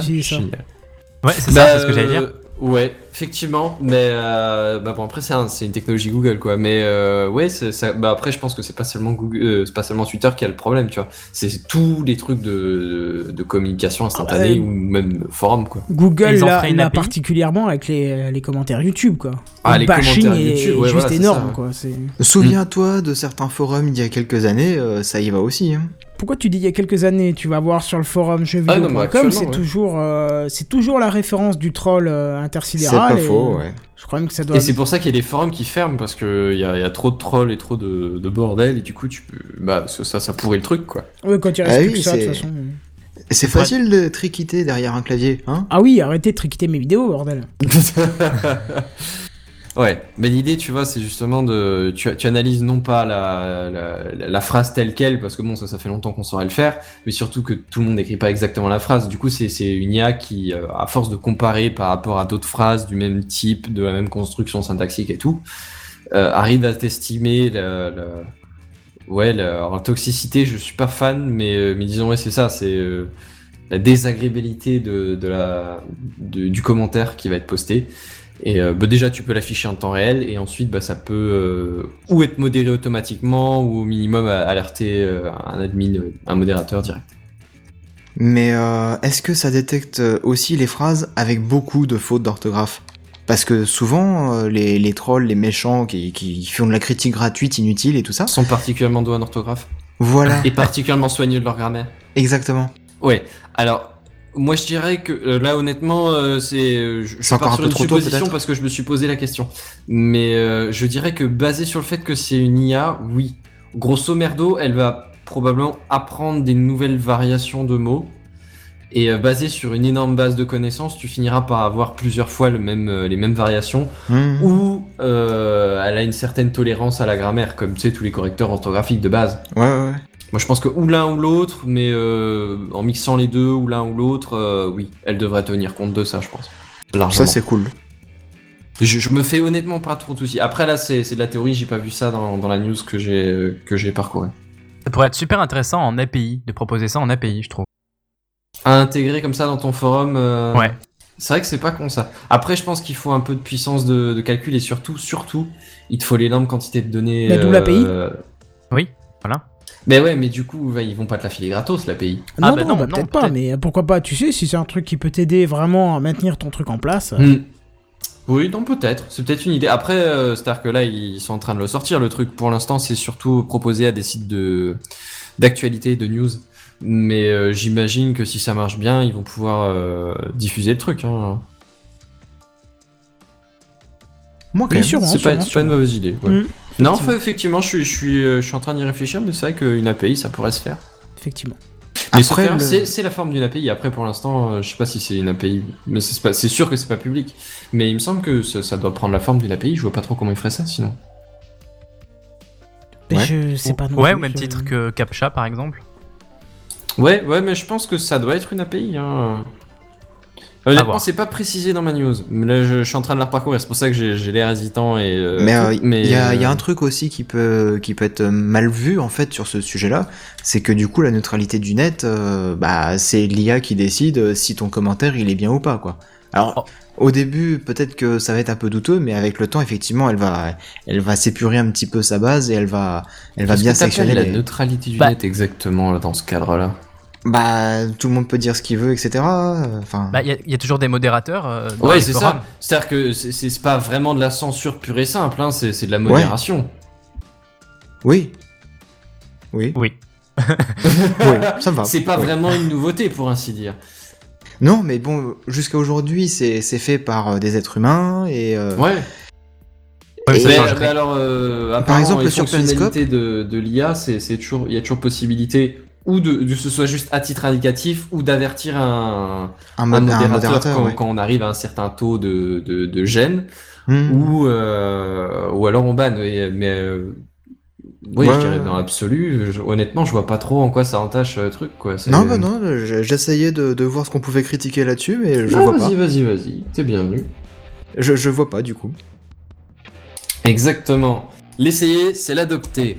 [SPEAKER 5] Ouais, c'est
[SPEAKER 3] Bah,
[SPEAKER 5] ça, c'est ce que j'allais dire.
[SPEAKER 3] Ouais, effectivement, mais euh, bah bon après c'est un- c'est une technologie Google quoi, mais euh, ouais c'est ça. Bah après je pense que c'est pas seulement Google, euh, c'est pas seulement Twitter qui a le problème, tu vois. C'est tous les trucs de, de, de communication instantanée
[SPEAKER 1] ouais.
[SPEAKER 3] ou même forum quoi.
[SPEAKER 1] Google l'a particulièrement avec les, les commentaires YouTube, quoi.
[SPEAKER 3] Ah,
[SPEAKER 1] Le
[SPEAKER 3] les
[SPEAKER 1] bashing
[SPEAKER 3] commentaires
[SPEAKER 1] est
[SPEAKER 3] YouTube, ouais,
[SPEAKER 1] juste
[SPEAKER 3] voilà,
[SPEAKER 1] énorme,
[SPEAKER 3] ça, ouais.
[SPEAKER 1] quoi. C'est...
[SPEAKER 4] Souviens-toi de certains forums d'il y a quelques années, euh, ça y va aussi. Hein.
[SPEAKER 1] Pourquoi tu dis il y a quelques années Tu vas voir sur le forum
[SPEAKER 3] Ah,
[SPEAKER 1] jeuxvideo.com,
[SPEAKER 3] actuellement,
[SPEAKER 1] c'est
[SPEAKER 3] ouais.
[SPEAKER 1] toujours, euh, c'est toujours la référence du troll euh,
[SPEAKER 4] C'est
[SPEAKER 1] intersidéral.
[SPEAKER 4] pas
[SPEAKER 1] et
[SPEAKER 4] faux, ouais.
[SPEAKER 1] Je crois même que ça doit.
[SPEAKER 3] Et c'est pour ça qu'il y a des forums qui ferment parce que il y a, il y a trop de trolls et trop de, de bordel et du coup tu peux bah ça ça, pourrit le truc quoi.
[SPEAKER 1] Ouais, quand il reste
[SPEAKER 4] Ah
[SPEAKER 1] plus
[SPEAKER 4] oui,
[SPEAKER 1] que ça, de
[SPEAKER 4] c'est-
[SPEAKER 1] toute façon.
[SPEAKER 4] C'est facile de triquiter derrière un clavier, hein?
[SPEAKER 1] Ah oui, arrêtez de triquer mes vidéos, bordel. *laughs*
[SPEAKER 3] ouais, mais l'idée tu vois c'est justement de tu, tu analyses non pas la, la, la phrase telle quelle parce que bon ça ça fait longtemps qu'on saurait le faire, mais surtout que tout le monde n'écrit pas exactement la phrase. Du coup c'est une IA qui euh, à force de comparer par rapport à d'autres phrases du même type, de la même construction syntaxique et tout, euh, arrive à t'estimer la, la- Ouais, la, toxicité, je suis pas fan, mais, euh, mais disons, ouais, c'est ça, c'est euh, la désagréabilité de, de la, du commentaire qui va être posté. Et euh, bah, déjà, tu peux l'afficher en temps réel, et ensuite, bah, ça peut euh, ou être modéré automatiquement, ou au minimum alerter euh, un admin, un modérateur direct.
[SPEAKER 4] Mais est-ce que ça détecte aussi les phrases avec beaucoup de fautes d'orthographe? Parce que souvent, les, les trolls, les méchants qui, qui font de la critique gratuite, inutile et tout ça,
[SPEAKER 3] sont particulièrement doués en orthographe,
[SPEAKER 4] voilà,
[SPEAKER 3] et particulièrement soigneux de leur grammaire.
[SPEAKER 4] exactement.
[SPEAKER 3] Ouais, alors moi je dirais que euh, là honnêtement euh, c'est euh, je, pars sur une
[SPEAKER 4] tôt,
[SPEAKER 3] supposition
[SPEAKER 4] peut-être
[SPEAKER 3] parce que je me suis posé la question. Mais euh, je dirais que basé sur le fait que c'est une IA, oui. Grosso merdo, elle va probablement apprendre des nouvelles variations de mots et euh, basé sur une énorme base de connaissances, tu finiras par avoir plusieurs fois le même euh, les mêmes variations
[SPEAKER 4] Mhm.
[SPEAKER 3] ou euh, elle a une certaine tolérance à la grammaire comme tu sais tous les correcteurs orthographiques de base.
[SPEAKER 4] Ouais, ouais, ouais.
[SPEAKER 3] Moi, je pense que ou l'un ou l'autre, mais euh, en mixant les deux, ou l'un ou l'autre, euh, oui, elle devrait tenir compte de ça, je pense. Largement.
[SPEAKER 4] Ça, c'est cool.
[SPEAKER 3] je, je me fais honnêtement pas trop de soucis. Après, là, c'est c'est de la théorie, j'ai pas vu ça dans, dans la news que j'ai euh, que j'ai parcouru.
[SPEAKER 5] Ça pourrait être super intéressant en API, de proposer ça en API, je trouve.
[SPEAKER 3] À intégrer comme ça dans ton forum. euh,
[SPEAKER 5] Ouais.
[SPEAKER 3] C'est vrai que c'est pas con ça. Après, je pense qu'il faut un peu de puissance de, de calcul et surtout, surtout, il te faut l'énorme quantité de données.
[SPEAKER 1] Bah, d'où l'API.
[SPEAKER 5] Oui, voilà.
[SPEAKER 3] Mais ouais, mais du coup, ouais, ils vont pas te la filer gratos, l'API.
[SPEAKER 5] Ah
[SPEAKER 1] non,
[SPEAKER 5] bah
[SPEAKER 1] non,
[SPEAKER 5] non,
[SPEAKER 1] bah,
[SPEAKER 5] non,
[SPEAKER 1] peut-être pas, mais pourquoi pas, tu sais, si c'est un truc qui peut t'aider vraiment à maintenir ton truc en place.
[SPEAKER 3] Hmm. Oui, non, peut-être. C'est peut-être une idée. Après, euh, c'est-à-dire que là, ils sont en train de le sortir. Le truc, pour l'instant, c'est surtout proposé à des sites de d'actualité, de news. Mais euh, j'imagine que si ça marche bien, ils vont pouvoir euh, diffuser le truc. Hein.
[SPEAKER 4] Moi, même.
[SPEAKER 1] sûrement,
[SPEAKER 3] C'est pas,
[SPEAKER 1] sûrement,
[SPEAKER 3] c'est pas une mauvaise idée. ouais.
[SPEAKER 1] Mm,
[SPEAKER 3] Non,
[SPEAKER 1] effectivement.
[SPEAKER 3] je suis, je, suis, euh, je suis en train d'y réfléchir, mais c'est vrai qu'une API, ça pourrait se faire.
[SPEAKER 1] Effectivement.
[SPEAKER 3] Mais
[SPEAKER 4] Après,
[SPEAKER 3] se faire,
[SPEAKER 4] le-
[SPEAKER 3] c'est c'est la forme d'une API. Après, pour l'instant, euh, je sais pas si c'est une API, mais c'est pas- c'est sûr que c'est pas public. Mais il me semble que ça, ça doit prendre la forme d'une API. Je vois pas trop comment ils feraient ça, sinon.
[SPEAKER 1] Mais
[SPEAKER 4] Ouais.
[SPEAKER 1] je sais pas non
[SPEAKER 5] Ouais,
[SPEAKER 1] plus,
[SPEAKER 5] au même
[SPEAKER 1] je-
[SPEAKER 5] titre que Captcha, par exemple.
[SPEAKER 3] Ouais, ouais, mais je pense que ça doit être une API. Hein. Honnêtement, c'est pas précisé dans ma news. Mais là, je, je suis en train de la reparcourir. C'est pour ça que j'ai j'ai l'air hésitant et. euh,
[SPEAKER 4] Mais euh, il y, a, il y a un truc aussi qui peut, qui peut être mal vu en fait sur ce sujet-là, c'est que du coup la neutralité du net, euh, bah c'est l'IA qui décide si ton commentaire il est bien ou pas quoi. Alors au début peut-être que ça va être un peu douteux, mais avec le temps effectivement elle va, elle va s'épurer un petit peu sa base et elle va, elle va
[SPEAKER 3] qu'est-ce
[SPEAKER 4] bien sélectionner
[SPEAKER 3] la
[SPEAKER 4] les.
[SPEAKER 3] neutralité du
[SPEAKER 5] Bah-
[SPEAKER 3] net exactement là, dans ce cadre-là?
[SPEAKER 4] Bah tout le monde peut dire ce qu'il veut, etc. Enfin.
[SPEAKER 5] Bah, il y, a- il y a toujours des modérateurs. euh, dans
[SPEAKER 3] Ouais, c'est ça. C'est-à-dire que c'est- pas vraiment de la censure pure et simple. Hein. C'est de la modération.
[SPEAKER 4] Oui. Oui.
[SPEAKER 5] Oui. *laughs*
[SPEAKER 4] oui, ça va.
[SPEAKER 3] C'est pas vraiment une nouveauté pour ainsi dire.
[SPEAKER 4] Non, mais bon, jusqu'à aujourd'hui, c'est fait par euh, des êtres humains et. euh,
[SPEAKER 3] Ouais.
[SPEAKER 5] Ouais,
[SPEAKER 4] Et-
[SPEAKER 5] ça
[SPEAKER 3] Mais,
[SPEAKER 5] changerait.
[SPEAKER 3] mais alors, euh,
[SPEAKER 4] Par exemple,
[SPEAKER 3] les
[SPEAKER 4] sur
[SPEAKER 3] fonctionnalités de, de l'IA, c'est c'est toujours, il y a toujours possibilité ou de, de ce soit juste à titre indicatif ou d'avertir un,
[SPEAKER 4] un,
[SPEAKER 3] un
[SPEAKER 4] mod- un
[SPEAKER 3] modérateur, quand,
[SPEAKER 4] ouais.
[SPEAKER 3] quand on arrive à un certain taux de, de, de gêne
[SPEAKER 4] Hmm.
[SPEAKER 3] ou euh, ou alors on banne. Mais euh, oui,
[SPEAKER 4] Ouais,
[SPEAKER 3] je dirais dans l'absolu, honnêtement, je vois pas trop en quoi ça entache le truc quoi.
[SPEAKER 4] Non, bah non, je- j'essayais de, de voir ce qu'on pouvait critiquer là-dessus, mais je
[SPEAKER 3] Ah,
[SPEAKER 4] vois pas.
[SPEAKER 3] vas-y, vas-y, vas-y, t'es bienvenu.
[SPEAKER 4] Je, je vois pas du coup.
[SPEAKER 3] Exactement. L'essayer, c'est l'adopter.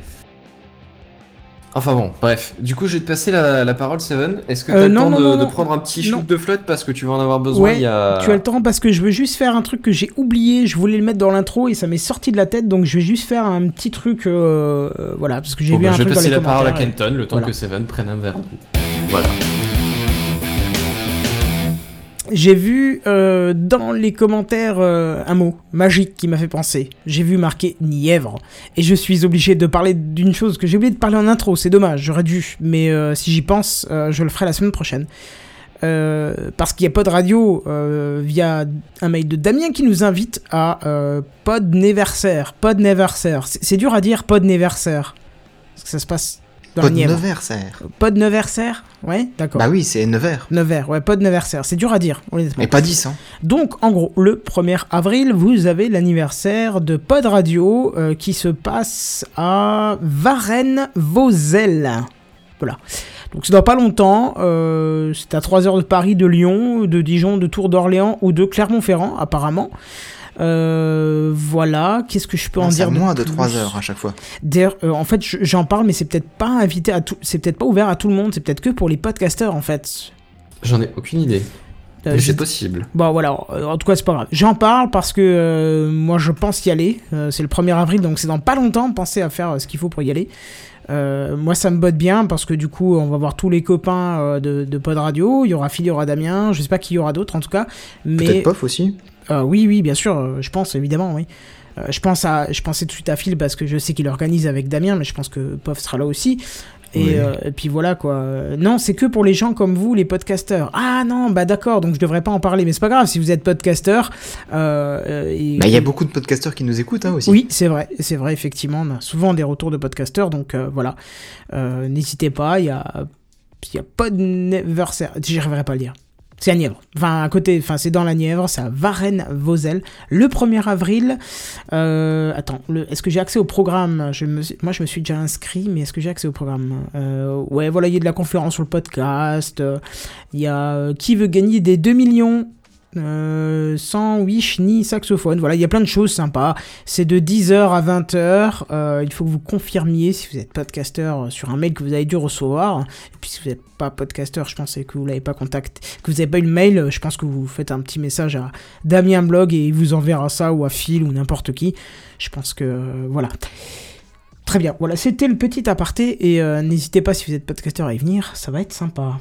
[SPEAKER 3] Enfin bon, bref. Du coup, je vais te passer la, la parole, Seven. Est-ce que tu as
[SPEAKER 1] Euh,
[SPEAKER 3] le
[SPEAKER 1] non,
[SPEAKER 3] temps
[SPEAKER 1] non,
[SPEAKER 3] de,
[SPEAKER 1] non,
[SPEAKER 3] de
[SPEAKER 1] non.
[SPEAKER 3] prendre un petit shoot de flotte parce que tu vas en avoir besoin
[SPEAKER 1] Ouais,
[SPEAKER 3] il y a...
[SPEAKER 1] Tu as le temps parce que je veux juste faire un truc que j'ai oublié, je voulais le mettre dans l'intro et ça m'est sorti de la tête donc je vais juste faire un petit truc euh, euh, voilà parce que j'ai
[SPEAKER 3] Bon,
[SPEAKER 1] vu
[SPEAKER 3] bah,
[SPEAKER 1] un
[SPEAKER 3] je vais
[SPEAKER 1] truc dans
[SPEAKER 3] passer
[SPEAKER 1] les
[SPEAKER 3] la parole à Kenton, le temps
[SPEAKER 1] Voilà.
[SPEAKER 3] que Seven prenne un verre. Voilà.
[SPEAKER 1] J'ai vu euh, dans les commentaires euh, un mot magique qui m'a fait penser. J'ai vu marqué Nièvre. Et je suis obligé de parler d'une chose que j'ai oublié de parler en intro. C'est dommage, j'aurais dû. Mais euh, si j'y pense, je le ferai la semaine prochaine. Parce qu'il n'y a de radio via un mail de Damien qui nous invite à euh, Podneversaire. C'est c'est dur à dire Podneversaire. Parce que ça se passe dans la
[SPEAKER 4] de
[SPEAKER 1] Nièvre.
[SPEAKER 4] Neversaire.
[SPEAKER 1] Ouais, d'accord.
[SPEAKER 4] Bah oui, c'est Nevers.
[SPEAKER 1] Nevers, ouais, Podneversaire. C'est dur à dire, honnêtement.
[SPEAKER 4] Mais pas 10, hein.
[SPEAKER 1] Donc, en gros, le 1er avril, vous avez l'anniversaire de Pod Radio euh, qui se passe à Varennes-Vauzelles. Voilà. Donc, c'est dans pas longtemps. euh, c'est à 3 heures de Paris, de Lyon, de Dijon, de Tours d'Orléans ou de Clermont-Ferrand, apparemment. Euh, voilà. Qu'est-ce que je peux en
[SPEAKER 4] Non, c'est
[SPEAKER 1] dire
[SPEAKER 4] à moins de
[SPEAKER 1] plus
[SPEAKER 4] 3 heures à chaque fois.
[SPEAKER 1] D'ailleurs, euh, en fait, je- j'en parle, mais c'est peut-être pas invité à tout, c'est peut-être pas ouvert à tout le monde, c'est peut-être que pour les podcasteurs, en fait.
[SPEAKER 3] J'en ai aucune idée.
[SPEAKER 1] Euh,
[SPEAKER 3] c'est possible.
[SPEAKER 1] Bon voilà, euh, en tout cas c'est pas grave. J'en parle parce que euh, moi je pense y aller. Euh, c'est le 1er avril donc c'est dans pas longtemps. Pensez à faire euh, ce qu'il faut pour y aller. Euh, moi ça me botte bien parce que du coup on va voir tous les copains euh, de, de Pod Radio. Il y aura Phil, il y aura Damien. Je sais pas qui y aura d'autres en tout cas. Mais
[SPEAKER 4] Peut-être Pof aussi.
[SPEAKER 1] Euh, oui oui bien sûr, euh, je pense évidemment oui. Euh, je pense à, je pensais tout de suite à Phil parce que je sais qu'il organise avec Damien, mais je pense que Pof sera là aussi. Et,
[SPEAKER 4] Oui.
[SPEAKER 1] euh, et puis voilà quoi. Non, c'est que pour les gens comme vous, les podcasteurs. Ah non, bah d'accord, donc je devrais pas en parler, mais c'est pas grave si vous êtes podcasteur. Euh,
[SPEAKER 4] Bah il y a beaucoup de podcasteurs qui nous écoutent hein, aussi.
[SPEAKER 1] Oui, c'est vrai, c'est vrai, effectivement. On a souvent des retours de podcasteurs, donc euh, voilà. N'hésitez pas, il y a, il y a pas d'anniversaire. J'y arriverai pas à le dire. C'est à Nièvre. Enfin, à côté, enfin, c'est dans la Nièvre, c'est à Varennes-Vauzelles. Le 1er avril. Euh, attends, est-ce que j'ai accès au programme? Je me, Moi, je me suis déjà inscrit, mais est-ce que j'ai accès au programme? Euh, Ouais, voilà, il y a de la conférence sur le podcast. euh, Il y a Qui veut gagner des 2 millions euh, sans wish ni saxophone. Voilà, il y a plein de choses sympas. C'est de 10h à 20h. Euh, il faut que vous confirmiez si vous êtes podcasteur euh, sur un mail que vous avez dû recevoir. Et puis si vous n'êtes pas podcasteur, je pense que vous l'avez pas contacté, que vous n'avez pas eu le mail, je pense que vous faites un petit message à Damien Blog et il vous enverra ça ou à Phil ou n'importe qui. Je pense que voilà. Très bien, voilà, c'était le petit aparté et n'hésitez pas si vous êtes podcasteur à y venir, ça va être sympa.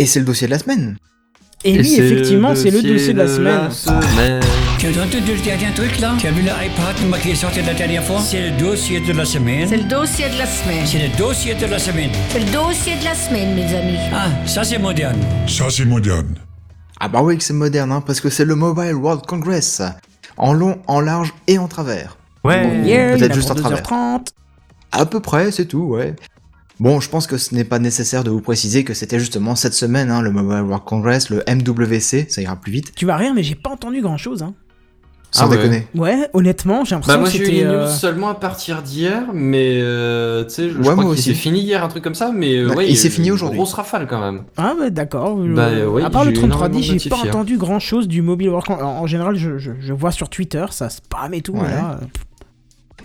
[SPEAKER 4] Et c'est le dossier de la semaine.
[SPEAKER 1] Et, oui, effectivement, c'est le dossier de la semaine.
[SPEAKER 3] semaine.
[SPEAKER 7] Tu as entendu le dernier truc là Tu as vu l'iPad qui est sorti la dernière fois? C'est le dossier de la semaine.
[SPEAKER 6] C'est le dossier de la semaine.
[SPEAKER 7] C'est le dossier de la semaine.
[SPEAKER 6] C'est le dossier de la semaine, mes amis.
[SPEAKER 7] Ah, ça c'est moderne.
[SPEAKER 8] Ça, c'est moderne.
[SPEAKER 4] Ah bah oui que c'est moderne, hein, parce que c'est le Mobile World Congress. En long, en large et en travers.
[SPEAKER 5] Ouais.
[SPEAKER 4] Bon,
[SPEAKER 1] Yeah,
[SPEAKER 4] peut-être
[SPEAKER 1] a
[SPEAKER 4] juste en travers.
[SPEAKER 1] 2h30.
[SPEAKER 4] À peu près, c'est tout, ouais. Bon, je pense que ce n'est pas nécessaire de vous préciser que c'était justement cette semaine, hein, le Mobile World Congress, le MWC, ça ira plus vite.
[SPEAKER 1] Tu vas rire, mais j'ai pas entendu grand chose. Hein.
[SPEAKER 4] Sans
[SPEAKER 3] Ah ouais.
[SPEAKER 4] déconner.
[SPEAKER 1] Ouais, honnêtement, j'ai
[SPEAKER 3] Bah
[SPEAKER 1] l'impression
[SPEAKER 3] moi
[SPEAKER 1] que
[SPEAKER 3] j'ai eu
[SPEAKER 1] c'était.
[SPEAKER 3] les news
[SPEAKER 1] euh,
[SPEAKER 3] seulement à partir d'hier, mais euh, tu sais, je, je
[SPEAKER 4] Ouais,
[SPEAKER 3] crois
[SPEAKER 4] moi
[SPEAKER 3] qu'il s'est fini hier, un truc comme ça, mais euh,
[SPEAKER 4] Ouais,
[SPEAKER 3] ouais,
[SPEAKER 4] il s'est fini
[SPEAKER 3] une
[SPEAKER 4] aujourd'hui.
[SPEAKER 3] Grosse rafale quand même.
[SPEAKER 1] Ah ouais, d'accord.
[SPEAKER 3] Bah, oui,
[SPEAKER 1] à part le
[SPEAKER 3] j'ai
[SPEAKER 1] 33
[SPEAKER 3] énormément
[SPEAKER 1] dit, j'ai pas entendu grand chose du mobile world. Con- En, en général, je, je, je vois sur Twitter, ça spam et tout.
[SPEAKER 4] Ouais.
[SPEAKER 1] Là.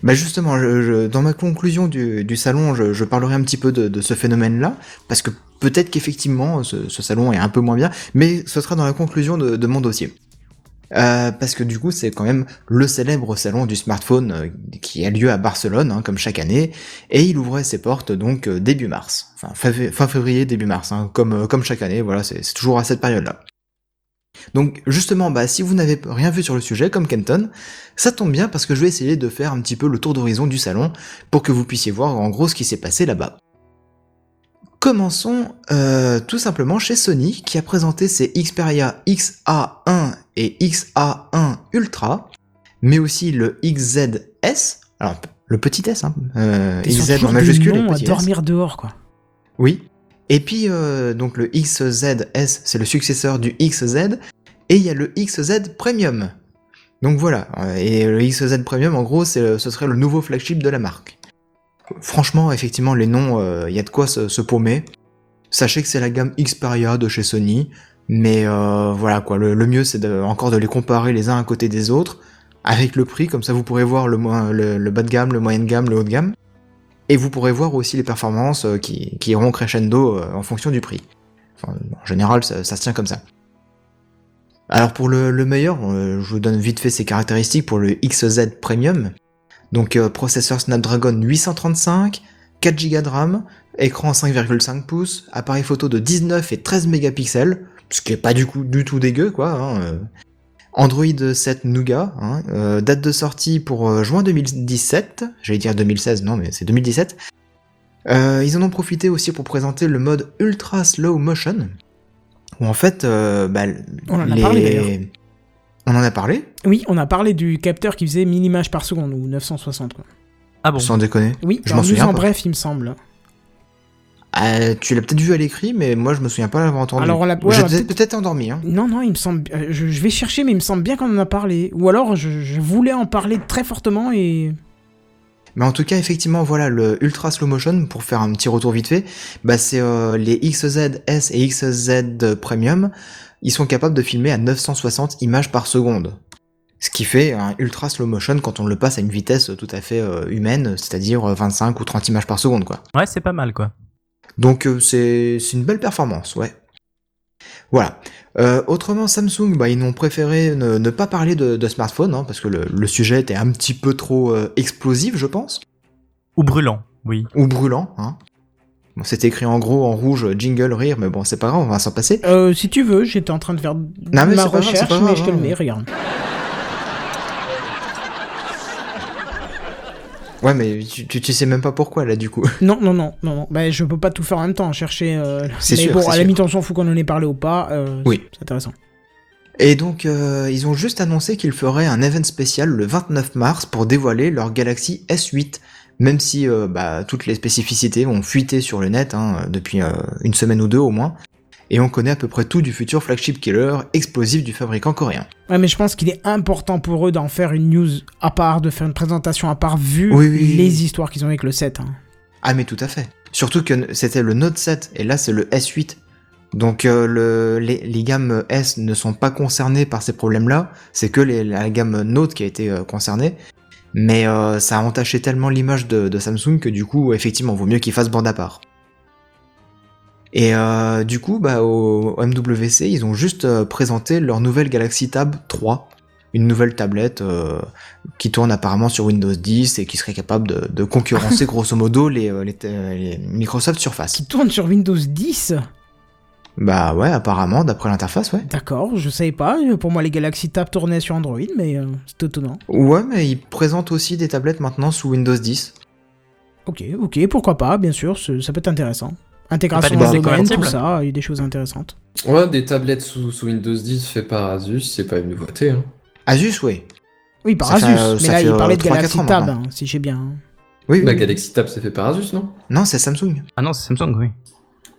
[SPEAKER 4] Bah justement, dans ma conclusion du, salon, je, parlerai un petit peu de, ce phénomène-là, parce que peut-être qu'effectivement, ce, salon est un peu moins bien, mais ce sera dans la conclusion de, mon dossier. Euh, parce que du coup, c'est quand même le célèbre salon du smartphone euh, qui a lieu à Barcelone, hein, comme chaque année, et il ouvrait ses portes donc euh, début mars, enfin fin, fé- fin février, début mars, hein, comme, chaque année, voilà, c'est toujours à cette période-là. Donc justement, bah, si vous n'avez rien vu sur le sujet, comme Kenton, ça tombe bien parce que je vais essayer de faire un petit peu le tour d'horizon du salon pour que vous puissiez voir en gros ce qui s'est passé là-bas. Commençons euh, tout simplement chez Sony qui a présenté ses Xperia XA1 et XA1 Ultra, mais aussi le XZS, alors le petit S, hein, euh, XZ en majuscule et
[SPEAKER 1] à
[SPEAKER 4] petit S.
[SPEAKER 1] dormir dehors, quoi.
[SPEAKER 4] Oui. Et puis, euh, donc le XZS, c'est le successeur du XZ, et il y a le XZ Premium. Donc voilà, euh, et le XZ Premium, en gros, ce serait le nouveau flagship de la marque. Franchement, effectivement, les noms, euh, il y a de quoi se, paumer. Sachez que c'est la gamme Xperia de chez Sony, mais euh, voilà quoi, le, mieux c'est encore de les comparer les uns à côté des autres, avec le prix, comme ça vous pourrez voir le bas de gamme, le moyen de gamme, le haut de gamme. Et vous pourrez voir aussi les performances euh, qui, iront crescendo euh, en fonction du prix. En général, ça, se tient comme ça. Alors pour le, le meilleur, euh, je vous donne vite fait ses caractéristiques pour le XZ Premium. Donc processeur Snapdragon 835, 4 Go de RAM, écran 5,5 pouces, appareil photo de 19 et 13 mégapixels, ce qui est pas du coup du tout dégueu quoi. hein. Android 7 Nougat, hein, euh, date de sortie pour euh, juin 2017, j'allais dire 2016, non mais c'est 2017. Euh, ils en ont profité aussi pour présenter le mode Ultra Slow Motion, où en fait, euh, bah,
[SPEAKER 1] On en a
[SPEAKER 4] les-
[SPEAKER 1] parlé, d'ailleurs.
[SPEAKER 4] On en a parlé?
[SPEAKER 1] Oui, on a parlé du capteur qui faisait 1000 images par seconde, ou 960. Quoi.
[SPEAKER 5] Ah bon?
[SPEAKER 4] Sans déconner.
[SPEAKER 1] Oui,
[SPEAKER 4] Je m'en souviens
[SPEAKER 1] en
[SPEAKER 4] pas.
[SPEAKER 1] bref, il me semble.
[SPEAKER 4] Euh, tu l'as peut-être vu à l'écrit, mais moi je me souviens pas l'avoir entendu.
[SPEAKER 1] Alors, on l'a- ouais,
[SPEAKER 4] peut-être endormi. Hein.
[SPEAKER 1] Non, non, il me semble. euh, Je, je vais chercher, mais il me semble bien qu'on en a parlé. Ou alors, je, je voulais en parler très fortement et.
[SPEAKER 4] Mais en tout cas, effectivement, voilà, le Ultra Slow Motion, pour faire un petit retour vite fait, bah c'est euh, les XZ-S et XZ Premium, ils sont capables de filmer à 960 images par seconde. Ce qui fait un Ultra Slow Motion quand on le passe à une vitesse tout à fait euh, humaine, c'est-à-dire euh, 25 ou 30 images par seconde, quoi.
[SPEAKER 5] Ouais, c'est pas mal quoi.
[SPEAKER 4] Donc euh, c'est c'est une belle performance, ouais. Voilà. Euh, autrement, Samsung, bah, ils n'ont préféré ne, ne pas parler de, de smartphone, hein, parce que le, le sujet était un petit peu trop euh, explosif, je pense,
[SPEAKER 5] Ou brûlant, oui.
[SPEAKER 4] ou brûlant. Hein. Bon, c'était écrit en gros en rouge, jingle, rire, mais bon, c'est pas grave, on va s'en passer.
[SPEAKER 1] Euh, si tu veux, j'étais en train de faire
[SPEAKER 4] Non, mais
[SPEAKER 1] ma
[SPEAKER 4] c'est pas grave,
[SPEAKER 1] recherche, mais je te le
[SPEAKER 4] hein.
[SPEAKER 1] mets, regarde.
[SPEAKER 4] Ouais, mais tu, tu, tu sais même pas pourquoi là, du coup.
[SPEAKER 1] Non, non, non, non, non. Bah, je peux pas tout faire en même temps, chercher. euh,
[SPEAKER 4] C'est sûr,
[SPEAKER 1] bon, à la limite, on s'en fout qu'on en ait parlé ou pas. euh,
[SPEAKER 4] Oui.
[SPEAKER 1] C'est intéressant.
[SPEAKER 4] Et donc, euh, ils ont juste annoncé qu'ils feraient un event spécial le 29 mars pour dévoiler leur Galaxy S8, même si euh, bah, toutes les spécificités ont fuité sur le net hein, depuis euh, une semaine ou deux au moins, et on connaît à peu près tout du futur flagship killer explosif du fabricant coréen.
[SPEAKER 1] Ouais, mais je pense qu'il est important pour eux d'en faire une news à part, de faire une présentation à part, vu
[SPEAKER 4] Oui, oui, oui.
[SPEAKER 1] les histoires qu'ils ont avec le 7. hein.
[SPEAKER 4] Ah mais tout à fait. Surtout que c'était le Note 7, et là c'est le S8. Donc euh, le, les, les gammes S ne sont pas concernées par ces problèmes-là, c'est que les- la gamme Note qui a été euh, concernée. Mais euh, ça a entaché tellement l'image de, de Samsung que du coup, effectivement, vaut mieux qu'ils fassent bande à part. Et euh, du coup, bah, au, au MWC, ils ont juste euh, présenté leur nouvelle Galaxy Tab 3, une nouvelle tablette euh, qui tourne apparemment sur Windows 10 et qui serait capable de, de concurrencer *laughs* grosso modo les, les, les Microsoft Surface.
[SPEAKER 1] Qui tourne sur Windows 10
[SPEAKER 4] Bah ouais, apparemment, d'après l'interface, ouais.
[SPEAKER 1] D'accord, je savais pas. Pour moi, les Galaxy Tab tournaient sur Android, mais euh, c'est étonnant.
[SPEAKER 4] Ouais, mais ils présentent aussi des tablettes maintenant sous Windows 10.
[SPEAKER 1] Ok, ok, pourquoi pas, bien sûr, ça peut être intéressant. Intégration
[SPEAKER 5] des
[SPEAKER 1] dans domaine, tout ça, il y a des choses intéressantes.
[SPEAKER 3] Ouais, des tablettes sous, sous Windows 10 fait par Asus, c'est pas une nouveauté. Hein.
[SPEAKER 4] Asus, ouais.
[SPEAKER 1] Oui, par
[SPEAKER 4] Ça
[SPEAKER 1] Asus,
[SPEAKER 4] euh,
[SPEAKER 1] mais là, il
[SPEAKER 4] euh,
[SPEAKER 1] parlait de
[SPEAKER 4] 3-4
[SPEAKER 1] Galaxy
[SPEAKER 4] ans
[SPEAKER 1] Tab, hein, si j'ai bien.
[SPEAKER 4] Oui,
[SPEAKER 3] La
[SPEAKER 4] oui.
[SPEAKER 3] Galaxy Tab c'est fait par Asus, non?
[SPEAKER 4] Non, c'est Samsung.
[SPEAKER 5] Ah non, c'est Samsung, oui.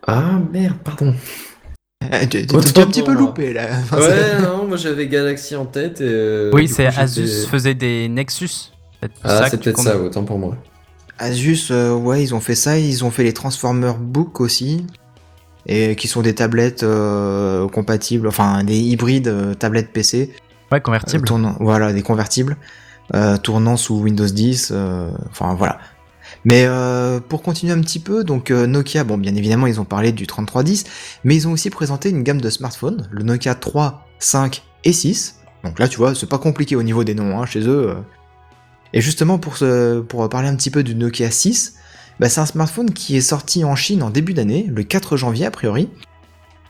[SPEAKER 3] Ah merde, pardon. Autant
[SPEAKER 4] T'es un petit peu loupé là. *laughs* Enfin,
[SPEAKER 3] Ouais, non, moi j'avais Galaxy en tête et. euh,
[SPEAKER 5] oui, c'est Asus faisait des Nexus.
[SPEAKER 3] Ah, c'est peut-être ça, autant pour moi.
[SPEAKER 4] Asus, euh, ouais, ils ont fait ça, ils ont fait les Transformer Book aussi, et qui sont des tablettes euh, compatibles, enfin des hybrides euh, tablettes PC,
[SPEAKER 5] Ouais,
[SPEAKER 4] euh,
[SPEAKER 5] convertible.
[SPEAKER 4] tournant, voilà, des convertibles, tournant sous Windows 10, euh, enfin voilà. Mais pour continuer un petit peu, donc Nokia, bon bien évidemment ils ont parlé du 3310, mais ils ont aussi présenté une gamme de smartphones, le Nokia 3, 5 et 6. Donc là tu vois, c'est pas compliqué au niveau des noms hein, chez eux. Et justement pour, ce, pour parler un petit peu du Nokia 6, bah, c'est un smartphone qui est sorti en Chine en début d'année, le 4 janvier a priori,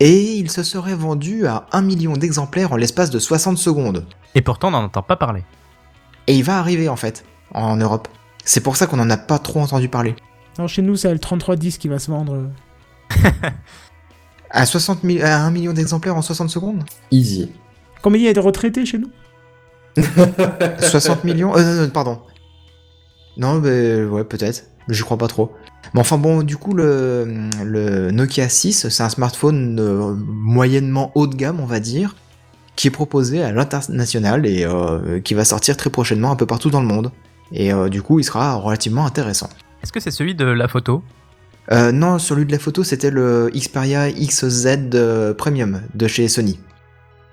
[SPEAKER 4] et il se serait vendu à 1 million d'exemplaires en l'espace de 60 secondes.
[SPEAKER 5] Et pourtant, on n'en entend pas parler.
[SPEAKER 4] Et il va arriver en fait, en Europe. C'est pour ça qu'on en a pas trop entendu parler.
[SPEAKER 1] Alors chez nous, c'est le 3310 qui va se vendre.
[SPEAKER 4] À, 60 000 à 1 million d'exemplaires en 60 secondes?
[SPEAKER 3] Easy.
[SPEAKER 1] Combien il y a de retraités chez nous? *laughs*
[SPEAKER 4] 60 millions euh, non, Pardon. Non, mais ouais, peut-être. J'y crois pas trop. Mais enfin bon, du coup, le, le Nokia 6, c'est un smartphone euh, moyennement haut de gamme, on va dire, qui est proposé à l'international et euh, qui va sortir très prochainement un peu partout dans le monde. Et euh, du coup, il sera relativement intéressant.
[SPEAKER 5] Est-ce que c'est celui de la photo?
[SPEAKER 4] Non, celui de la photo, c'était le Xperia XZ Premium de chez Sony.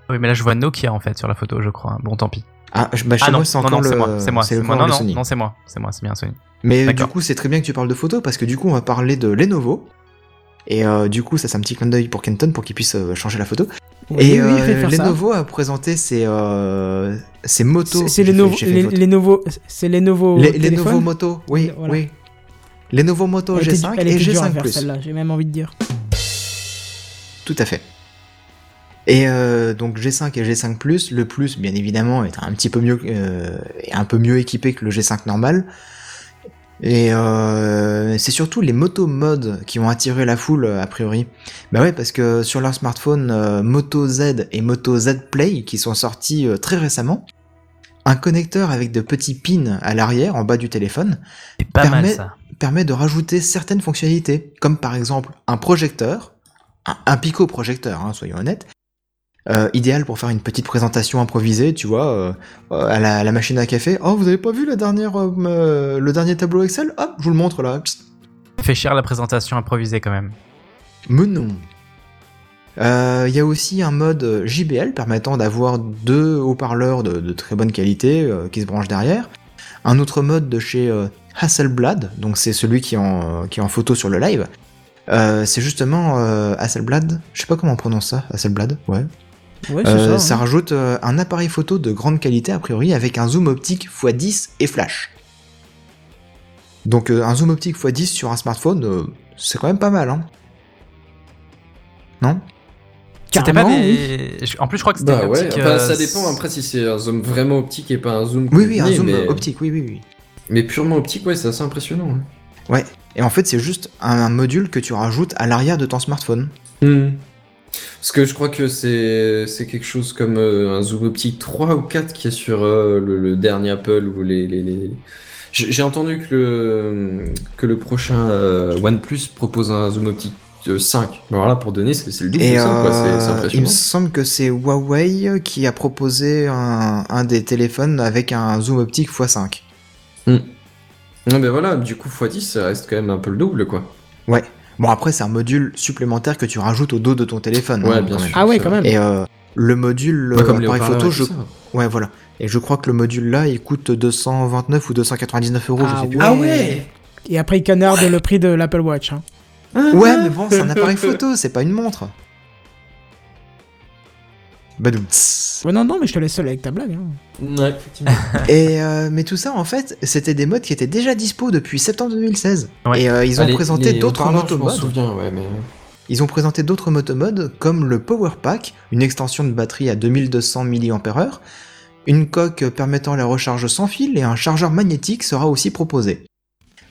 [SPEAKER 5] Oui, mais là, je vois Nokia en fait sur la photo, je crois. Bon, tant pis.
[SPEAKER 4] Ah, je- bah, chez
[SPEAKER 5] ah non,
[SPEAKER 4] moi, c'est
[SPEAKER 5] non,
[SPEAKER 4] encore
[SPEAKER 5] non,
[SPEAKER 4] le,
[SPEAKER 5] c'est moi, c'est Non,
[SPEAKER 4] le
[SPEAKER 5] non,
[SPEAKER 4] Sony.
[SPEAKER 5] non, c'est moi, c'est moi, c'est bien Sony.
[SPEAKER 4] Mais du coup, c'est très bien que tu parles de photos parce que du coup, on va parler de Lenovo. Et euh, du coup, ça c'est un petit clin d'œil pour Kenton pour qu'il puisse euh, changer la photo.
[SPEAKER 1] Oui,
[SPEAKER 4] et
[SPEAKER 1] oui,
[SPEAKER 4] euh,
[SPEAKER 1] ça.
[SPEAKER 4] Lenovo a présenté ses, euh, ses motos.
[SPEAKER 1] C'est les nouveaux, c'est les nouveaux
[SPEAKER 4] les, les
[SPEAKER 1] téléphones
[SPEAKER 4] nouveaux motos, oui,
[SPEAKER 1] Voilà.
[SPEAKER 4] oui. Lenovo Moto
[SPEAKER 1] Elle était-
[SPEAKER 4] G5
[SPEAKER 1] elle
[SPEAKER 4] et
[SPEAKER 1] était dure à
[SPEAKER 4] G5
[SPEAKER 1] faire,
[SPEAKER 4] Plus.
[SPEAKER 1] celle-là, j'ai même envie de dire.
[SPEAKER 4] Tout à fait. Et euh, donc G5 et G5 Plus, le Plus bien évidemment est un petit peu mieux, euh, est un peu mieux équipé que le G5 normal. Et euh, c'est surtout les moto modes qui ont attiré la foule a priori. Bah ouais parce que sur leur smartphone euh, Moto Z et Moto Z Play qui sont sortis euh, très récemment, un connecteur avec de petits pins à l'arrière en bas du téléphone
[SPEAKER 5] mal
[SPEAKER 4] Permet-
[SPEAKER 5] ça.
[SPEAKER 4] permet de rajouter certaines fonctionnalités, comme par exemple un projecteur, un, un pico-projecteur, hein, soyons honnêtes, euh, idéal pour faire une petite présentation improvisée, tu vois, euh, euh, à, la, à la machine à café. Oh, vous avez pas vu la dernière, euh, le dernier tableau Excel? Hop, je vous le montre là. Psst.
[SPEAKER 5] Fait cher la présentation improvisée quand même.
[SPEAKER 4] Mais non. Il y a aussi un mode JBL permettant d'avoir deux haut-parleurs de, de très bonne qualité qui se branchent derrière. Un autre mode de chez Hasselblad, donc c'est celui qui est, en, qui est en photo sur le live. C'est justement Hasselblad, je sais pas comment on prononce ça, Hasselblad, ouais.
[SPEAKER 1] Ouais,
[SPEAKER 4] Euh,
[SPEAKER 1] ça.
[SPEAKER 4] ça
[SPEAKER 1] hein.
[SPEAKER 4] rajoute euh, un appareil photo de grande qualité a priori avec un zoom optique x10 et flash. Donc euh, un zoom optique x10 sur un smartphone, euh, c'est quand même pas mal, hein Non?
[SPEAKER 5] C'était pas
[SPEAKER 1] Carrément,
[SPEAKER 5] des... je- En plus, je crois que c'était
[SPEAKER 3] Bah ouais,
[SPEAKER 5] optique,
[SPEAKER 3] enfin,
[SPEAKER 5] euh,
[SPEAKER 3] ça dépend après si c'est un zoom vraiment optique et pas un zoom.
[SPEAKER 4] Oui, oui, un zoom
[SPEAKER 3] mais...
[SPEAKER 4] optique, oui, oui, oui.
[SPEAKER 3] Mais purement optique, ouais, c'est assez impressionnant. hein.
[SPEAKER 4] Et en fait, c'est juste un, un module que tu rajoutes à l'arrière de ton smartphone.
[SPEAKER 3] Parce que je crois que c'est c'est quelque chose comme euh, un zoom optique 3 ou 4 qui est sur euh, le, le dernier Apple ou les... les, les- J'ai entendu que le, que le prochain euh, OnePlus propose un zoom optique euh, 5. Alors là, pour donner, c'est c'est le double
[SPEAKER 4] Et
[SPEAKER 3] de ça, quoi. C'est- C'est
[SPEAKER 4] euh, il me
[SPEAKER 3] impressionnant.
[SPEAKER 4] semble que c'est Huawei qui a proposé un, un des téléphones avec un zoom optique x5.
[SPEAKER 3] Non, mais voilà, du coup, x10, ça reste quand même un peu le double, quoi.
[SPEAKER 4] Ouais. Bon, après, c'est un module supplémentaire que tu rajoutes au dos de ton téléphone.
[SPEAKER 3] Ouais,
[SPEAKER 4] hein,
[SPEAKER 3] bien sûr.
[SPEAKER 4] même.
[SPEAKER 1] Ah ouais, quand même.
[SPEAKER 4] Et euh, le module
[SPEAKER 3] Ouais, comme
[SPEAKER 4] appareil photo, je... ouais, voilà. Et je crois que le module là, il coûte 229 ou 299 euros,
[SPEAKER 1] Ah
[SPEAKER 4] je sais plus.
[SPEAKER 1] ouais. Ah ouais. Et après, il canarde le prix de l'Apple Watch. hein.
[SPEAKER 4] Ouais, mais bon, c'est un appareil photo, c'est pas une montre. Badoum.
[SPEAKER 1] Ouais, non, non, mais je te laisse seul avec ta blague. hein.
[SPEAKER 3] Ouais, effectivement. *laughs*
[SPEAKER 4] Et euh, mais tout ça, en fait, c'était des modes qui étaient déjà dispo depuis septembre 2016.
[SPEAKER 5] Ouais.
[SPEAKER 4] Et euh, ils ont présenté d'autres motomodes.
[SPEAKER 3] souviens, ouais, mais...
[SPEAKER 4] Ils ont présenté d'autres motomodes comme le Power Pack, une extension de batterie à 2200 mAh, une coque permettant la recharge sans fil et un chargeur magnétique sera aussi proposé.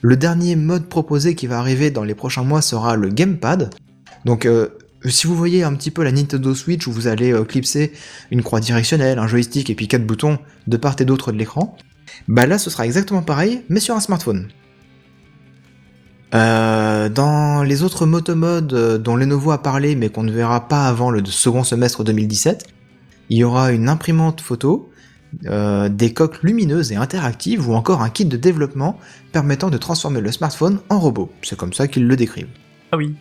[SPEAKER 4] Le dernier mode proposé qui va arriver dans les prochains mois sera le Gamepad. Donc euh, si vous voyez un petit peu la Nintendo Switch où vous allez euh, clipser une croix directionnelle, un joystick et puis quatre boutons de part et d'autre de l'écran, bah là ce sera exactement pareil mais sur un smartphone. Euh, dans les autres motomodes euh, dont Lenovo a parlé mais qu'on ne verra pas avant le second semestre 2017, il y aura une imprimante photo, euh, des coques lumineuses et interactives ou encore un kit de développement permettant de transformer le smartphone en robot. C'est comme ça qu'ils le décrivent.
[SPEAKER 5] Ah oui.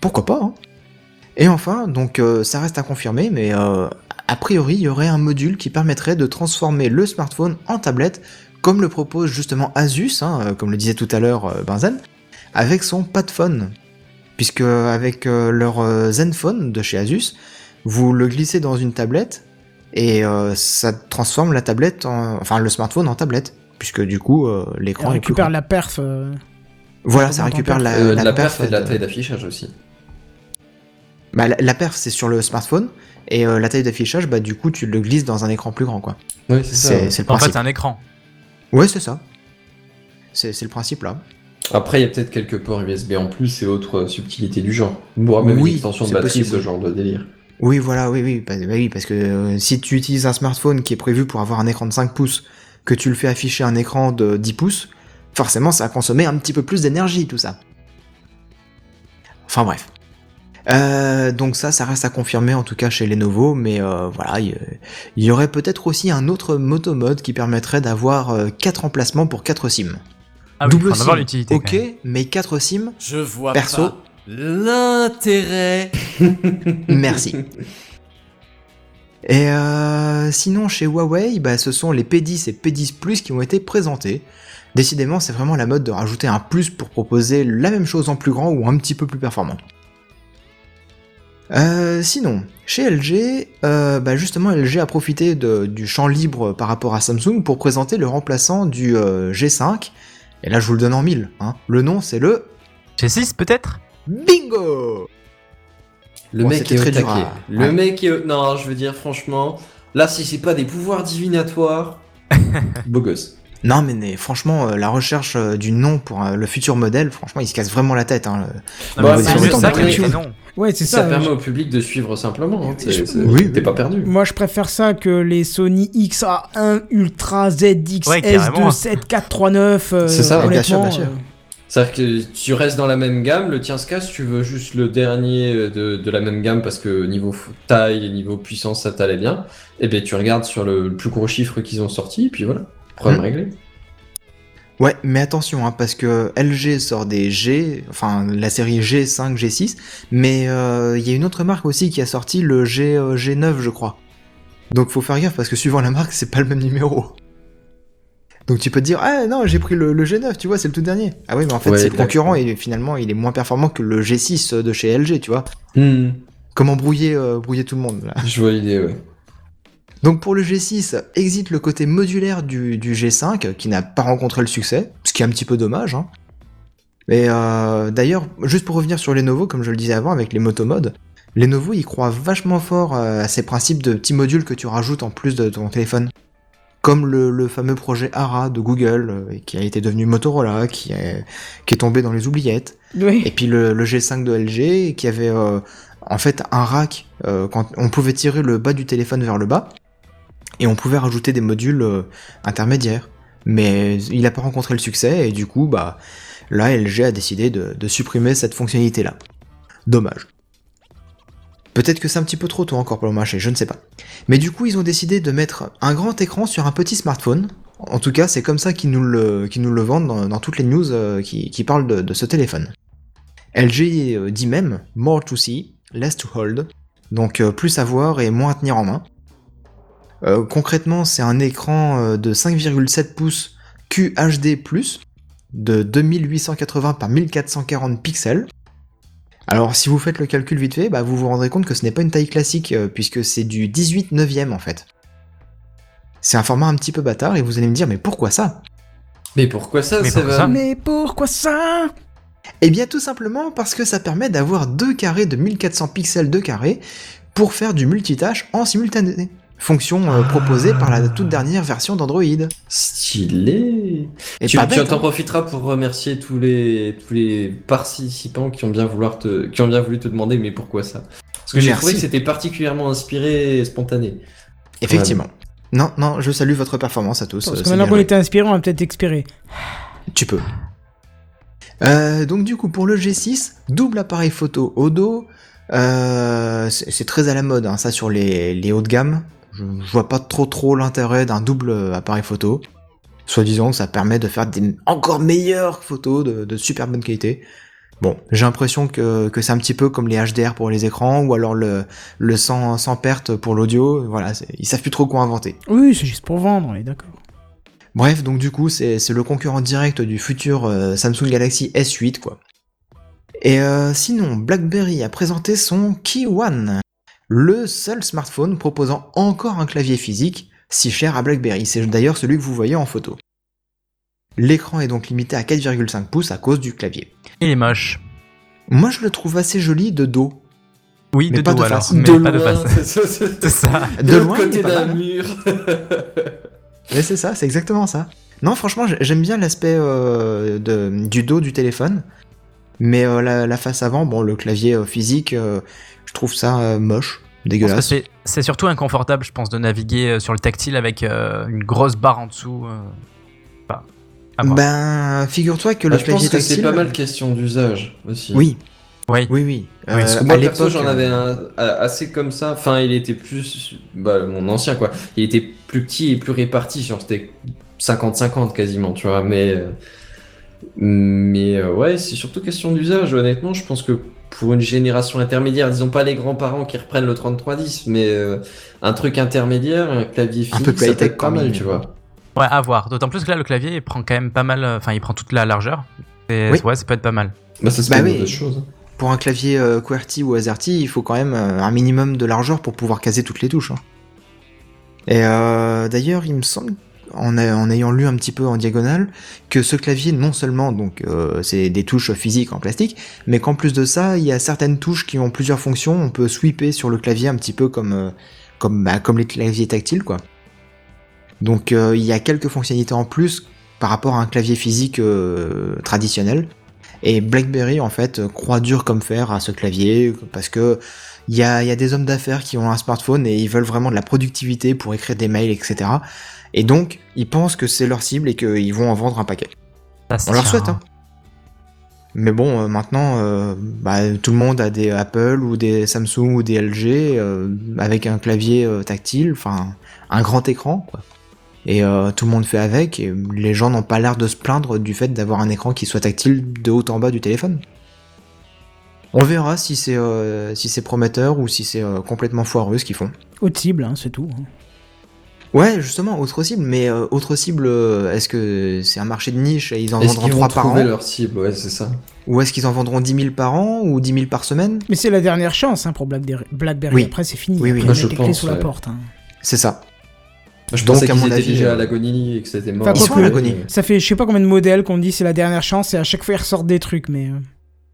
[SPEAKER 4] Pourquoi pas hein Et enfin, donc euh, ça reste à confirmer, mais euh, a priori il y aurait un module qui permettrait de transformer le smartphone en tablette, comme le propose justement Asus, hein, euh, comme le disait tout à l'heure euh, Benzen, avec son Padphone. Puisque avec euh, leur euh, Zenfone de chez Asus, vous le glissez dans une tablette et euh, ça transforme la tablette, en... enfin le smartphone en tablette, puisque du coup euh, l'écran est plus
[SPEAKER 1] récupère
[SPEAKER 4] grand.
[SPEAKER 1] la perf. euh,
[SPEAKER 4] Voilà, ça récupère
[SPEAKER 1] perf.
[SPEAKER 4] la,
[SPEAKER 3] Euh, de
[SPEAKER 4] la
[SPEAKER 3] la perf et de la taille d'affichage aussi.
[SPEAKER 4] Bah, la, la perf c'est sur le smartphone et euh, la taille d'affichage bah du coup tu le glisses dans un écran plus grand quoi.
[SPEAKER 3] Ouais, c'est ça. Ouais.
[SPEAKER 4] le
[SPEAKER 5] En fait,
[SPEAKER 4] principe.
[SPEAKER 5] c'est un écran.
[SPEAKER 4] Ouais c'est ça. C'est c'est le principe là.
[SPEAKER 3] Après, il y a peut-être quelques ports USB en plus et autres euh, subtilités du genre. Voire même
[SPEAKER 4] Oui,
[SPEAKER 3] une extension de
[SPEAKER 4] c'est
[SPEAKER 3] batterie,
[SPEAKER 4] possible.
[SPEAKER 3] ce genre de délire.
[SPEAKER 4] Oui voilà oui oui bah, bah oui parce que euh, si tu utilises un smartphone qui est prévu pour avoir un écran de 5 pouces que tu le fais afficher un écran de 10 pouces forcément ça va consommer un petit peu plus d'énergie tout ça. Enfin bref. Euh, donc ça, ça reste à confirmer en tout cas chez Lenovo, mais euh, voilà, il y, aurait peut-être aussi un autre motomode qui permettrait d'avoir 4 emplacements pour 4 SIM.
[SPEAKER 5] Ah
[SPEAKER 4] Double SIM,
[SPEAKER 5] l'utilité.
[SPEAKER 4] ok, mais 4 SIM,
[SPEAKER 8] Je vois
[SPEAKER 4] Perso.
[SPEAKER 8] pas l'intérêt. *laughs*
[SPEAKER 4] merci. Et euh, sinon, chez Huawei, bah, ce sont les P10 et P10 Plus qui ont été présentés. Décidément, c'est vraiment la mode de rajouter un plus pour proposer la même chose en plus grand ou un petit peu plus performant. Euh, sinon, chez LG, euh, bah justement, LG a profité de- du champ libre par rapport à Samsung pour présenter le remplaçant du euh, G5 Et là, je vous le donne en mille. Hein. Le nom, c'est le
[SPEAKER 5] G6 peut-être?
[SPEAKER 4] Bingo
[SPEAKER 3] Le
[SPEAKER 4] Bon,
[SPEAKER 3] mec
[SPEAKER 4] c'était
[SPEAKER 3] est
[SPEAKER 4] très dur à-
[SPEAKER 3] Le
[SPEAKER 4] ouais.
[SPEAKER 3] mec est Non, je veux dire, franchement, là, si c'est pas des pouvoirs divinatoires, *laughs* beau gosse.
[SPEAKER 4] Non, mais, mais franchement, euh, la recherche euh, du nom pour euh, le futur modèle, franchement, il se casse vraiment la tête. Hein, le-
[SPEAKER 5] Non,
[SPEAKER 3] Bah, temps
[SPEAKER 5] ça non.
[SPEAKER 1] Ouais, c'est
[SPEAKER 3] Ça,
[SPEAKER 1] ça.
[SPEAKER 3] permet
[SPEAKER 1] je-
[SPEAKER 3] au public de suivre simplement. Hein. T'es-
[SPEAKER 1] Je-
[SPEAKER 3] c'est-
[SPEAKER 4] Oui,
[SPEAKER 3] T'es
[SPEAKER 4] oui.
[SPEAKER 3] pas perdu.
[SPEAKER 1] Moi, je préfère ça que les Sony XA1 Ultra ZX
[SPEAKER 5] Ouais, carrément.
[SPEAKER 1] S27439. euh,
[SPEAKER 3] C'est ça,
[SPEAKER 1] honnêtement,
[SPEAKER 4] bien sûr, bien sûr.
[SPEAKER 1] euh,
[SPEAKER 3] C'est-à-dire que tu restes dans la même gamme, le tien se casse, tu veux juste le dernier de, de la même gamme parce que niveau taille et niveau puissance, ça t'allait bien, et ben tu regardes sur le, le plus gros chiffre qu'ils ont sorti, et puis voilà, problème
[SPEAKER 4] Hmm.
[SPEAKER 3] réglé.
[SPEAKER 4] Ouais, mais attention, hein, parce que LG sort des G, enfin la série G5, G6, mais euh, il y a une autre marque aussi qui a sorti le G, euh, G9, je crois. Donc faut faire gaffe parce que suivant la marque, c'est pas le même numéro. Donc tu peux te dire, ah non, j'ai pris le, le G9, tu vois, c'est le tout dernier. Ah oui, mais en fait,
[SPEAKER 3] Ouais,
[SPEAKER 4] c'est concurrent et finalement, il est moins performant que le G6 de chez LG, tu vois.
[SPEAKER 3] Hmm,
[SPEAKER 4] Comment brouiller, euh, brouiller tout le monde là.
[SPEAKER 3] Je vois l'idée, ouais.
[SPEAKER 4] Donc pour le G6, existe le côté modulaire du, du G5 qui n'a pas rencontré le succès, ce qui est un petit peu dommage. Hein. Mais euh, d'ailleurs, juste pour revenir sur Lenovo, comme je le disais avant avec les motomodes, Lenovo il croit vachement fort euh, à ces principes de petits modules que tu rajoutes en plus de ton téléphone. Comme le, le fameux projet ARA de Google, euh, qui a été devenu Motorola, qui est, qui est tombé dans les oubliettes.
[SPEAKER 1] Oui.
[SPEAKER 4] Et puis le, le G5 de LG qui avait euh, en fait un rack euh, quand on pouvait tirer le bas du téléphone vers le bas et on pouvait rajouter des modules euh, intermédiaires. Mais il n'a pas rencontré le succès et du coup bah là LG a décidé de, supprimer cette fonctionnalité là. Dommage. Peut-être que c'est un petit peu trop tôt encore pour le marché, je ne sais pas. Mais du coup, ils ont décidé de mettre un grand écran sur un petit smartphone. En tout cas, c'est comme ça qu'ils nous le, nous le vendent dans, toutes les news euh, qui, parlent de, ce téléphone. LG euh, dit même more to see, less to hold, donc plus à voir et moins à tenir en main. Euh, concrètement, c'est un écran euh, de 5,7 pouces QHD+, de 2880 par 1440 pixels. Alors si vous faites le calcul vite fait, bah, vous vous rendrez compte que ce n'est pas une taille classique, euh, puisque c'est du 18 neuvième en fait. C'est un format un petit peu bâtard, et vous allez me dire, mais pourquoi ça?
[SPEAKER 3] Mais pourquoi ça,
[SPEAKER 5] Mais
[SPEAKER 3] ça
[SPEAKER 5] pourquoi
[SPEAKER 3] va
[SPEAKER 5] ça?
[SPEAKER 1] Mais pourquoi ça?
[SPEAKER 4] Eh bien tout simplement parce que ça permet d'avoir deux carrés de 1400 pixels de carré pour faire du multitâche en simultané. Fonction euh, proposée par la toute dernière version d'Android. Et
[SPEAKER 3] Stylé Tu,
[SPEAKER 4] pas
[SPEAKER 3] tu
[SPEAKER 4] bête,
[SPEAKER 3] t'en
[SPEAKER 4] hein.
[SPEAKER 3] profiteras pour remercier tous les, tous les participants qui ont, bien vouloir te, qui ont bien voulu te demander mais pourquoi ça? Parce que j'ai trouvé que c'était particulièrement inspiré et spontané.
[SPEAKER 4] Effectivement. Non, non, je salue votre performance à tous.
[SPEAKER 1] Parce
[SPEAKER 4] euh,
[SPEAKER 1] que maintenant qu'on était inspiré, on va peut-être expirer.
[SPEAKER 4] Tu peux. Euh, donc du coup, pour le G6, double appareil photo au dos. Euh, c'est c'est très à la mode, hein, ça sur les, les hauts de gamme. Je, vois pas trop trop l'intérêt d'un double appareil photo. Soi-disant, que ça permet de faire des encore meilleures photos de, de super bonne qualité. Bon, j'ai l'impression que, que c'est un petit peu comme les HDR pour les écrans, ou alors le, le sans, sans perte pour l'audio. Voilà, ils savent plus trop quoi inventer.
[SPEAKER 1] Oui, c'est juste pour vendre, on est d'accord.
[SPEAKER 4] Bref, donc du coup, c'est c'est le concurrent direct du futur euh, Samsung Galaxy S8, quoi. Et euh, sinon, BlackBerry a présenté son Key One, le seul smartphone proposant encore un clavier physique, si cher à BlackBerry. C'est d'ailleurs celui que vous voyez en photo. L'écran est donc limité à 4,5 pouces à cause du clavier.
[SPEAKER 5] Il est moche.
[SPEAKER 4] Moi, je le trouve assez joli de dos.
[SPEAKER 5] Oui,
[SPEAKER 4] Mais
[SPEAKER 5] de
[SPEAKER 4] pas
[SPEAKER 5] dos
[SPEAKER 4] de
[SPEAKER 5] alors,
[SPEAKER 4] face.
[SPEAKER 5] mais
[SPEAKER 3] de
[SPEAKER 5] pas de
[SPEAKER 3] loin,
[SPEAKER 5] face. *laughs*
[SPEAKER 3] c'est ça.
[SPEAKER 4] De loin,
[SPEAKER 3] côté d'un mur. *laughs*
[SPEAKER 4] Mais c'est ça, c'est exactement ça. Non, franchement, j'ai- j'aime bien l'aspect euh, du dos du téléphone. Mais euh, la, la face avant, bon, le clavier euh, physique, euh, je trouve ça euh, moche,
[SPEAKER 5] Je
[SPEAKER 4] dégueulasse.
[SPEAKER 5] C'est c'est surtout inconfortable, je pense, de naviguer euh, sur le tactile avec euh, une grosse barre en dessous. euh. Enfin.
[SPEAKER 4] Ben, figure-toi que
[SPEAKER 3] Ah,
[SPEAKER 4] le
[SPEAKER 3] je
[SPEAKER 4] clavier
[SPEAKER 3] pense que c'est pas mal question d'usage aussi.
[SPEAKER 4] Oui,
[SPEAKER 5] oui.
[SPEAKER 4] oui, oui. Euh,
[SPEAKER 5] parce
[SPEAKER 3] que
[SPEAKER 4] à
[SPEAKER 3] moi, perso,
[SPEAKER 4] l'époque,
[SPEAKER 3] j'en avais un assez comme ça. Enfin, il était plus. Bah, mon ancien, quoi. Il était plus petit et plus réparti. Genre, c'était 50-50 quasiment, tu vois. Mais. Mais ouais, c'est surtout question d'usage. Honnêtement, je pense que pour une génération intermédiaire, disons pas les grands-parents qui reprennent le 3310, mais euh, un truc intermédiaire, un clavier
[SPEAKER 4] Un
[SPEAKER 3] physique,
[SPEAKER 4] peu
[SPEAKER 3] ça peut
[SPEAKER 4] high-tech
[SPEAKER 3] être pas
[SPEAKER 4] quand
[SPEAKER 3] mal,
[SPEAKER 4] même.
[SPEAKER 3] tu vois.
[SPEAKER 5] Ouais, à voir. D'autant plus que là, le clavier, il prend quand même pas mal. Enfin, il prend toute la largeur. Et
[SPEAKER 4] Oui.
[SPEAKER 5] ouais, ça peut être pas mal.
[SPEAKER 3] Bah, ça, c'est
[SPEAKER 4] Bah oui.
[SPEAKER 3] chose.
[SPEAKER 4] pour un clavier euh, QWERTY ou AZERTY, il faut quand même euh, un minimum de largeur pour pouvoir caser toutes les touches. hein. Et euh, d'ailleurs, il me semble. En, ayant lu un petit peu en diagonale, que ce clavier, non seulement donc euh, c'est des touches physiques en plastique, mais qu'en plus de ça, il y a certaines touches qui ont plusieurs fonctions. On peut sweeper sur le clavier un petit peu comme euh, comme bah, comme les claviers tactiles, quoi. Donc euh, il y a quelques fonctionnalités en plus par rapport à un clavier physique traditionnel. Et BlackBerry en fait croit dur comme fer à ce clavier parce que il y a, y a des hommes d'affaires qui ont un smartphone et ils veulent vraiment de la productivité pour écrire des mails, etc. Et donc ils pensent que c'est leur cible et qu'ils vont en vendre un paquet. On leur souhaite, hein. Mais bon, euh, maintenant, euh, bah, tout le monde a des Apple ou des Samsung ou des LG euh, avec un clavier euh, tactile, enfin un grand écran, quoi. Et euh, tout le monde fait avec, et les gens n'ont pas l'air de se plaindre du fait d'avoir un écran qui soit tactile de haut en bas du téléphone. On verra si c'est euh, si c'est prometteur ou si c'est euh, complètement foireux ce qu'ils font.
[SPEAKER 1] Haute cible, hein, c'est tout. hein.
[SPEAKER 4] Ouais, justement, autre cible, mais euh, autre cible, euh, est-ce que c'est un marché de niche et ils en
[SPEAKER 3] Est-ce
[SPEAKER 4] vendront
[SPEAKER 3] qu'ils vont
[SPEAKER 4] 3 par an
[SPEAKER 3] trouver leur cible? Ouais, c'est ça.
[SPEAKER 4] Ou est-ce qu'ils en vendront 10 000 par an ou 10 000 par semaine?
[SPEAKER 1] Mais c'est la dernière chance hein, pour Blackberry. Blackberry.
[SPEAKER 4] Oui.
[SPEAKER 1] Après, c'est fini.
[SPEAKER 4] Oui, oui.
[SPEAKER 1] Après,
[SPEAKER 4] Moi,
[SPEAKER 3] je
[SPEAKER 1] les clés
[SPEAKER 3] pense,
[SPEAKER 1] sous la
[SPEAKER 3] ouais.
[SPEAKER 1] porte. hein.
[SPEAKER 4] C'est ça.
[SPEAKER 3] Je
[SPEAKER 4] Donc,
[SPEAKER 3] pensais
[SPEAKER 4] à
[SPEAKER 3] qu'ils
[SPEAKER 4] mon
[SPEAKER 3] étaient
[SPEAKER 4] avis,
[SPEAKER 3] déjà
[SPEAKER 4] euh,
[SPEAKER 3] à l'agonie et que c'était mort.
[SPEAKER 1] Enfin,
[SPEAKER 4] Ils
[SPEAKER 1] quoi
[SPEAKER 4] sont
[SPEAKER 1] que-
[SPEAKER 4] à l'agonie.
[SPEAKER 1] Ça fait je sais pas combien de modèles qu'on dit c'est la dernière chance et à chaque fois ils ressortent des trucs, mais. euh,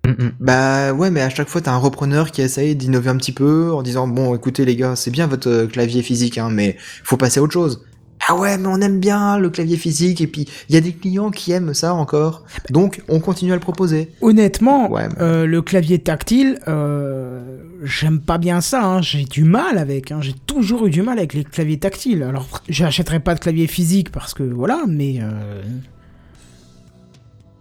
[SPEAKER 5] Mm, mm.
[SPEAKER 4] Bah ouais, mais à chaque fois, t'as un repreneur qui essaye d'innover un petit peu en disant bon, écoutez les gars, c'est bien votre euh, clavier physique, hein, mais faut passer à autre chose. Ah ouais, mais on aime bien le clavier physique et puis il y a des clients qui aiment ça encore, donc on continue à le proposer.
[SPEAKER 1] Honnêtement,
[SPEAKER 4] Ouais, mais-
[SPEAKER 1] euh, le clavier tactile, euh, j'aime pas bien ça. hein. J'ai du mal avec. hein. J'ai toujours eu du mal avec les claviers tactiles. Alors, j'achèterai pas de clavier physique parce que voilà, mais.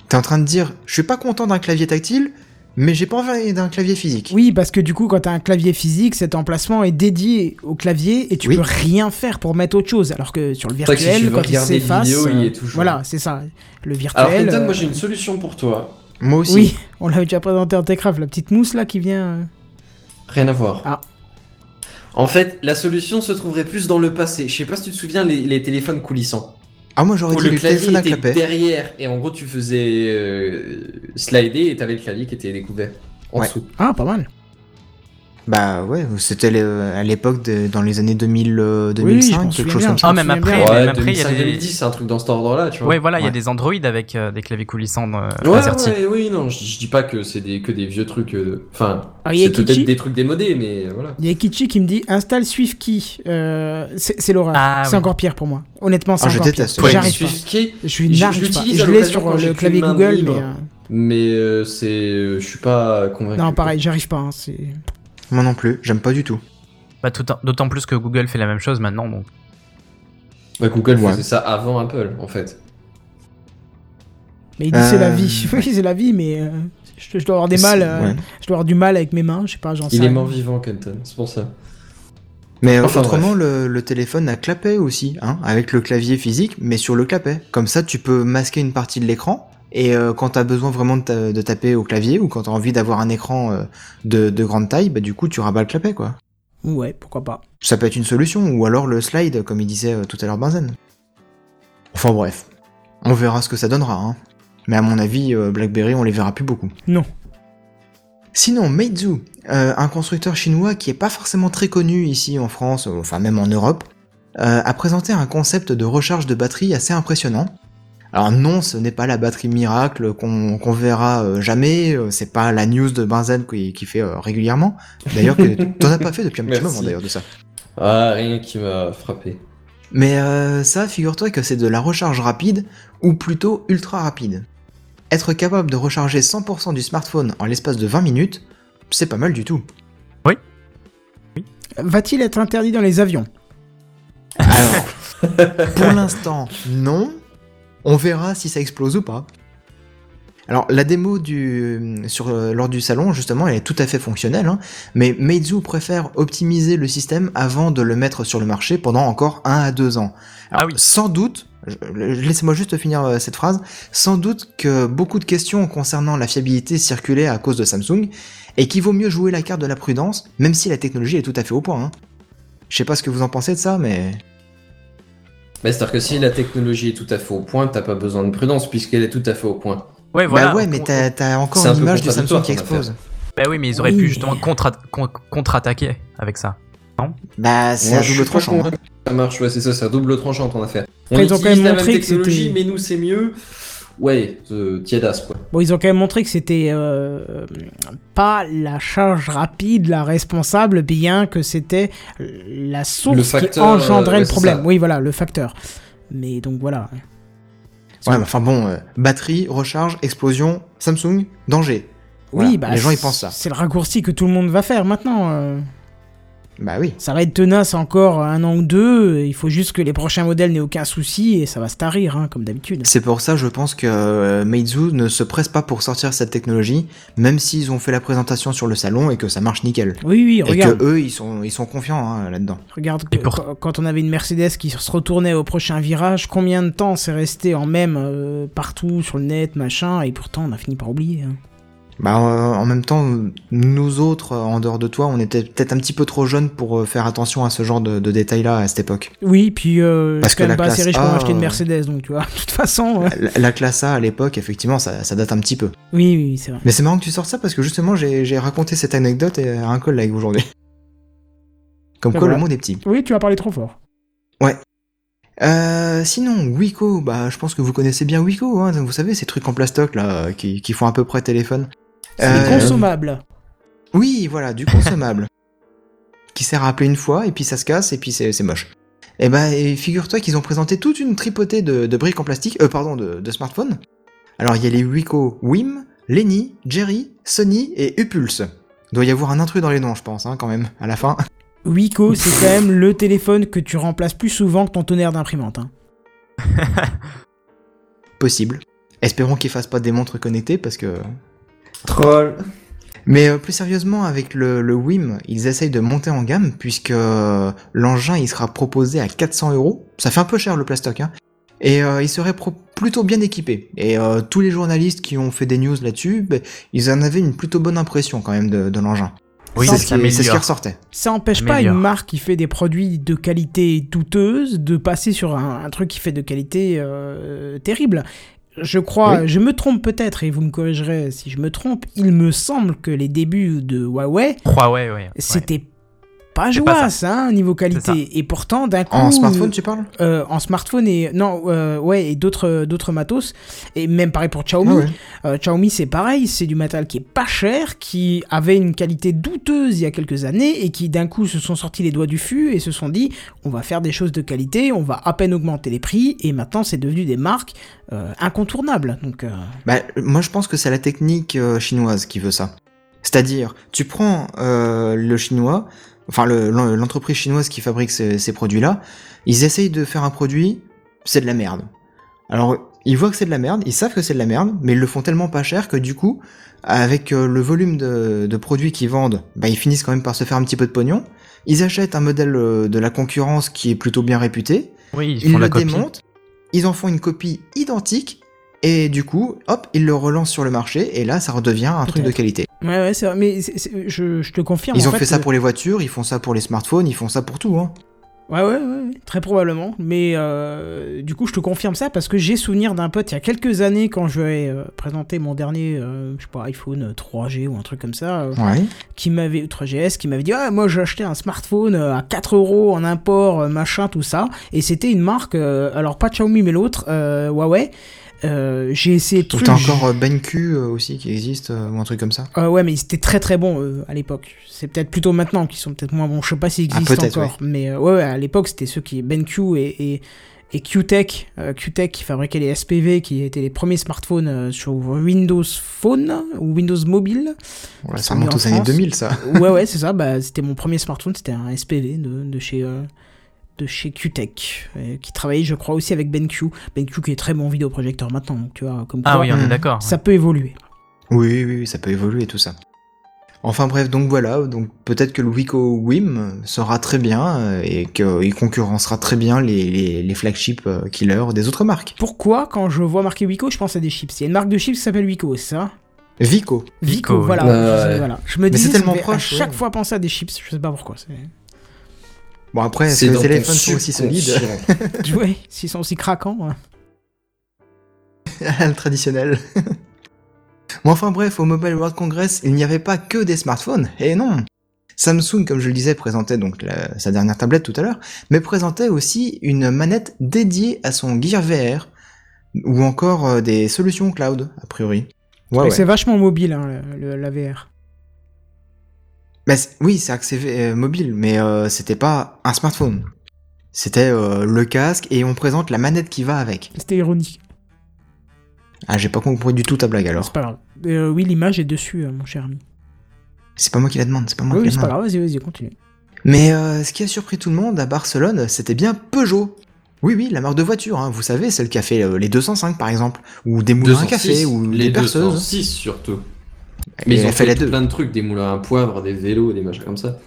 [SPEAKER 4] T'es en train de dire, je suis pas content d'un clavier tactile, mais j'ai pas envie d'un clavier physique.
[SPEAKER 1] Oui, parce que du coup, quand t'as un clavier physique, cet emplacement est dédié au clavier et tu
[SPEAKER 4] Oui.
[SPEAKER 1] peux rien faire pour mettre autre chose. Alors que sur le
[SPEAKER 3] vrai que si
[SPEAKER 1] virtuel,
[SPEAKER 3] tu veux
[SPEAKER 1] quand il s'efface.
[SPEAKER 3] vidéo, il y
[SPEAKER 1] euh,
[SPEAKER 3] est toujours.
[SPEAKER 1] Voilà, c'est ça. Le
[SPEAKER 3] Alors,
[SPEAKER 1] virtuel.
[SPEAKER 3] Kenton,
[SPEAKER 1] euh,
[SPEAKER 3] moi j'ai une solution pour toi.
[SPEAKER 4] Moi aussi.
[SPEAKER 1] Oui, *laughs* on l'avait déjà présenté en Techcraft, la petite mousse là qui vient. euh.
[SPEAKER 3] Rien à voir.
[SPEAKER 1] Ah.
[SPEAKER 3] En fait, la solution se trouverait plus dans le passé. Je sais pas si tu te souviens les, les téléphones coulissants.
[SPEAKER 4] Ah moi j'aurais dit
[SPEAKER 3] le clavier était
[SPEAKER 4] clapet.
[SPEAKER 3] derrière et en gros tu faisais euh, slider et t'avais le clavier qui était découvert en
[SPEAKER 4] Ouais.
[SPEAKER 3] dessous.
[SPEAKER 1] Ah, pas mal.
[SPEAKER 4] Bah ouais, c'était à l'époque de- dans les années 2000, euh,
[SPEAKER 1] Oui, oui, je
[SPEAKER 4] 2005,
[SPEAKER 1] m'en
[SPEAKER 4] quelque chose
[SPEAKER 1] bien.
[SPEAKER 4] comme ça.
[SPEAKER 5] Ah,
[SPEAKER 1] me
[SPEAKER 5] même après, même il y a des-
[SPEAKER 3] 2005-2010, c'est un truc dans cet ordre-là, tu vois.
[SPEAKER 5] Ouais, voilà, il y a des Android avec euh, des claviers coulissants euh,
[SPEAKER 3] Ouais, ouais, oui, non, je, je dis pas que c'est des, que des vieux trucs. euh, Enfin,
[SPEAKER 1] Ah,
[SPEAKER 3] c'est peut-être des trucs démodés, mais voilà.
[SPEAKER 1] Il y a Kichi qui me dit installe SwiftKey. Euh, c'est.
[SPEAKER 5] Ah,
[SPEAKER 1] c'est
[SPEAKER 5] oui.
[SPEAKER 1] encore pire pour moi. Honnêtement, c'est
[SPEAKER 4] Ah, je
[SPEAKER 1] encore
[SPEAKER 4] déteste.
[SPEAKER 1] pire. J'arrive pas.
[SPEAKER 3] SwiftKey,
[SPEAKER 1] Je suis
[SPEAKER 3] je-
[SPEAKER 1] n'arrive
[SPEAKER 3] je
[SPEAKER 1] pas. Je l'ai sur euh, le clavier Google, mais. euh,
[SPEAKER 3] mais euh, c'est, euh, je suis pas convaincu.
[SPEAKER 1] Non, pareil, j'arrive pas. hein, c'est-
[SPEAKER 4] Moi non plus, j'aime pas du tout.
[SPEAKER 5] Bah, D'autant plus que Google fait la même chose maintenant. Donc.
[SPEAKER 3] Ouais, Google
[SPEAKER 4] Ouais.
[SPEAKER 3] faisait ça avant Apple, en fait.
[SPEAKER 1] Mais il dit c'est la
[SPEAKER 4] Euh,
[SPEAKER 1] vie. *laughs* Oui, c'est la vie, mais euh, je, je dois avoir des
[SPEAKER 4] C'est-
[SPEAKER 1] mal. euh,
[SPEAKER 4] ouais.
[SPEAKER 1] Je dois avoir du mal avec mes mains. Je sais pas, j'en sais.
[SPEAKER 3] Il est mort vivant, Kenton, c'est pour ça.
[SPEAKER 4] Mais
[SPEAKER 3] Enfin,
[SPEAKER 4] autrement, le, le téléphone a clapet aussi, hein, avec le clavier physique, mais sur le clapet. Comme ça, tu peux masquer une partie de l'écran. Et euh, quand t'as besoin vraiment de, ta- de taper au clavier ou quand t'as envie d'avoir un écran euh, de, de grande taille, bah du coup tu rabats le clapet quoi.
[SPEAKER 1] Ouais, pourquoi pas.
[SPEAKER 4] Ça peut être une solution, ou alors le slide, comme il disait euh, tout à l'heure Benzen. Enfin bref, on verra ce que ça donnera. Hein. Mais à mon avis, BlackBerry, on les verra plus beaucoup.
[SPEAKER 1] Non.
[SPEAKER 4] Sinon, Meizu, euh, un constructeur chinois qui est pas forcément très connu ici en France, enfin même en Europe, euh, a présenté un concept de recharge de batterie assez impressionnant. Alors non, ce n'est pas la batterie miracle qu'on verra euh, jamais, euh, c'est pas la news de Benzen qui, qui fait euh, régulièrement. D'ailleurs, que *laughs* t'en as pas fait depuis un petit
[SPEAKER 3] Merci.
[SPEAKER 4] moment d'ailleurs de ça.
[SPEAKER 3] Ah, rien qui m'a frappé.
[SPEAKER 4] Mais euh, ça, figure-toi que c'est de la recharge rapide, ou plutôt ultra rapide. Être capable de recharger 100% du smartphone en l'espace de 20 minutes, c'est pas mal du tout.
[SPEAKER 1] Va-t-il être interdit dans les avions?
[SPEAKER 4] Alors, pour l'instant, non. On verra si ça explose ou pas. Alors, la démo du, sur, euh, lors du salon, justement, elle est tout à fait fonctionnelle, hein, mais Meizu préfère optimiser le système avant de le mettre sur le marché pendant encore 1 à 2 ans. Alors,
[SPEAKER 5] Ah oui.
[SPEAKER 4] Sans doute, laissez-moi juste finir euh, cette phrase, sans doute que beaucoup de questions concernant la fiabilité circulaient à cause de Samsung, et qu'il vaut mieux jouer la carte de la prudence, même si la technologie est tout à fait au point. hein. Je sais pas ce que vous en pensez de ça, mais...
[SPEAKER 3] Mais c'est-à-dire que si la technologie est tout à fait au point, t'as pas besoin de prudence puisqu'elle est tout à fait au point.
[SPEAKER 5] Ouais, voilà.
[SPEAKER 4] bah ouais, mais t'as encore
[SPEAKER 3] un
[SPEAKER 4] une image de Samsung qui explose.
[SPEAKER 5] Bah oui, mais ils auraient
[SPEAKER 1] Oui,
[SPEAKER 5] pu justement contre- con- contre-attaquer avec ça.
[SPEAKER 4] Bah c'est
[SPEAKER 3] je
[SPEAKER 4] double tranchant. hein.
[SPEAKER 3] ça marche, ouais, c'est ça, c'est à double tranchant ton affaire. On
[SPEAKER 1] Après, ils ont quand
[SPEAKER 3] utilise
[SPEAKER 1] même
[SPEAKER 3] la même technologie, mais nous c'est mieux. Ouais, euh, tiédasse quoi.
[SPEAKER 1] Bon, ils ont quand même montré que c'était euh, pas la charge rapide la responsable, bien que c'était la source
[SPEAKER 3] facteur,
[SPEAKER 1] qui engendrait
[SPEAKER 3] euh, ouais,
[SPEAKER 1] le problème.
[SPEAKER 3] ça.
[SPEAKER 1] Oui, voilà, le facteur. Mais donc voilà.
[SPEAKER 4] Ouais, mais enfin bon, euh, batterie, recharge, explosion, Samsung, danger. Voilà,
[SPEAKER 1] oui, bah,
[SPEAKER 4] les gens ils pensent ça.
[SPEAKER 1] C'est le raccourci que tout le monde va faire maintenant.
[SPEAKER 4] Bah oui.
[SPEAKER 1] Ça va être tenace encore un an ou deux. Il faut juste que les prochains modèles n'aient aucun souci et ça va se tarir, hein, comme d'habitude.
[SPEAKER 4] C'est pour ça, je pense que euh, Meizu ne se presse pas pour sortir cette technologie, même s'ils ont fait la présentation sur le salon et que ça marche nickel.
[SPEAKER 1] Oui, oui,
[SPEAKER 4] Et
[SPEAKER 1] regarde.
[SPEAKER 4] que eux, ils sont, ils sont confiants hein, là-dedans.
[SPEAKER 1] Regarde,
[SPEAKER 5] Et
[SPEAKER 1] que-
[SPEAKER 5] pour-
[SPEAKER 1] quand- quand on avait une Mercedes qui se retournait au prochain virage, combien de temps c'est resté en même euh, partout sur le net, machin, et pourtant on a fini par oublier. hein.
[SPEAKER 4] Bah, euh, en même temps, nous autres, euh, en dehors de toi, on était peut-être un petit peu trop jeunes pour euh, faire attention à ce genre de, de détails-là à cette époque.
[SPEAKER 1] Oui, puis euh,
[SPEAKER 4] Parce que la
[SPEAKER 1] pas assez
[SPEAKER 4] classe
[SPEAKER 1] riche pour
[SPEAKER 4] A,
[SPEAKER 1] m'acheter une Mercedes, donc tu vois, *laughs* de toute façon.
[SPEAKER 4] La, la classe A à l'époque, effectivement, ça, ça date un petit peu.
[SPEAKER 1] Oui, oui, oui, c'est vrai.
[SPEAKER 4] Mais c'est marrant que tu sortes ça parce que justement, j'ai raconté cette anecdote à un collègue aujourd'hui. *laughs* Comme
[SPEAKER 1] Ben
[SPEAKER 4] quoi,
[SPEAKER 1] voilà.
[SPEAKER 4] le monde est petit.
[SPEAKER 1] Oui, tu as parlé trop fort.
[SPEAKER 4] Euh, sinon, Wiko, bah, je pense que vous connaissez bien Wiko, hein, vous savez, ces trucs en plastoc là, qui, qui font à peu près téléphone.
[SPEAKER 1] C'est
[SPEAKER 4] Euh,
[SPEAKER 1] consommable.
[SPEAKER 4] Oui, voilà, du consommable. *laughs* qui sert à appeler une fois, et puis ça se casse, et puis c'est moche. Et bah, et figure-toi qu'ils ont présenté toute une tripotée de, de briques en plastique, euh, pardon, de, de smartphones. Alors, il y a les Wiko Wim, Lenny, Jerry, Sony et Upulse. Doit y avoir un intrus dans les noms, je pense, hein, quand même, à la fin. *laughs*
[SPEAKER 1] Wiko, c'est quand même le téléphone que tu remplaces plus souvent que ton tonnerre d'imprimante. hein. *laughs*
[SPEAKER 4] Possible. Espérons qu'ils fassent pas des montres connectées, parce que
[SPEAKER 3] Troll.
[SPEAKER 4] Mais euh, plus sérieusement, avec le, le WIM, ils essayent de monter en gamme puisque euh, l'engin il sera proposé à 400 euros. Ça fait un peu cher le plastoc, hein. Et euh, il serait plutôt bien équipé. Et euh, tous les journalistes qui ont fait des news là-dessus, ben, ils en avaient une plutôt bonne impression quand même de, de l'engin.
[SPEAKER 5] Oui,
[SPEAKER 4] c'est
[SPEAKER 5] ça
[SPEAKER 4] ce, ce qui ressortait.
[SPEAKER 1] Ça empêche pas une marque qui fait des produits de qualité douteuse de passer sur un, un truc qui fait de qualité euh, terrible. Je crois, je me trompe peut-être et vous me corrigerez si je me trompe. Il me semble que les débuts de Huawei,
[SPEAKER 5] Huawei, ouais. ouais.
[SPEAKER 1] c'était pas jouasse hein, niveau
[SPEAKER 5] ça.
[SPEAKER 1] qualité. Et pourtant, d'un coup,
[SPEAKER 4] En smartphone, tu parles
[SPEAKER 1] euh, en smartphone et non, euh, ouais, et d'autres d'autres matos. Et même pareil pour Xiaomi.
[SPEAKER 4] Ah ouais.
[SPEAKER 1] Euh, Xiaomi, c'est pareil, c'est du matériel qui est pas cher, qui avait une qualité douteuse il y a quelques années et qui d'un coup se sont sortis les doigts du fût et se sont dit on va faire des choses de qualité, on va à peine augmenter les prix et maintenant c'est devenu des marques euh, incontournables. Donc euh,
[SPEAKER 4] Bah, moi, je pense que c'est la technique euh, chinoise qui veut ça. C'est-à-dire, tu prends euh, le chinois, enfin le- l'en- l'entreprise chinoise qui fabrique ces, ces produits-là, ils essayent de faire un produit, c'est de la merde. Alors, ils voient que c'est de la merde, ils savent que c'est de la merde, mais ils le font tellement pas cher que du coup, avec euh, le volume de, de produits qu'ils vendent, bah, ils finissent quand même par se faire un petit peu de pognon. Ils achètent un modèle euh, de la concurrence qui est plutôt bien réputé,
[SPEAKER 5] Oui, ils
[SPEAKER 4] ils
[SPEAKER 5] font
[SPEAKER 4] le
[SPEAKER 5] la copie.
[SPEAKER 4] démontent, ils en font une copie identique, et du coup, hop, ils le relancent sur le marché, et là, ça redevient un truc de qualité.
[SPEAKER 1] ouais, ouais, c'est vrai, mais c'est- c'est- je, je te confirme.
[SPEAKER 4] Ils
[SPEAKER 1] en
[SPEAKER 4] ont fait, ça pour les voitures, ils font ça pour les smartphones, ils font ça pour tout. Hein.
[SPEAKER 1] Ouais, ouais, ouais, ouais, très probablement. Mais euh, du coup, je te confirme ça parce que j'ai souvenir d'un pote il y a quelques années quand je vais euh, présenter mon dernier, euh, je sais pas, iPhone 3G ou un truc comme ça, euh,
[SPEAKER 4] Ouais.
[SPEAKER 1] qui m'avait, 3GS, qui m'avait dit, ah, moi j'ai acheté un smartphone euh, à 4 euros en import, euh, machin, tout ça. Et c'était une marque, euh, alors pas Xiaomi, mais l'autre, euh, Huawei. Euh, j'ai essayé de trucs.
[SPEAKER 4] t'as encore euh, BenQ euh, aussi qui existe, ou un truc comme ça.
[SPEAKER 1] Euh, ouais, mais ils étaient très très bons à l'époque. C'est peut-être plutôt maintenant qu'ils sont peut-être moins bons. Je sais pas s'ils
[SPEAKER 4] Ah,
[SPEAKER 1] existent encore. Mais ouais, ouais, à l'époque, c'était ceux qui. BenQ et, et, et QTech, euh, QTech qui fabriquaient les SPV, qui étaient les premiers smartphones euh, sur Windows Phone ou Windows Mobile. Ils
[SPEAKER 4] ça remonte aux années
[SPEAKER 1] France.
[SPEAKER 4] 2000, ça.
[SPEAKER 1] ouais, ouais, c'est ça. Bah, c'était mon premier smartphone, c'était un SPV de, de chez. euh, de chez QTech, euh, qui travaillait, je crois, aussi avec BenQ. BenQ qui est très bon vidéoprojecteur maintenant, donc tu vois, comme
[SPEAKER 5] Ah
[SPEAKER 1] quoi,
[SPEAKER 5] oui, on est
[SPEAKER 4] Hmm.
[SPEAKER 5] d'accord.
[SPEAKER 1] ça peut évoluer.
[SPEAKER 4] Oui, oui, oui, ça peut évoluer tout ça. Enfin bref, donc voilà, donc peut-être que le Wiko Wim sera très bien euh, et qu'il concurrencera très bien les, les, les flagships euh, killers des autres marques.
[SPEAKER 1] Pourquoi, quand je vois marqué Wico, je pense à des chips Il y a une marque de chips qui s'appelle Wico, c'est ça?
[SPEAKER 4] Vico.
[SPEAKER 1] Vico,
[SPEAKER 5] Vico,
[SPEAKER 1] voilà. voilà. Je me dis,
[SPEAKER 4] tellement
[SPEAKER 1] me fait à
[SPEAKER 4] proche,
[SPEAKER 1] chaque
[SPEAKER 4] ouais.
[SPEAKER 1] fois penser à des chips, je sais pas pourquoi.
[SPEAKER 4] Bon après, est-ce que les téléphones sont aussi solides. *laughs*
[SPEAKER 1] Ouais, s'ils sont aussi craquants. ouais. *laughs*
[SPEAKER 4] le traditionnel. *laughs* bon enfin bref, au Mobile World Congress, il n'y avait pas que des smartphones, et non Samsung, comme je le disais, présentait donc la- sa dernière tablette tout à l'heure, mais présentait aussi une manette dédiée à son Gear VR, ou encore euh, des solutions cloud, a priori. Ouais, ouais.
[SPEAKER 1] C'est vachement mobile, hein, le- le- la VR.
[SPEAKER 4] C'est- oui, c'est accès euh, mobile, mais euh, c'était pas un smartphone. C'était euh, le casque et on présente la manette qui va avec.
[SPEAKER 1] C'était ironique.
[SPEAKER 4] Ah, j'ai pas compris du tout ta blague alors.
[SPEAKER 1] C'est pas grave. Euh, oui, l'image est dessus, euh, mon cher ami.
[SPEAKER 4] C'est pas moi qui la demande, c'est pas moi
[SPEAKER 1] Oui,
[SPEAKER 4] qui
[SPEAKER 1] oui,
[SPEAKER 4] la
[SPEAKER 1] c'est pas
[SPEAKER 4] demande.
[SPEAKER 1] grave, vas-y, vas-y, continue.
[SPEAKER 4] Mais euh, ce qui a surpris tout le monde à Barcelone, c'était bien Peugeot. Oui, oui, la marque de voiture, hein, vous savez, celle qui a fait euh, les 205 par exemple, ou des moulins à
[SPEAKER 3] 206,
[SPEAKER 4] café, ou
[SPEAKER 3] les
[SPEAKER 4] des perceuses.
[SPEAKER 3] 206 surtout. Mais ils ont
[SPEAKER 4] fait
[SPEAKER 3] fait,
[SPEAKER 4] les deux.
[SPEAKER 3] plein de trucs, des moulins à poivre, des vélos, des machins comme ça.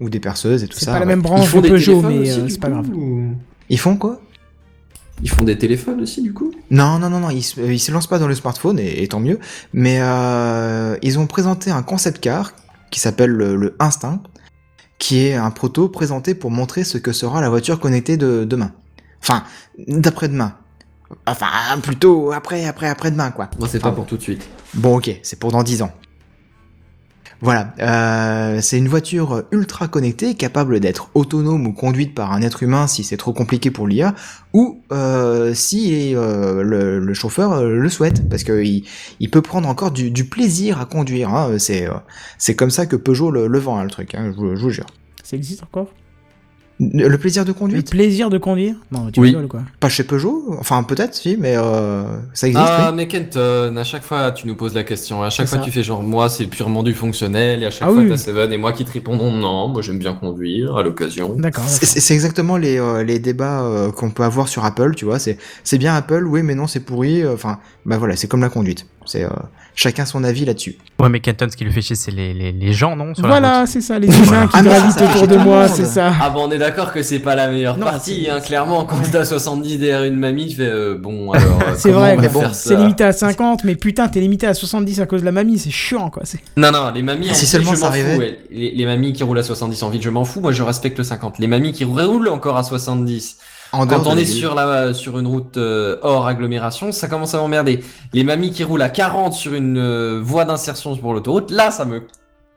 [SPEAKER 4] Ou des perceuses et tout
[SPEAKER 1] C'est
[SPEAKER 4] ça.
[SPEAKER 1] pas la même
[SPEAKER 3] Ils
[SPEAKER 1] branche
[SPEAKER 3] font
[SPEAKER 1] de
[SPEAKER 3] des
[SPEAKER 1] Peugeot,
[SPEAKER 3] téléphones
[SPEAKER 1] mais
[SPEAKER 3] aussi,
[SPEAKER 1] euh, c'est pas grave.
[SPEAKER 3] ou-
[SPEAKER 4] Ils font quoi?
[SPEAKER 3] Ils font des téléphones aussi du coup?
[SPEAKER 4] Non, non, non, non, ils, se- ils se lancent pas dans le smartphone, et, et tant mieux. Mais euh, ils ont présenté un concept car qui s'appelle le, le Instinct, qui est un proto présenté pour montrer ce que sera la voiture connectée de demain. Enfin, d'après-demain. Enfin, plutôt après, après, après-demain, quoi.
[SPEAKER 3] Moi c'est pas
[SPEAKER 4] Enfin,
[SPEAKER 3] pour tout de suite.
[SPEAKER 4] Bon, ok, c'est pour dans 10 ans. Voilà, euh, c'est une voiture ultra connectée, capable d'être autonome ou conduite par un être humain si c'est trop compliqué pour l'IA, ou euh, si euh, le, le chauffeur euh, le souhaite, parce qu'il il peut prendre encore du, du plaisir à conduire. Hein, c'est euh, c'est comme ça que Peugeot le, le vend, hein, le truc, hein, je, vous- je vous jure.
[SPEAKER 1] Ça existe encore?
[SPEAKER 4] Le plaisir de
[SPEAKER 1] Le
[SPEAKER 4] conduite
[SPEAKER 1] plaisir de conduire? Non, tu
[SPEAKER 3] Oui.
[SPEAKER 1] rigoles, quoi?
[SPEAKER 4] Pas chez Peugeot, enfin peut-être, si, mais euh, ça existe.
[SPEAKER 3] Ah
[SPEAKER 4] oui.
[SPEAKER 3] mais Kenton, à chaque fois tu nous poses la question, à chaque fois
[SPEAKER 1] ça.
[SPEAKER 3] tu fais genre moi c'est purement du fonctionnel, et à chaque
[SPEAKER 1] Ah
[SPEAKER 3] fois
[SPEAKER 1] oui.
[SPEAKER 3] t'as Seven et moi qui te répondons non, moi j'aime bien conduire à l'occasion.
[SPEAKER 1] D'accord.
[SPEAKER 4] C'est- exactement les, euh, les débats euh, qu'on peut avoir sur Apple, tu vois. C'est c'est bien Apple, oui, mais non, c'est pourri. euh, Enfin, bah voilà, c'est comme la conduite. C'est euh, chacun son avis là-dessus.
[SPEAKER 5] Ouais, mais Kenton, ce qui le fait chier, c'est les, les, les gens, non sur
[SPEAKER 1] Voilà, c'est ça, les humains qui
[SPEAKER 4] Ah, mais
[SPEAKER 1] gravitent
[SPEAKER 4] ça,
[SPEAKER 1] autour
[SPEAKER 4] fait
[SPEAKER 1] de moi, c'est ça.
[SPEAKER 3] Ah bon on est d'accord que c'est pas la meilleure
[SPEAKER 1] Non,
[SPEAKER 3] partie, hein, clairement quand t'as 70 derrière une mamie tu fais euh, bon *laughs* alors euh,
[SPEAKER 1] C'est vrai,
[SPEAKER 4] mais bon,
[SPEAKER 1] C'est limité à 50, mais putain, t'es limité à 70 à cause de la mamie, c'est chiant, quoi. c'est-
[SPEAKER 3] Non, non, les mamies en
[SPEAKER 4] Si seulement
[SPEAKER 3] je
[SPEAKER 4] ça
[SPEAKER 3] m'en fous,
[SPEAKER 4] arrivait.
[SPEAKER 3] ouais. Les, les mamies qui roulent à 70 en ville, je m'en fous. Moi, je respecte le 50. Les mamies qui roulent encore à 70,
[SPEAKER 4] En
[SPEAKER 3] quand on est sur, la, sur une route euh, hors agglomération, ça commence à m'emmerder. Les mamies qui roulent à 40 sur une euh, voie d'insertion pour l'autoroute, là, ça me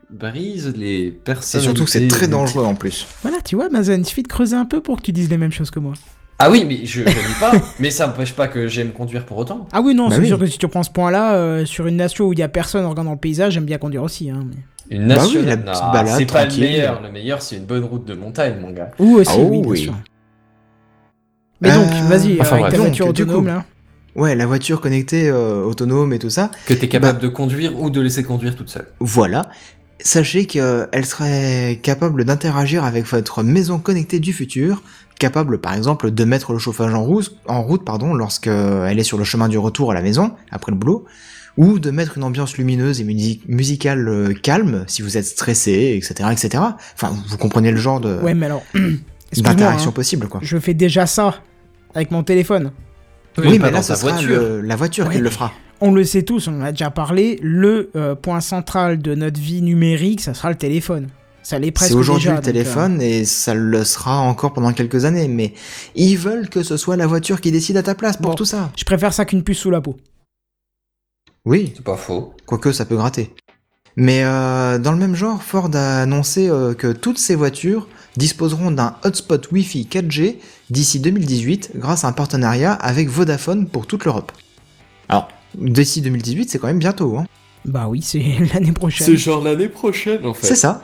[SPEAKER 3] brise les personnes.
[SPEAKER 4] surtout que c'est très dangereux en plus.
[SPEAKER 1] Voilà, tu vois, Mazen, il suffit de creuser un peu pour que tu dises les mêmes choses que moi.
[SPEAKER 3] Ah oui, mais je ne dis pas. *laughs* mais ça n'empêche pas que j'aime conduire pour autant.
[SPEAKER 1] Ah oui, non,
[SPEAKER 4] Bah
[SPEAKER 1] c'est
[SPEAKER 4] oui.
[SPEAKER 1] sûr que si tu prends ce point-là, euh, sur une nation où il y a personne en regardant le paysage, j'aime bien conduire aussi. Hein, mais...
[SPEAKER 3] Une
[SPEAKER 4] Bah oui,
[SPEAKER 3] non,
[SPEAKER 4] petite balade,
[SPEAKER 3] c'est pas le meilleur. Le meilleur, c'est une bonne route de montagne, mon gars.
[SPEAKER 1] Ou aussi,
[SPEAKER 4] Ah,
[SPEAKER 1] oui, bien
[SPEAKER 4] oui.
[SPEAKER 1] sûr. Mais donc,
[SPEAKER 4] Euh,
[SPEAKER 1] vas-y,
[SPEAKER 3] enfin,
[SPEAKER 1] avec ta voiture
[SPEAKER 4] Donc, du
[SPEAKER 1] autonome,
[SPEAKER 4] coup,
[SPEAKER 1] là.
[SPEAKER 4] Ouais, la voiture connectée, euh, autonome et tout ça.
[SPEAKER 3] Que t'es capable de conduire ou de laisser conduire toute seule.
[SPEAKER 4] Voilà. Sachez qu'elle serait capable d'interagir avec votre maison connectée du futur, capable par exemple de mettre le chauffage en route, en route pardon, lorsqu'elle est sur le chemin du retour à la maison, après le boulot, ou de mettre une ambiance lumineuse et musi- musicale euh, calme si vous êtes stressé, etc., etc. Enfin, vous comprenez le genre de
[SPEAKER 1] Ouais, mais alors. *clears throat* excuse-moi,
[SPEAKER 4] d'interaction
[SPEAKER 1] hein,
[SPEAKER 4] possible, quoi.
[SPEAKER 1] Je fais déjà ça avec mon téléphone.
[SPEAKER 4] Oui, mais là,
[SPEAKER 3] ta
[SPEAKER 4] sera
[SPEAKER 3] voiture.
[SPEAKER 4] le- la voiture
[SPEAKER 1] Ouais,
[SPEAKER 4] qui le fera.
[SPEAKER 1] On le sait tous, on en a déjà parlé, le euh, point central de notre vie numérique, ça sera le téléphone. Ça l'est presque
[SPEAKER 4] C'est aujourd'hui le
[SPEAKER 1] donc, euh,
[SPEAKER 4] téléphone et ça le sera encore pendant quelques années, mais ils veulent que ce soit la voiture qui décide à ta place pour
[SPEAKER 1] Bon.
[SPEAKER 4] tout ça.
[SPEAKER 1] Je préfère ça qu'une puce sous la peau.
[SPEAKER 4] Oui,
[SPEAKER 3] C'est pas faux.
[SPEAKER 4] quoique ça peut gratter. Mais euh, dans le même genre, Ford a annoncé euh, que toutes ces voitures disposeront d'un hotspot Wi-Fi 4G d'ici 2018 grâce à un partenariat avec Vodafone pour toute l'Europe. Alors, d'ici 2018, c'est quand même bientôt, hein.
[SPEAKER 1] Bah oui, c'est *laughs* l'année prochaine.
[SPEAKER 3] C'est genre l'année prochaine en fait.
[SPEAKER 4] C'est ça.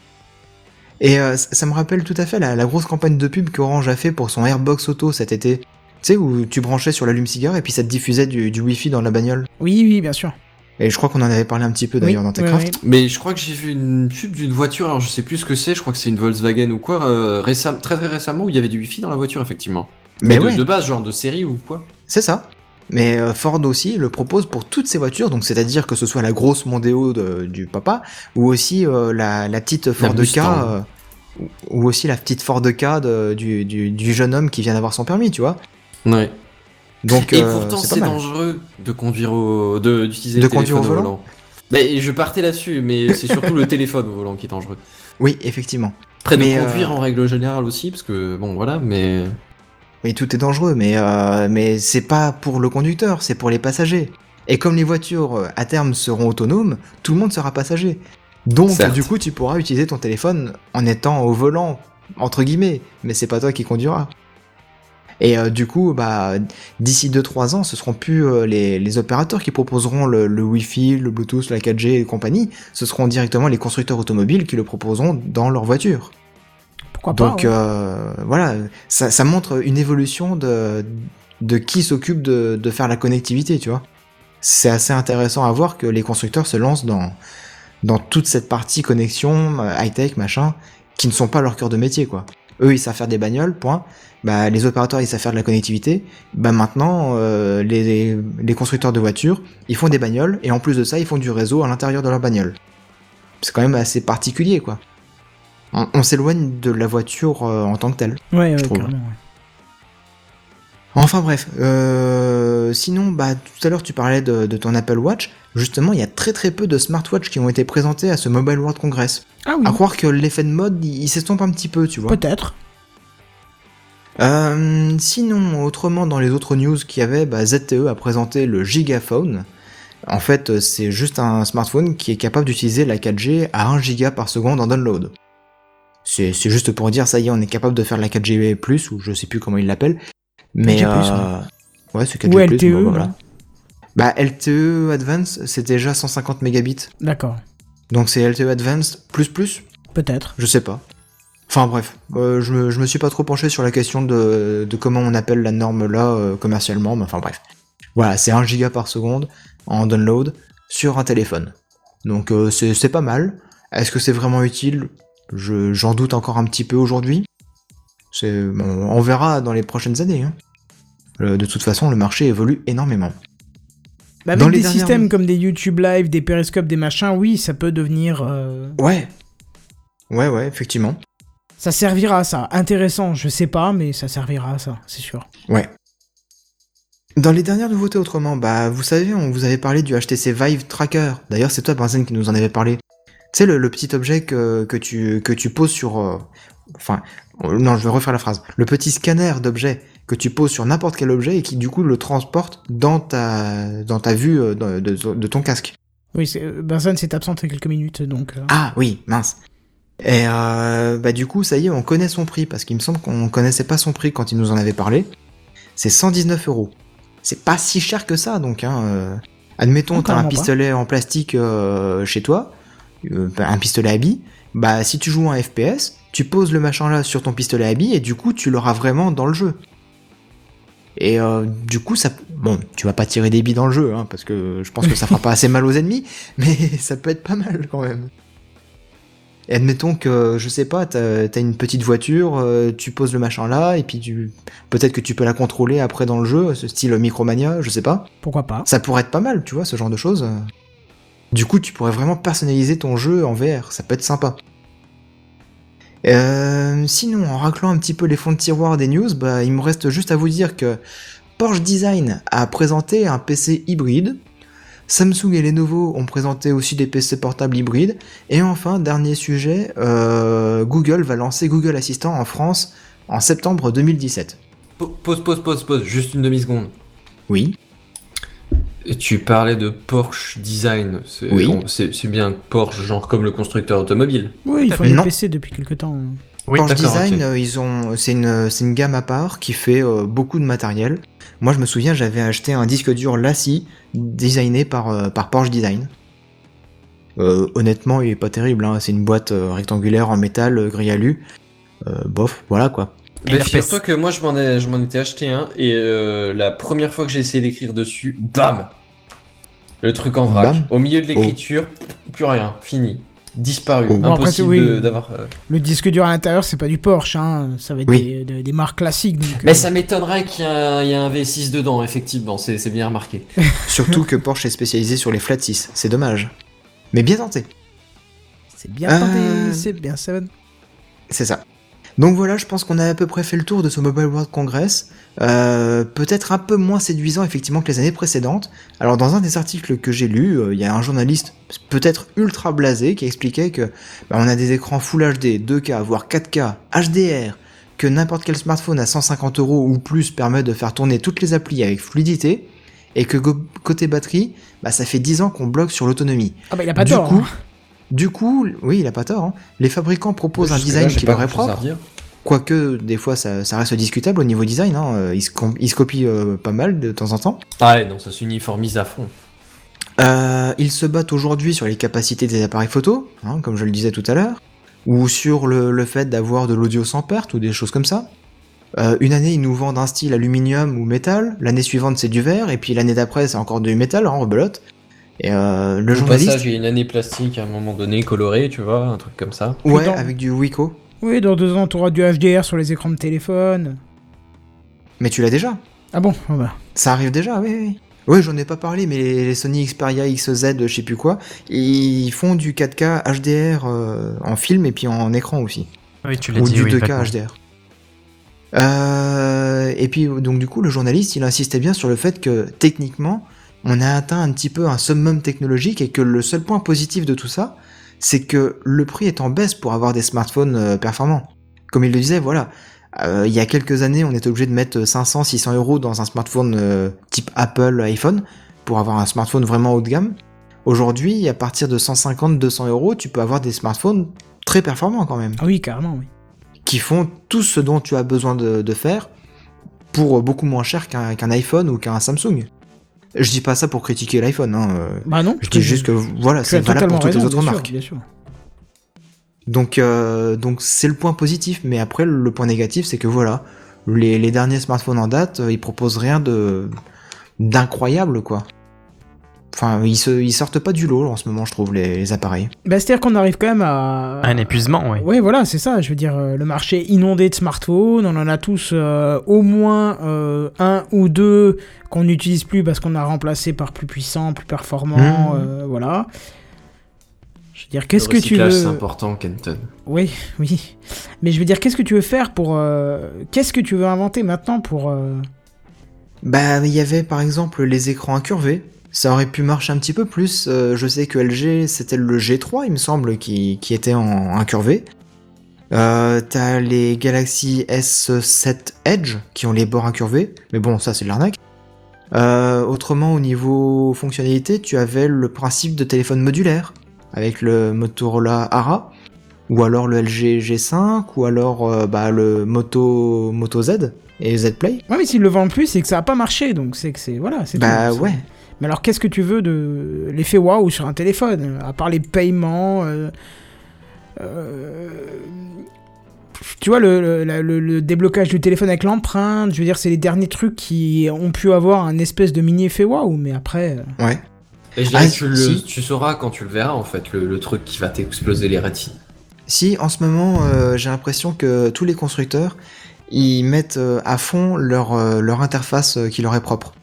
[SPEAKER 4] Et euh, ça me rappelle tout à fait la, la grosse campagne de pub qu'Orange a fait pour son Airbox Auto cet été. Tu sais, où tu branchais sur l'allume-cigare et puis ça te diffusait du, du Wi-Fi dans la bagnole.
[SPEAKER 1] Oui, oui, bien sûr.
[SPEAKER 4] Et je crois qu'on en avait parlé un petit peu d'ailleurs
[SPEAKER 1] Oui,
[SPEAKER 4] dans TechCraft.
[SPEAKER 3] Mais je crois que j'ai vu une pub d'une voiture, alors je sais plus ce que c'est, je crois que c'est une Volkswagen ou quoi, euh, récem- très très récemment où il y avait du wifi dans la voiture effectivement.
[SPEAKER 4] Mais
[SPEAKER 3] de,
[SPEAKER 4] ouais.
[SPEAKER 3] de base, genre de série ou quoi.
[SPEAKER 4] C'est ça. Mais euh, Ford aussi le propose pour toutes ses voitures, donc c'est-à-dire que ce soit la grosse Mondeo de- du papa, ou aussi euh, la, la petite Ford K,
[SPEAKER 3] Mustang.
[SPEAKER 4] euh, ou ou aussi la petite Ford K de- du, du, du jeune homme qui vient d'avoir son permis, tu vois.
[SPEAKER 3] Ouais.
[SPEAKER 4] Donc
[SPEAKER 3] Et
[SPEAKER 4] euh,
[SPEAKER 3] pourtant
[SPEAKER 4] c'est
[SPEAKER 3] dangereux de conduire au, de d'utiliser
[SPEAKER 4] De
[SPEAKER 3] le
[SPEAKER 4] conduire
[SPEAKER 3] téléphone
[SPEAKER 4] au volant
[SPEAKER 3] volant. Mais je partais là-dessus, mais c'est surtout le *laughs* téléphone au volant qui est dangereux.
[SPEAKER 4] Oui, effectivement.
[SPEAKER 3] Après de
[SPEAKER 4] Mais,
[SPEAKER 3] conduire
[SPEAKER 4] euh,
[SPEAKER 3] en règle générale aussi, parce que bon voilà, mais
[SPEAKER 4] Oui, tout est dangereux, mais, euh, mais c'est pas pour le conducteur, c'est pour les passagers. Et comme les voitures euh, à terme seront autonomes, tout le monde sera passager. Donc,
[SPEAKER 3] Certes.
[SPEAKER 4] du coup, tu pourras utiliser ton téléphone en étant au volant, entre guillemets, mais c'est pas toi qui conduiras. Et euh, du coup, bah, d'ici 2-3 ans, ce seront plus euh, les, les opérateurs qui proposeront le, le Wi-Fi, le Bluetooth, la 4G et compagnie. Ce seront directement les constructeurs automobiles qui le proposeront dans leur voiture.
[SPEAKER 1] Pourquoi pas
[SPEAKER 4] Donc
[SPEAKER 1] ouais.
[SPEAKER 4] euh, voilà, ça, ça montre une évolution de, de qui s'occupe de, de faire la connectivité, tu vois. C'est assez intéressant à voir que les constructeurs se lancent dans, dans toute cette partie connexion, high-tech, machin, qui ne sont pas leur cœur de métier, quoi. Eux, ils savent faire des bagnoles, point. Bah, les opérateurs, ils savent faire de la connectivité. Bah, maintenant, euh, les, les constructeurs de voitures, ils font des bagnoles, et en plus de ça, ils font du réseau à l'intérieur de leur bagnole. C'est quand même assez particulier, quoi. On, on s'éloigne de la voiture euh, en tant que telle.
[SPEAKER 1] Ouais, ouais,
[SPEAKER 4] je trouve.
[SPEAKER 1] carrément, ouais.
[SPEAKER 4] Enfin bref, euh, sinon, bah, tout à l'heure tu parlais de, de ton Apple Watch. Justement, il y a très très peu de smartwatches qui ont été présentés à ce Mobile World Congress.
[SPEAKER 1] Ah oui,
[SPEAKER 4] À croire que l'effet de mode, il, il s'estompe un petit peu, tu vois.
[SPEAKER 1] peut-être.
[SPEAKER 4] Euh, sinon, autrement, dans les autres news qu'il y avait, bah, ZTE a présenté le Gigaphone. En fait, c'est juste un smartphone qui est capable d'utiliser la 4G à 1 giga par seconde en download. C'est c'est juste pour dire, ça y est, on est capable de faire la 4G+, ou je sais plus comment ils l'appellent. Mais,
[SPEAKER 1] 4G+,
[SPEAKER 4] euh, ouais, c'est 4G+.
[SPEAKER 1] Ou LTE.
[SPEAKER 4] bon, bah, voilà. Bah, LTE Advanced, c'est déjà 150 mégabits.
[SPEAKER 1] D'accord.
[SPEAKER 4] Donc c'est LTE Advanced plus plus?
[SPEAKER 1] Peut-être.
[SPEAKER 4] Je sais pas. Enfin bref, euh, je, me, je me suis pas trop penché sur la question de, de comment on appelle la norme là euh, commercialement, mais enfin bref. Voilà, c'est 1 giga par seconde en download sur un téléphone. Donc euh, c'est pas mal. Est-ce que c'est vraiment utile? Je- J'en doute encore un petit peu aujourd'hui. On verra dans les prochaines années. hein. De toute façon, le marché évolue énormément.
[SPEAKER 1] Bah,
[SPEAKER 4] Dans
[SPEAKER 1] avec des
[SPEAKER 4] dernières-
[SPEAKER 1] systèmes comme des YouTube Live, des Periscope, des machins, oui, ça peut devenir. euh,
[SPEAKER 4] Ouais. Ouais, ouais, effectivement.
[SPEAKER 1] Ça servira à ça. Intéressant, je sais pas, mais ça servira à ça, c'est sûr.
[SPEAKER 4] Ouais. Dans les dernières nouveautés autrement, bah vous savez, on vous avait parlé du HTC Vive Tracker. D'ailleurs, c'est toi, Benzen, qui nous en avait parlé. Tu sais, le, le petit objet que, que, tu, que tu poses sur... euh, Enfin, non, je vais refaire la phrase. Le petit scanner d'objet que tu poses sur n'importe quel objet et qui du coup le transporte dans ta, dans ta vue euh, de, de- de ton casque.
[SPEAKER 1] Oui, euh, Benson s'est absent quelques minutes, donc. euh,
[SPEAKER 4] Ah oui, mince. Et euh, bah du coup, ça y est, on connaît son prix, parce qu'il me semble qu'on connaissait pas son prix quand il nous en avait parlé. C'est 119 euros. C'est pas si cher que ça, donc. Hein, euh. Admettons, t'as un
[SPEAKER 1] pas.
[SPEAKER 4] pistolet en plastique euh, chez toi, un pistolet à billes. Bah si tu joues un FPS, tu poses le machin là sur ton pistolet à billes et du coup tu l'auras vraiment dans le jeu. Et euh, du coup, ça, bon, tu vas pas tirer des billes dans le jeu, hein, parce que je pense que ça fera pas assez mal aux ennemis, *laughs* mais ça peut être pas mal quand même. Et admettons que, je sais pas, t'as as une petite voiture, euh, tu poses le machin là, et puis tu, peut-être que tu peux la contrôler après dans le jeu, ce style Micromania, je sais pas.
[SPEAKER 1] Pourquoi pas
[SPEAKER 4] Ça pourrait être pas mal, tu vois, ce genre de choses. Du coup, tu pourrais vraiment personnaliser ton jeu en VR, ça peut être sympa. Euh, sinon, en raclant un petit peu les fonds de tiroir des news, bah, il me reste juste à vous dire que Porsche Design a présenté un PC hybride. Samsung et Lenovo ont présenté aussi des PC portables hybrides. Et enfin, dernier sujet, euh, Google va lancer Google Assistant en France en septembre 2017.
[SPEAKER 3] Po- Pause, pause, pause, pause, juste une demi-seconde.
[SPEAKER 4] Oui.
[SPEAKER 3] Et Tu parlais de Porsche Design. C'est
[SPEAKER 4] Oui.
[SPEAKER 3] bon, c'est c'est bien Porsche, genre comme le constructeur automobile.
[SPEAKER 1] Oui, ils font des PC depuis quelque temps.
[SPEAKER 5] Oui,
[SPEAKER 4] Porsche Design, euh, ils ont, c'est une, c'est une gamme à part qui fait euh, beaucoup de matériel. Moi, je me souviens, j'avais acheté un disque dur Lassie designé par, euh, par Porsche Design. Euh, honnêtement, il est pas terrible. Hein. C'est une boîte euh, rectangulaire en métal euh, gris alu. Euh, bof, voilà quoi.
[SPEAKER 3] Mais figure-toi que moi je m'en ai- je m'en étais acheté un et euh, la première fois que j'ai essayé d'écrire dessus, bam Le truc en vrac.
[SPEAKER 4] Bam.
[SPEAKER 3] Au milieu de l'écriture, plus rien, fini. Disparu.
[SPEAKER 4] Oh.
[SPEAKER 1] Bon, après,
[SPEAKER 3] Impossible
[SPEAKER 1] oui.
[SPEAKER 3] d'avoir. euh,
[SPEAKER 1] Le disque dur à l'intérieur, c'est pas du Porsche, hein. ça va être
[SPEAKER 4] Oui.
[SPEAKER 1] des, marques classiques. Donc,
[SPEAKER 3] Mais
[SPEAKER 1] euh,
[SPEAKER 3] ça m'étonnerait qu'il y, ait un- il y ait un V6 dedans, effectivement, c'est c'est bien remarqué. *laughs*
[SPEAKER 4] Surtout que Porsche est spécialisé sur les flat 6. C'est dommage. Mais bien tenté.
[SPEAKER 1] c'est bien
[SPEAKER 4] Euh,
[SPEAKER 1] tenté, c'est bien ça.
[SPEAKER 4] C'est ça. Donc voilà, je pense qu'on a à peu près fait le tour de ce Mobile World Congress. Euh, Peut-être un peu moins séduisant effectivement que les années précédentes. Alors dans un des articles que j'ai lu, euh, il y a un journaliste peut-être ultra blasé qui expliquait que bah, on a des écrans Full HD, 2K, voire 4K, HDR, que n'importe quel smartphone à 150 euros ou plus permet de faire tourner toutes les applis avec fluidité, et que côté batterie, bah, ça fait 10 ans qu'on bloque sur l'autonomie.
[SPEAKER 1] Ah bah il a pas
[SPEAKER 4] Du
[SPEAKER 1] tort.
[SPEAKER 4] coup,
[SPEAKER 1] hein.
[SPEAKER 4] Du coup, oui, il a pas tort. hein. Les fabricants proposent un
[SPEAKER 3] Jusque-là,
[SPEAKER 4] design qui leur est propre. Quoique, des fois, ça, ça reste discutable au niveau design. Hein. euh, Ils, se com- ils se copient euh, pas mal de temps en temps.
[SPEAKER 3] Ah ouais, non, ça s'uniformise à fond.
[SPEAKER 4] Euh, ils se battent aujourd'hui sur les capacités des appareils photo, hein, comme je le disais tout à l'heure, ou sur le, le fait d'avoir de l'audio sans perte ou des choses comme ça. Euh, une année, ils nous vendent un style aluminium ou métal, l'année suivante, c'est du verre, et puis l'année d'après, c'est encore du métal, en rebelote. Et euh, le
[SPEAKER 3] Au
[SPEAKER 4] journaliste,
[SPEAKER 3] passage, il y a une année plastique à un moment donné, colorée, tu vois, un truc comme ça.
[SPEAKER 4] ouais,
[SPEAKER 1] Putain.
[SPEAKER 4] avec du Wiko.
[SPEAKER 1] Oui, dans deux ans, t'auras du HDR sur les écrans de téléphone.
[SPEAKER 4] Mais tu l'as déjà.
[SPEAKER 1] Ah bon Ah bah.
[SPEAKER 4] Ça arrive déjà, oui, oui. Oui, j'en ai pas parlé, mais les, les Sony Xperia XZ, je sais plus quoi, ils font du 4K HDR euh, en film et puis en écran aussi.
[SPEAKER 5] Oui, tu l'as
[SPEAKER 4] ou
[SPEAKER 5] dit,
[SPEAKER 4] du
[SPEAKER 5] oui,
[SPEAKER 4] 2K
[SPEAKER 5] vaguement.
[SPEAKER 4] HDR. Euh, et puis donc du coup le journaliste il insistait bien sur le fait que techniquement on a atteint un petit peu un summum technologique et que le seul point positif de tout ça c'est que le prix est en baisse pour avoir des smartphones euh, performants. Comme il le disait voilà euh, il y a quelques années on était obligé de mettre 500-600 euros dans un smartphone euh, type Apple iPhone pour avoir un smartphone vraiment haut de gamme. Aujourd'hui à partir de 150-200 euros tu peux avoir des smartphones très performants quand même
[SPEAKER 1] Ah oui, carrément, oui.
[SPEAKER 4] qui font tout ce dont tu as besoin de, de faire pour beaucoup moins cher qu'un qu'un iPhone ou qu'un Samsung. Je dis pas ça pour critiquer l'iPhone, hein, euh,
[SPEAKER 1] Bah non.
[SPEAKER 4] je dis juste que voilà, c'est valable pour toutes
[SPEAKER 1] raison,
[SPEAKER 4] les autres
[SPEAKER 1] bien sûr,
[SPEAKER 4] marques.
[SPEAKER 1] bien sûr.
[SPEAKER 4] Donc euh, donc c'est le point positif, mais après le point négatif c'est que voilà, les, les derniers smartphones en date, euh, ils proposent rien de d'incroyable quoi. Enfin, ils, se, ils sortent pas du lot en ce moment, je trouve, les, les appareils.
[SPEAKER 1] Bah, c'est-à-dire qu'on arrive quand même à.
[SPEAKER 5] Un épuisement, oui.
[SPEAKER 1] Ouais, voilà, c'est ça. Je veux dire, euh, le marché inondé de smartphones. On en a tous euh, au moins euh, un ou deux qu'on n'utilise plus parce qu'on a remplacé par plus puissant, plus performant.
[SPEAKER 4] Mmh.
[SPEAKER 1] euh, voilà. Je veux dire, qu'est-ce que tu veux
[SPEAKER 3] c'est important, Kenton.
[SPEAKER 1] Oui, oui. Mais je veux dire, qu'est-ce que tu veux faire pour. euh, Qu'est-ce que tu veux inventer maintenant pour. euh,
[SPEAKER 4] Bah, il y avait par exemple les écrans incurvés. Ça aurait pu marcher un petit peu plus. Euh, je sais que LG, c'était le G3, il me semble, qui, qui était en incurvé. Euh, T'as les Galaxy S7 Edge qui ont les bords incurvés. Mais bon, ça, c'est de l'arnaque. Euh, autrement, au niveau fonctionnalité, tu avais le principe de téléphone modulaire avec le Motorola Ara, ou alors le LG G5, ou alors euh, bah, le Moto, Moto Z et Z Play.
[SPEAKER 1] Ouais, mais s'ils le vendent plus, c'est que ça a pas marché. Donc c'est que c'est. Voilà, c'est
[SPEAKER 4] Bah
[SPEAKER 1] tout.
[SPEAKER 4] Ouais.
[SPEAKER 1] Mais alors, qu'est-ce que tu veux de l'effet waouh sur un téléphone À part les paiements. euh, euh, Tu vois, le, le- la- le- le déblocage du téléphone avec l'empreinte, je veux dire, c'est les derniers trucs qui ont pu avoir un espèce de mini effet waouh, mais après. euh,
[SPEAKER 4] Ouais.
[SPEAKER 3] Et je dirais
[SPEAKER 4] Ah,
[SPEAKER 3] que tu, le-
[SPEAKER 4] si.
[SPEAKER 3] tu sauras quand tu le verras, en fait, le, le truc qui va t'exploser les rétines.
[SPEAKER 4] Si, en ce moment, euh, j'ai l'impression que tous les constructeurs, ils mettent euh, à fond leur, euh, leur interface euh, qui leur est propre.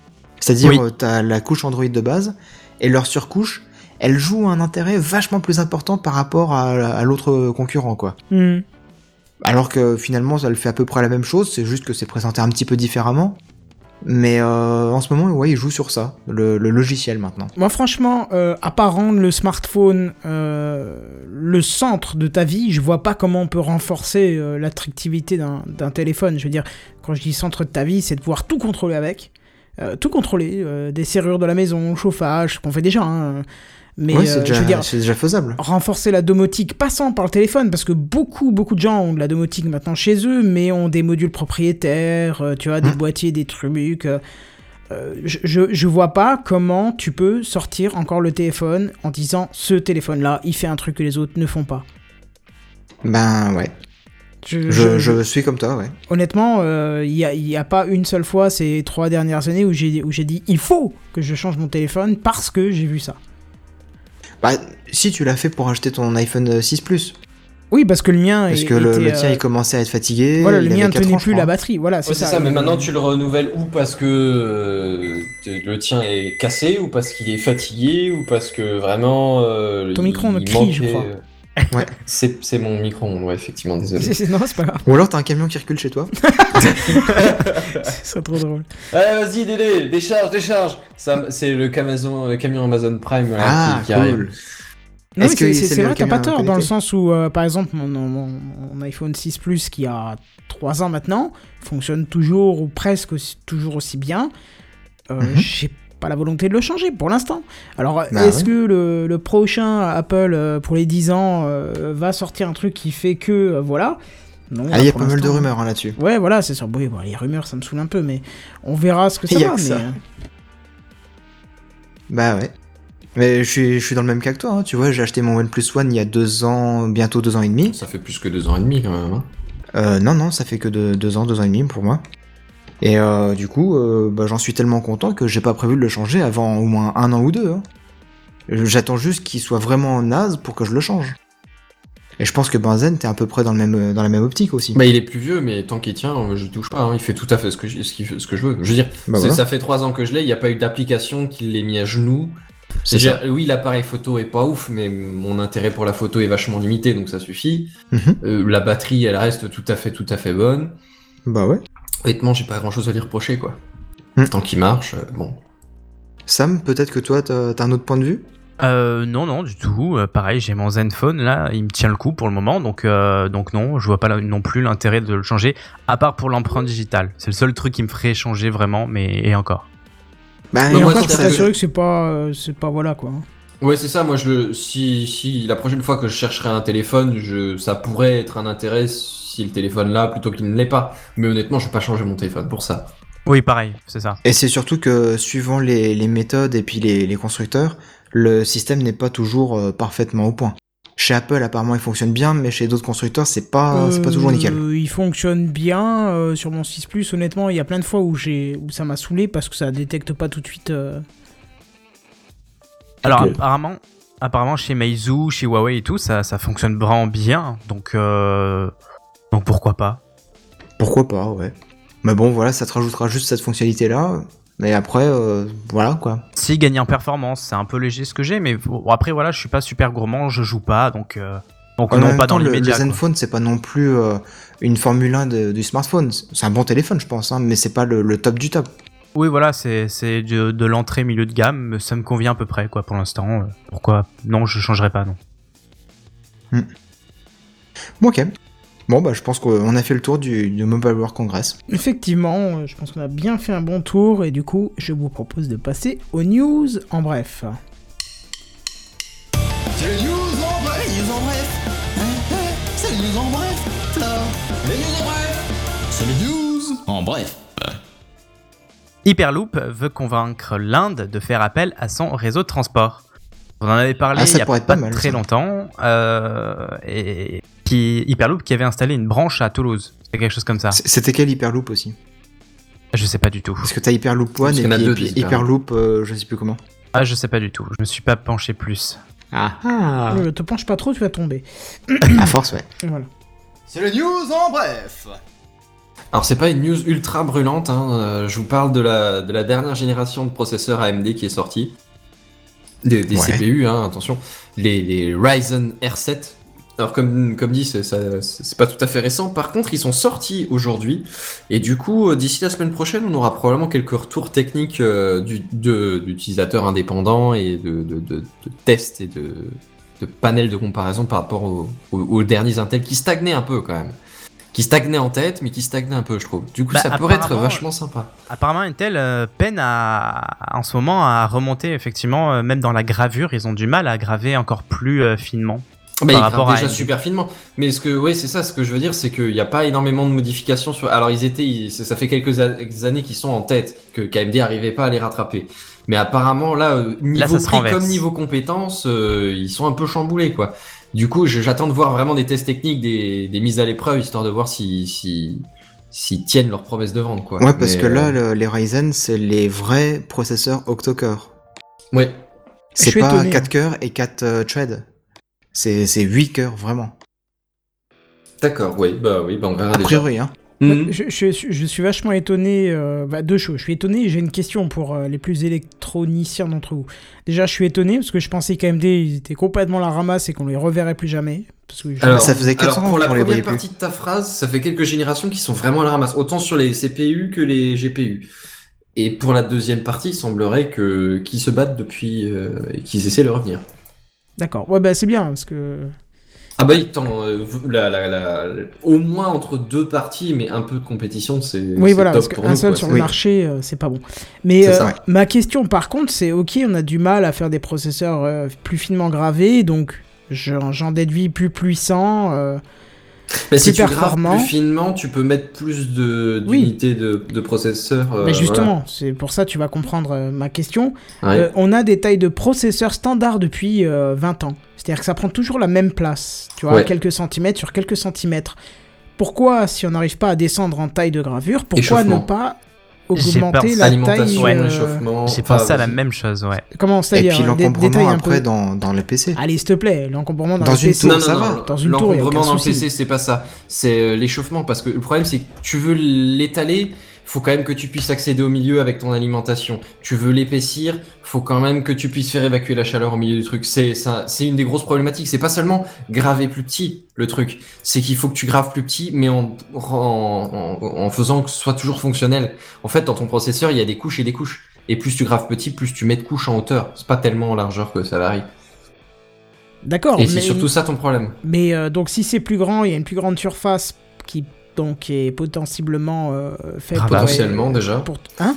[SPEAKER 4] C'est-à-dire,
[SPEAKER 5] Oui.
[SPEAKER 4] euh, t'as la couche Android de base, et leur surcouche, elle joue un intérêt vachement plus important par rapport à, à l'autre concurrent, quoi.
[SPEAKER 1] hmm.
[SPEAKER 4] Alors que finalement, ça le fait à peu près la même chose, c'est juste que c'est présenté un petit peu différemment. Mais euh, en ce moment, ouais, ils jouent sur ça, le, le logiciel maintenant.
[SPEAKER 1] Moi, franchement, euh, à part rendre le smartphone euh, le centre de ta vie, je vois pas comment on peut renforcer l'attractivité d'un téléphone. Je veux dire, quand je dis centre de ta vie, c'est de pouvoir tout contrôler avec. Euh, tout contrôler, euh, des serrures de la maison, chauffage, ce qu'on fait déjà. hein. Mais
[SPEAKER 4] ouais,
[SPEAKER 1] euh,
[SPEAKER 4] c'est
[SPEAKER 1] je
[SPEAKER 4] déjà,
[SPEAKER 1] dire,
[SPEAKER 4] c'est déjà faisable.
[SPEAKER 1] renforcer la domotique passant par le téléphone, parce que beaucoup, beaucoup de gens ont de la domotique maintenant chez eux, mais ont des modules propriétaires, euh, tu vois, des
[SPEAKER 4] Hmm.
[SPEAKER 1] boîtiers, des trucs. euh, euh, je, je, je vois pas comment tu peux sortir encore le téléphone en disant ce téléphone-là, il fait un truc que les autres ne font pas.
[SPEAKER 4] Ben ouais,
[SPEAKER 1] Je,
[SPEAKER 4] je, je suis comme toi, ouais.
[SPEAKER 1] Honnêtement, euh, il n'y a, il y a pas une seule fois ces trois dernières années où j'ai où j'ai dit il faut que je change mon téléphone parce que j'ai vu ça.
[SPEAKER 4] Bah, si tu l'as fait pour acheter ton iPhone 6 Plus,
[SPEAKER 1] Oui, parce que le mien
[SPEAKER 4] parce
[SPEAKER 1] est-
[SPEAKER 4] que le,
[SPEAKER 1] était,
[SPEAKER 4] le tien
[SPEAKER 1] euh,
[SPEAKER 4] il commençait à être fatigué.
[SPEAKER 1] Voilà,
[SPEAKER 4] il
[SPEAKER 1] le mien ne
[SPEAKER 4] 4
[SPEAKER 1] tenait
[SPEAKER 4] ans,
[SPEAKER 1] plus la batterie. Voilà, c'est
[SPEAKER 3] Ouais, c'est
[SPEAKER 1] ça.
[SPEAKER 3] ça, mais
[SPEAKER 1] Euh,
[SPEAKER 3] maintenant tu le renouvelles ou parce que euh, le tien est cassé, ou parce qu'il est fatigué, ou parce que vraiment. euh,
[SPEAKER 1] Ton
[SPEAKER 3] il-
[SPEAKER 1] micro-ondes
[SPEAKER 3] il
[SPEAKER 1] crie, je crois.
[SPEAKER 4] Ouais. *laughs*
[SPEAKER 3] C'est c'est mon micro-ondes, ouais, effectivement, désolé.
[SPEAKER 1] c'est- c'est- non, c'est pas grave.
[SPEAKER 4] Ou alors t'as un camion qui recule chez toi. *laughs*
[SPEAKER 1] Ce serait trop drôle.
[SPEAKER 3] Allez, vas-y, Dédé, décharge, décharge Ça, C'est le, camion Amazon Prime là,
[SPEAKER 4] Ah,
[SPEAKER 3] qui, qui arrive.
[SPEAKER 4] cool.
[SPEAKER 1] Non,
[SPEAKER 4] Est-ce
[SPEAKER 1] mais
[SPEAKER 4] que
[SPEAKER 1] c'est-
[SPEAKER 4] c'est
[SPEAKER 1] c'est c'est
[SPEAKER 4] le
[SPEAKER 1] vrai, t'as pas tort, dans le sens où, euh, par exemple, mon, mon- mon iPhone 6 Plus qui a 3 ans maintenant fonctionne toujours ou presque aussi- toujours aussi bien. Euh. J'ai pas la volonté de le changer pour l'instant. Alors,
[SPEAKER 4] Bah
[SPEAKER 1] est-ce
[SPEAKER 4] ouais.
[SPEAKER 1] que le, le prochain Apple euh, pour les 10 ans euh, va sortir un truc qui fait que. euh, voilà? Non,
[SPEAKER 4] Ah, il y a pas mal de rumeurs hein, là-dessus.
[SPEAKER 1] Ouais, voilà, c'est ça. Oui, bon, les rumeurs, ça me saoule un peu, mais on verra ce que ça va.
[SPEAKER 4] que
[SPEAKER 1] Mais...
[SPEAKER 4] ça. Bah ouais. Mais je suis, je suis dans le même cas que toi, hein. tu vois, j'ai acheté mon OnePlus One il y a deux ans, bientôt deux ans et demi.
[SPEAKER 3] Ça fait plus que deux ans et demi quand même. hein.
[SPEAKER 4] Euh, non, non, ça fait que de, deux ans, deux ans et demi pour moi. Et euh, du coup, euh, bah, j'en suis tellement content que j'ai pas prévu de le changer avant au moins un an ou deux. hein. J'attends juste qu'il soit vraiment naze pour que je le change. Et je pense que Benzen, t'es à peu près dans, le même, dans la même optique aussi.
[SPEAKER 3] Bah, il est plus vieux, mais tant qu'il tient, euh, je touche pas. hein. Il fait tout à fait ce que je, ce, que je veux. Je veux dire,
[SPEAKER 4] Bah voilà.
[SPEAKER 3] ça fait trois ans que je l'ai. Il n'y a pas eu d'application qui l'ait mis à genoux. Oui, l'appareil photo est pas ouf, mais mon intérêt pour la photo est vachement limité, donc ça suffit.
[SPEAKER 4] Mhm.
[SPEAKER 3] Euh, la batterie, elle reste tout à fait, tout à fait bonne.
[SPEAKER 4] Bah ouais.
[SPEAKER 3] Honnêtement, j'ai pas grand-chose à lui reprocher, quoi.
[SPEAKER 4] Hmm.
[SPEAKER 3] Tant qu'il marche, euh, bon.
[SPEAKER 4] Sam, peut-être que toi, t'as un autre point de vue?
[SPEAKER 5] Euh, non, non, du tout. Euh, pareil, j'ai mon Zenfone là, il me tient le coup pour le moment, donc euh, donc non, je vois pas non plus l'intérêt de le changer, à part pour l'empreinte digitale. C'est le seul truc qui me ferait changer vraiment, mais et encore.
[SPEAKER 4] Bah, et encore,
[SPEAKER 3] ça-
[SPEAKER 4] ça-
[SPEAKER 1] t'assurer que c'est pas, euh, c'est pas voilà quoi.
[SPEAKER 3] Ouais, c'est ça. Moi, je le, si, si la prochaine fois que je chercherai un téléphone, je, ça pourrait être un intérêt si le téléphone là plutôt qu'il ne l'est pas. Mais honnêtement, je vais pas changer mon téléphone pour ça.
[SPEAKER 5] Oui, pareil, c'est ça.
[SPEAKER 4] Et c'est surtout que suivant les, les méthodes et puis les, les constructeurs, le système n'est pas toujours euh, parfaitement au point. Chez Apple, apparemment, il fonctionne bien, mais chez d'autres constructeurs, c'est pas, c'est pas toujours nickel.
[SPEAKER 1] Euh, il fonctionne bien euh, sur mon 6 Plus. Honnêtement, il y a plein de fois où j'ai où ça m'a saoulé parce que ça détecte pas tout de suite.
[SPEAKER 5] Alors apparemment, apparemment chez Meizu, chez Huawei et tout, ça, ça fonctionne vraiment bien, donc euh, donc pourquoi pas?
[SPEAKER 4] Pourquoi pas, ouais. Mais bon, voilà, ça te rajoutera juste cette fonctionnalité-là. Mais après, euh, voilà quoi.
[SPEAKER 5] Si gagner en performance, c'est un peu léger ce que j'ai, mais après voilà, je suis pas super gourmand, je joue pas, donc euh, donc
[SPEAKER 4] En
[SPEAKER 5] non
[SPEAKER 4] même
[SPEAKER 5] pas
[SPEAKER 4] temps,
[SPEAKER 5] dans
[SPEAKER 4] le, le. Zenfone, c'est pas non plus euh, une Formule 1 de- du smartphone. C'est un bon téléphone, je pense, hein, mais c'est pas le, le top du top.
[SPEAKER 5] Oui, voilà, c'est c'est de, de l'entrée milieu de gamme, ça me convient à peu près quoi pour l'instant. euh, Pourquoi Non, je changerai pas non.
[SPEAKER 4] Bon, ok. Bon, bah, je pense qu'on a fait le tour du, du Mobile World Congress.
[SPEAKER 1] Effectivement, je pense qu'on a bien fait un bon tour et du coup, je vous propose de passer aux news en bref.
[SPEAKER 9] C'est les news en bref, les news en bref. Hein, hein, c'est les news en bref, Flore. Les news en bref. C'est les news en bref.
[SPEAKER 5] Hyperloop veut convaincre l'Inde de faire appel à son réseau de transport. On en avait parlé
[SPEAKER 4] Ah,
[SPEAKER 5] il y a pas,
[SPEAKER 4] pas mal,
[SPEAKER 5] très
[SPEAKER 4] ça.
[SPEAKER 5] longtemps. euh, et qui, Hyperloop qui avait installé une branche à Toulouse. C'est quelque chose comme ça.
[SPEAKER 4] C'était quel Hyperloop aussi?
[SPEAKER 5] Je sais pas du tout.
[SPEAKER 4] Parce que t'as Hyperloop One
[SPEAKER 3] Parce
[SPEAKER 4] et puis,
[SPEAKER 3] deux,
[SPEAKER 4] puis Hyperloop, euh, je sais plus comment.
[SPEAKER 5] Ah, je sais pas du tout. Je me suis pas penché plus.
[SPEAKER 4] Ah ah
[SPEAKER 1] Ne te penche pas trop, tu vas tomber.
[SPEAKER 4] À force, ouais.
[SPEAKER 1] Voilà.
[SPEAKER 9] C'est les news en bref.
[SPEAKER 3] Alors c'est pas une news ultra brûlante, hein. euh, je vous parle de la, de la dernière génération de processeurs AMD qui est sortie. Des, des
[SPEAKER 4] Ouais.
[SPEAKER 3] CPU, hein, attention. Les, les Ryzen R7. Alors comme, comme dit, c'est pas tout à fait récent. Par contre, ils sont sortis aujourd'hui. Et du coup, euh, d'ici la semaine prochaine, on aura probablement quelques retours techniques euh, du- d'utilisateurs indépendants et de, de- de- de tests et de, de panels de comparaison par rapport aux derniers Intel qui stagnaient un peu quand même. Qui stagnaient en tête, mais qui stagnaient un peu, je trouve. Du coup,
[SPEAKER 5] Bah,
[SPEAKER 3] ça pourrait être vachement sympa.
[SPEAKER 5] Apparemment, Intel euh, peine à, en ce moment à remonter, effectivement, euh, même dans la gravure, ils ont du mal à graver encore plus euh, finement.
[SPEAKER 3] Mais
[SPEAKER 5] par rapport à
[SPEAKER 3] déjà
[SPEAKER 5] AMD.
[SPEAKER 3] super finement. Mais ce que, ouais, c'est ça. Ce que je veux dire, c'est qu'il n'y a pas énormément de modifications sur. Alors ils étaient, ils- ça fait quelques années qu'ils sont en tête, que KMD arrivait pas à les rattraper. Mais apparemment là, niveau prix comme niveau compétences, euh, ils sont un peu chamboulés quoi. Du coup, j'attends de voir vraiment des tests techniques, des, des mises à l'épreuve, histoire de voir si, si, s'ils tiennent leurs promesses de vente quoi.
[SPEAKER 4] Ouais, parce
[SPEAKER 3] Mais,
[SPEAKER 4] que là,
[SPEAKER 3] euh,
[SPEAKER 4] le- les Ryzen, c'est les vrais processeurs octo-core.
[SPEAKER 3] ouais.
[SPEAKER 4] C'est pas
[SPEAKER 1] étonné,
[SPEAKER 4] 4
[SPEAKER 1] hein.
[SPEAKER 4] cœurs et 4 euh, threads. C'est c'est 8 cœurs, vraiment.
[SPEAKER 3] D'accord. Oui. Bah oui. Bah on verra
[SPEAKER 4] A
[SPEAKER 3] déjà.
[SPEAKER 4] priori, hein.
[SPEAKER 3] Mhm.
[SPEAKER 1] Je, je- je suis vachement étonné. Euh, bah, deux choses. Je suis étonné et j'ai une question pour euh, les plus électroniciens d'entre vous. Déjà, je suis étonné parce que je pensais qu'AMD ils étaient complètement la ramasse et qu'on les reverrait plus jamais. Parce que je-
[SPEAKER 3] Alors,
[SPEAKER 4] Ça faisait 400
[SPEAKER 3] alors,
[SPEAKER 4] ans
[SPEAKER 3] pour la première
[SPEAKER 4] plus.
[SPEAKER 3] partie de ta phrase, ça fait quelques générations qui sont vraiment à la ramasse, autant sur les CPU que les GPU. Et pour la deuxième partie, il semblerait que qu'ils se battent depuis euh, et qu'ils essaient de revenir.
[SPEAKER 1] D'accord. Ouais, bah c'est bien parce que
[SPEAKER 3] Ah bah il tend, euh, la- la- la- au moins entre deux parties, mais un peu de compétition, c'est
[SPEAKER 1] Oui, voilà,
[SPEAKER 3] top
[SPEAKER 1] parce qu'un seul
[SPEAKER 3] quoi.
[SPEAKER 1] sur le marché, euh, c'est pas bon. Mais euh,
[SPEAKER 3] ça, ouais.
[SPEAKER 1] ma question, par contre, c'est ok, on a du mal à faire des processeurs euh, plus finement gravés, donc j'en déduis plus puissants.
[SPEAKER 3] Mais si tu
[SPEAKER 1] performant.
[SPEAKER 3] plus finement, tu peux mettre plus de
[SPEAKER 1] Oui.
[SPEAKER 3] d'unités de, de processeurs. euh,
[SPEAKER 1] mais justement, c'est pour ça que tu vas comprendre euh, ma question.
[SPEAKER 3] Ouais.
[SPEAKER 1] Euh, on a des tailles de processeurs standards depuis euh, 20 ans. C'est-à-dire que ça prend toujours la même place, tu vois,
[SPEAKER 3] Ouais.
[SPEAKER 1] quelques centimètres sur quelques centimètres. Pourquoi, si on n'arrive pas à descendre en taille de gravure, pourquoi ne pas augmenter la
[SPEAKER 3] Alimentation,
[SPEAKER 1] taille euh,
[SPEAKER 3] réchauffement.
[SPEAKER 5] J'ai
[SPEAKER 3] enfin,
[SPEAKER 5] pensé à la même chose, ouais.
[SPEAKER 1] Comment
[SPEAKER 4] Et
[SPEAKER 1] c'est-à-dire
[SPEAKER 4] puis
[SPEAKER 1] euh,
[SPEAKER 4] l'encombrement après
[SPEAKER 1] peu.
[SPEAKER 4] dans, dans les PC.
[SPEAKER 1] Allez, s'il te plaît, l'encombrement dans,
[SPEAKER 4] Dans
[SPEAKER 1] le
[SPEAKER 4] une
[SPEAKER 1] PC.
[SPEAKER 4] tour,
[SPEAKER 3] non,
[SPEAKER 4] ça
[SPEAKER 3] non,
[SPEAKER 4] va.
[SPEAKER 3] non,
[SPEAKER 1] Dans une tour,
[SPEAKER 3] l'encombrement dans le. PC, c'est pas ça. C'est euh, l'échauffement parce que le problème c'est que tu veux l'étaler, faut quand même que tu puisses accéder au milieu avec ton alimentation. Tu veux l'épaissir, faut quand même que tu puisses faire évacuer la chaleur au milieu du truc. C'est ça, c'est une des grosses problématiques. C'est pas seulement graver plus petit le truc, c'est qu'il faut que tu graves plus petit, mais en, en, en, en faisant que ce soit toujours fonctionnel. En fait, dans ton processeur, il y a des couches et des couches. Et plus tu graves petit, plus tu mets de couches en hauteur. C'est pas tellement en largeur que ça varie.
[SPEAKER 1] D'accord,
[SPEAKER 3] Et
[SPEAKER 1] mais,
[SPEAKER 3] c'est surtout ça ton problème.
[SPEAKER 1] mais euh, donc si c'est plus grand, il y a une plus grande surface qui donc est potentiellement euh, faite
[SPEAKER 5] Ah
[SPEAKER 1] pour...
[SPEAKER 3] Potentiellement déjà.
[SPEAKER 1] Pour... Hein?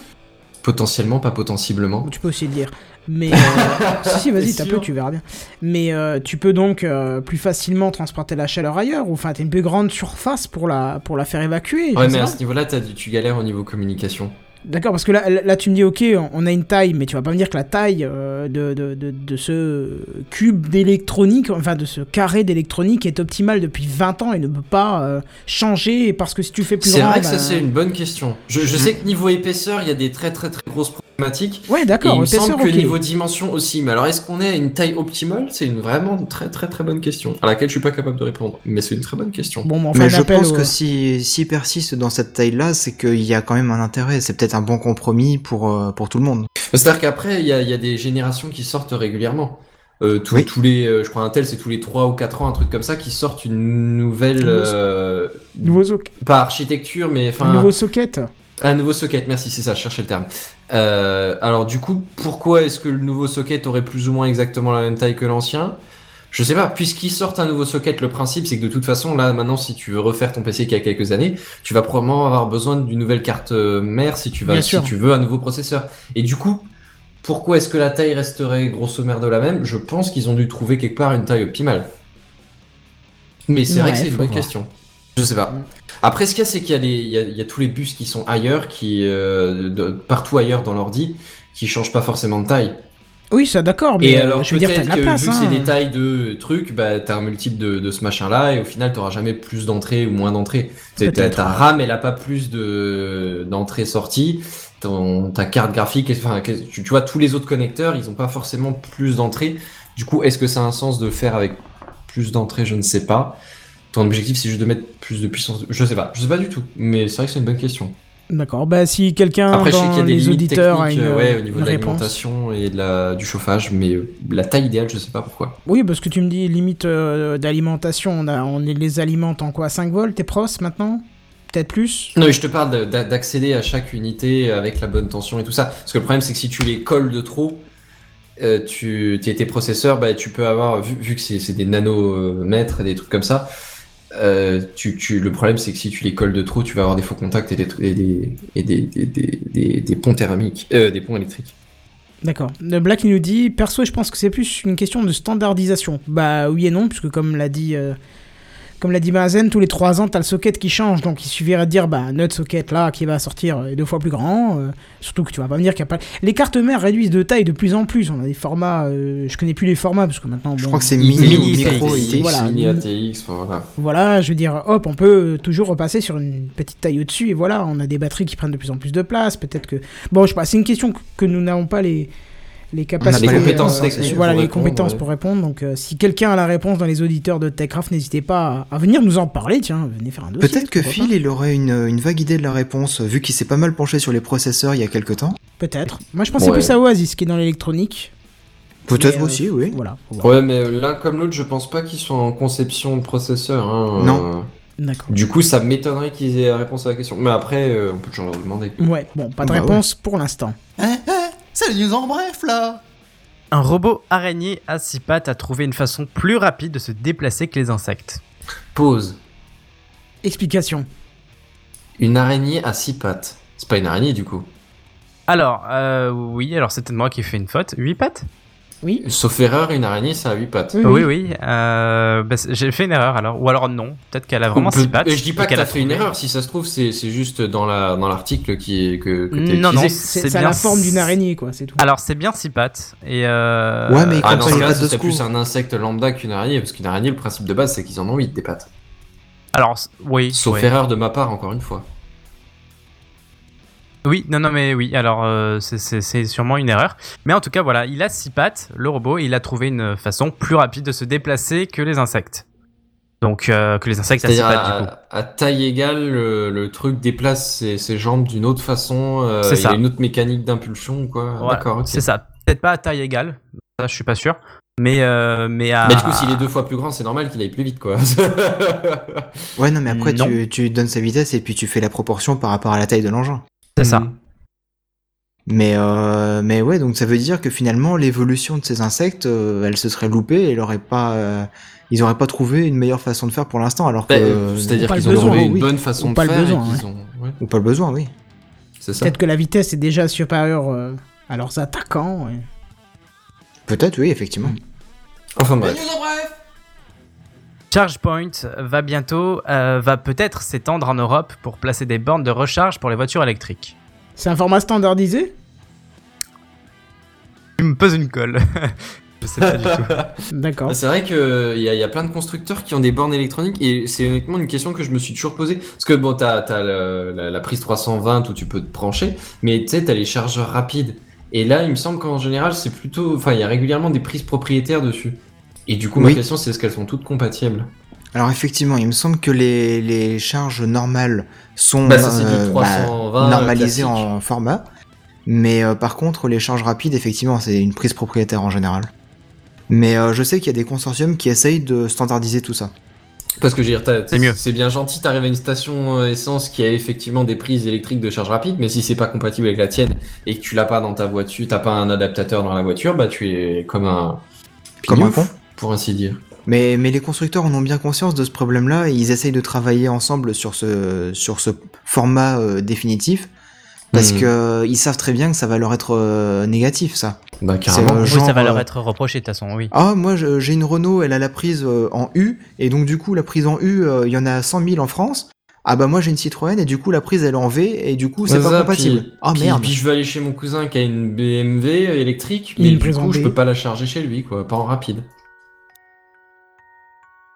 [SPEAKER 3] Potentiellement, pas potentiellement.
[SPEAKER 1] Tu peux aussi le dire. Mais euh, *laughs* si, si, vas-y, t'as peu, tu verras bien. Mais euh, tu peux donc euh, plus facilement transporter la chaleur ailleurs, ou enfin, t'as une plus grande surface pour la, pour la faire évacuer.
[SPEAKER 3] Ouais, mais à ce niveau-là, tu galères au niveau communication.
[SPEAKER 1] D'accord, parce que là, là, tu me dis, ok, on- a une taille, mais tu vas pas me dire que la taille euh, de, de, de, de ce cube d'électronique, enfin de ce carré d'électronique est optimale depuis 20 ans et ne peut pas euh, changer parce que si tu fais plus
[SPEAKER 3] C'est
[SPEAKER 1] grand.
[SPEAKER 3] vrai que
[SPEAKER 1] bah-
[SPEAKER 3] ça, c'est une bonne question. Je, je sais que niveau épaisseur, il y a des très très très grosses problématiques.
[SPEAKER 1] Ouais,
[SPEAKER 3] Et
[SPEAKER 1] d'accord,
[SPEAKER 3] il me semble que
[SPEAKER 1] ok.
[SPEAKER 3] niveau dimension aussi. Mais alors, est-ce qu'on est à une taille optimale? C'est une vraiment très très très bonne question. À laquelle je suis pas capable de répondre. Mais c'est une très bonne question.
[SPEAKER 1] Bon, enfin,
[SPEAKER 4] Mais
[SPEAKER 1] un
[SPEAKER 4] je pense
[SPEAKER 1] au-
[SPEAKER 4] que si s'il persiste dans cette taille-là, c'est qu'il y a quand même un intérêt. C'est peut-être un bon compromis pour, euh, pour tout le monde.
[SPEAKER 3] C'est-à-dire qu'après, il y a, il y a des générations qui sortent régulièrement. Euh, tous,
[SPEAKER 4] Oui.
[SPEAKER 3] tous les, euh, je crois un tel, c'est tous les 3 ou 4 ans, un truc comme ça, qui sortent une nouvelle,
[SPEAKER 1] Nouveau-
[SPEAKER 3] euh,
[SPEAKER 1] Nouveau, soc-
[SPEAKER 3] pas architecture, mais enfin,
[SPEAKER 1] nouveau socket.
[SPEAKER 3] Un nouveau socket, merci, c'est ça, je cherchais le terme. Euh, alors du coup, pourquoi est-ce que le nouveau socket aurait plus ou moins exactement la même taille que l'ancien? Je sais pas, puisqu'ils sortent un nouveau socket, le principe c'est que de toute façon, là maintenant, si tu veux refaire ton PC qui a quelques années, tu vas probablement avoir besoin d'une nouvelle carte euh, mère si tu, vas, si tu veux un nouveau processeur. Et du coup, pourquoi est-ce que la taille resterait grosso merdo la même? Je pense qu'ils ont dû trouver quelque part une taille optimale. Mais c'est vrai que c'est une bonne
[SPEAKER 1] voir.
[SPEAKER 3] question. Je sais pas. Après, ce qu'il y a, c'est qu'il y, a les- il y, a, il y a tous les bus qui sont ailleurs, qui euh, de- partout ailleurs dans l'ordi, qui changent pas forcément de taille.
[SPEAKER 1] Oui, ça d'accord, mais
[SPEAKER 3] Et
[SPEAKER 1] euh,
[SPEAKER 3] alors,
[SPEAKER 1] je veux dire, t'as la
[SPEAKER 3] que
[SPEAKER 1] place.
[SPEAKER 3] vu que
[SPEAKER 1] hein.
[SPEAKER 3] c'est des tailles de trucs, bah, t'as un multiple de, de ce machin-là, et au final, t'auras jamais plus d'entrées ou moins d'entrées. Ta, RAM, elle a pas plus de d'entrées-sorties. Ta carte graphique, enfin, tu, tu vois, tous les autres connecteurs, ils ont pas forcément plus d'entrées. Du coup, est-ce que ça a un sens de le faire avec plus d'entrées? Je ne sais pas. Ton objectif, c'est juste de mettre plus de puissance. Je sais pas, je sais pas du tout. Mais c'est vrai que c'est une bonne question.
[SPEAKER 1] D'accord, bah si quelqu'un
[SPEAKER 3] Après, je sais qu'il y a des
[SPEAKER 1] les auditeurs a une,
[SPEAKER 3] euh, ouais, au niveau de l'alimentation et de la, du chauffage, mais euh, la taille idéale, je sais pas pourquoi.
[SPEAKER 1] Oui, parce que tu me dis limite euh, d'alimentation, on, a, on les alimente en quoi? 5 volts, tes pros maintenant? Peut-être plus?
[SPEAKER 3] Non, mais je te parle de- d'a- d'accéder à chaque unité avec la bonne tension et tout ça. Parce que le problème, c'est que si tu les colles de trop, euh, tu, tes, tes processeurs, bah, tu peux avoir, vu, vu que c'est c'est des nanomètres et des trucs comme ça, euh, le problème, c'est que si tu les colles de trop, tu vas avoir des faux contacts et des, ponts thermiques, euh, des ponts électriques.
[SPEAKER 1] D'accord. Le Black nous dit perso, je pense que c'est plus une question de standardisation. Bah oui et non, puisque comme l'a dit. euh, Comme l'a dit Mazen, tous les 3 ans, t'as le socket qui change, donc il suffirait de dire, bah, notre socket là, qui va sortir est deux fois plus grand, euh, surtout que tu vas pas me dire qu'il n'y a pas... Les cartes mères réduisent de taille de plus en plus, on a des formats, euh, je connais plus les formats, parce que maintenant,
[SPEAKER 4] Je
[SPEAKER 1] bon,
[SPEAKER 4] crois que c'est
[SPEAKER 3] Mini,
[SPEAKER 4] mini, micro
[SPEAKER 1] ATX, voilà.
[SPEAKER 3] mini ATX, voilà.
[SPEAKER 1] Voilà, je veux dire, hop, on peut toujours repasser sur une petite taille au-dessus, et voilà, on a des batteries qui prennent de plus en plus de place, peut-être que... Bon, je sais pas, c'est une question que, que nous n'avons pas les, les capacités...
[SPEAKER 3] les compétences
[SPEAKER 1] euh, Voilà,
[SPEAKER 3] pour
[SPEAKER 1] les
[SPEAKER 3] répondre,
[SPEAKER 1] compétences
[SPEAKER 3] ouais.
[SPEAKER 1] pour répondre, donc euh, si quelqu'un a la réponse dans les auditeurs de TechCraft, n'hésitez pas à, à venir nous en parler, tiens, venez faire un dossier.
[SPEAKER 4] Peut-être que Phil, il aurait une, une vague idée de la réponse, vu qu'il s'est pas mal penché sur les processeurs il y a quelques temps.
[SPEAKER 1] Peut-être. Moi, je pensais
[SPEAKER 3] Ouais.
[SPEAKER 1] plus à Oasis, qui est dans l'électronique.
[SPEAKER 4] Peut-être
[SPEAKER 1] euh,
[SPEAKER 4] aussi, oui.
[SPEAKER 1] Voilà.
[SPEAKER 3] Ouais, mais l'un comme l'autre, je pense pas qu'ils soient en conception de processeur. Hein,
[SPEAKER 4] Non.
[SPEAKER 3] euh,
[SPEAKER 1] D'accord.
[SPEAKER 3] Du coup, ça m'étonnerait qu'ils aient la réponse à la question. Mais après, euh, on peut toujours leur demander.
[SPEAKER 1] Ouais, bon, pas de
[SPEAKER 4] Bah ouais.
[SPEAKER 1] réponse pour l'instant.
[SPEAKER 9] C'est les news en bref là
[SPEAKER 5] Un robot araignée à six pattes a trouvé une façon plus rapide de se déplacer que les insectes.
[SPEAKER 3] Pause.
[SPEAKER 1] Explication.
[SPEAKER 3] Une araignée à six pattes. C'est pas une araignée du coup.
[SPEAKER 5] Alors, euh, oui, alors c'est peut-être moi qui ai fait une faute. Huit pattes?
[SPEAKER 1] Oui.
[SPEAKER 3] Sauf erreur, une araignée ça a huit pattes.
[SPEAKER 1] Oui,
[SPEAKER 5] Oui, oui. euh, bah, c'est- j'ai fait une erreur alors. Ou alors non. Peut-être qu'elle a vraiment
[SPEAKER 3] On peut-
[SPEAKER 5] six pattes.
[SPEAKER 3] Mais je dis pas
[SPEAKER 5] et
[SPEAKER 3] que
[SPEAKER 5] qu'elle
[SPEAKER 3] t'as
[SPEAKER 5] a
[SPEAKER 3] fait une erreur. Si ça se trouve, c'est c'est juste dans la dans l'article qui est que, que t'as
[SPEAKER 5] Non, non,
[SPEAKER 3] utilisé.
[SPEAKER 1] C'est
[SPEAKER 5] C'est
[SPEAKER 1] c'est
[SPEAKER 5] bien
[SPEAKER 1] la forme d'une araignée, quoi, c'est tout.
[SPEAKER 5] Alors c'est bien six pattes. Et euh...
[SPEAKER 4] Ouais, mais
[SPEAKER 3] Ah
[SPEAKER 4] Comme
[SPEAKER 3] non,
[SPEAKER 4] ça, il y a
[SPEAKER 3] là,
[SPEAKER 4] pas
[SPEAKER 3] ce
[SPEAKER 4] de
[SPEAKER 3] serait plus un insecte lambda qu'une araignée, parce qu'une araignée, le principe de base, c'est qu'ils en ont 8 des pattes.
[SPEAKER 5] Alors oui.
[SPEAKER 3] Sauf
[SPEAKER 5] ouais.
[SPEAKER 3] erreur de ma part, encore une fois.
[SPEAKER 5] Oui, non, non, mais oui. Alors euh, c'est- sûrement une erreur. Mais en tout cas, voilà, il a six pattes, le robot. Et il a trouvé une façon plus rapide de se déplacer que les insectes. Donc euh, que les insectes à six pattes du coup.
[SPEAKER 3] à, à taille égale, le, le truc déplace ses, ses jambes d'une autre façon. euh,
[SPEAKER 5] C'est
[SPEAKER 3] il y a
[SPEAKER 5] ça.
[SPEAKER 3] une autre mécanique d'impulsion, quoi. D'accord, ok.
[SPEAKER 5] C'est ça. Peut-être pas à taille égale. Ça, je suis pas sûr. Mais euh, mais à.
[SPEAKER 3] Mais du coup, s'il est deux fois plus grand, c'est normal qu'il aille plus vite, quoi.
[SPEAKER 4] Ouais, non, mais après,
[SPEAKER 5] Non.
[SPEAKER 4] tu, tu donnes sa vitesse et puis tu fais la proportion par rapport à la taille de l'engin.
[SPEAKER 5] C'est ça.
[SPEAKER 3] Mhm.
[SPEAKER 4] Mais, euh, mais ouais, donc ça veut dire que finalement, l'évolution de ces insectes, euh, elle se serait loupée et elle aurait pas, euh, ils auraient pas trouvé une meilleure façon de faire pour l'instant, alors que.
[SPEAKER 3] Bah, euh, C'est-à-dire qu'ils ont
[SPEAKER 1] besoin,
[SPEAKER 3] trouvé une
[SPEAKER 4] oui.
[SPEAKER 3] bonne façon
[SPEAKER 1] Ou
[SPEAKER 3] de
[SPEAKER 1] pas le
[SPEAKER 3] faire
[SPEAKER 1] besoin,
[SPEAKER 3] et qu'ils ont. ouais,
[SPEAKER 4] Ou pas le besoin, oui.
[SPEAKER 3] c'est ça.
[SPEAKER 1] Peut-être que la vitesse est déjà supérieure euh, à leurs attaquants. ouais.
[SPEAKER 4] Peut-être, oui, effectivement.
[SPEAKER 3] Enfin bref.
[SPEAKER 5] ChargePoint va bientôt, euh, va peut-être s'étendre en Europe pour placer des bornes de recharge pour les voitures électriques.
[SPEAKER 1] C'est un format standardisé?
[SPEAKER 5] Tu me poses une colle. *laughs* je sais pas du tout.
[SPEAKER 1] D'accord.
[SPEAKER 3] C'est vrai qu'il y, a- y a plein de constructeurs qui ont des bornes électroniques et c'est honnêtement une question que je me suis toujours posée. Parce que bon, t'as as la, la prise 320 où tu peux te brancher, mais tu sais, t'as les chargeurs rapides. Et là, il me semble qu'en général, c'est plutôt. Enfin, il y a régulièrement des prises propriétaires dessus. Et du coup, ma
[SPEAKER 4] Oui.
[SPEAKER 3] question, c'est est-ce qu'elles sont toutes compatibles?
[SPEAKER 4] Alors effectivement, il me semble que les, les charges normales sont
[SPEAKER 3] Bah, ça, c'est du
[SPEAKER 4] euh,
[SPEAKER 3] 320
[SPEAKER 4] normalisées
[SPEAKER 3] classique.
[SPEAKER 4] en format. Mais euh, par contre, les charges rapides, effectivement, c'est une prise propriétaire en général. Mais euh, je sais qu'il y a des consortiums qui essayent de standardiser tout ça.
[SPEAKER 3] Parce que je veux dire,
[SPEAKER 5] C'est mieux.
[SPEAKER 3] C'est bien gentil, t'arrives à une station euh, essence qui a effectivement des prises électriques de charge rapide, mais si c'est pas compatible avec la tienne et que tu l'as pas dans ta voiture, t'as pas un adaptateur dans la voiture, bah tu es comme un
[SPEAKER 4] Comme un con.
[SPEAKER 3] Pour ainsi dire.
[SPEAKER 4] Mais, mais les constructeurs en ont bien conscience de ce problème-là et ils essayent de travailler ensemble sur ce, sur ce format euh, définitif. Parce
[SPEAKER 3] Mhm.
[SPEAKER 4] que ils savent très bien que ça va leur être euh, négatif, ça.
[SPEAKER 3] Bah carrément.
[SPEAKER 4] euh,
[SPEAKER 5] Oui,
[SPEAKER 4] genre,
[SPEAKER 5] ça va leur être reproché de toute façon, oui.
[SPEAKER 4] Ah, moi j'ai une Renault, elle a la prise euh, en U, et donc du coup la prise en U, euh, il y en a 100 000 en France. Ah bah moi j'ai une Citroën, et du coup la prise elle est en V, et du coup c'est
[SPEAKER 3] Ouais,
[SPEAKER 4] pas
[SPEAKER 3] ça,
[SPEAKER 4] compatible.
[SPEAKER 3] puis-
[SPEAKER 4] Ah
[SPEAKER 3] puis-
[SPEAKER 4] merde.
[SPEAKER 3] Puis je vais aller chez mon cousin qui a une BMW électrique, mais
[SPEAKER 1] une
[SPEAKER 3] du coup je peux pas la charger chez lui, quoi, pas en rapide.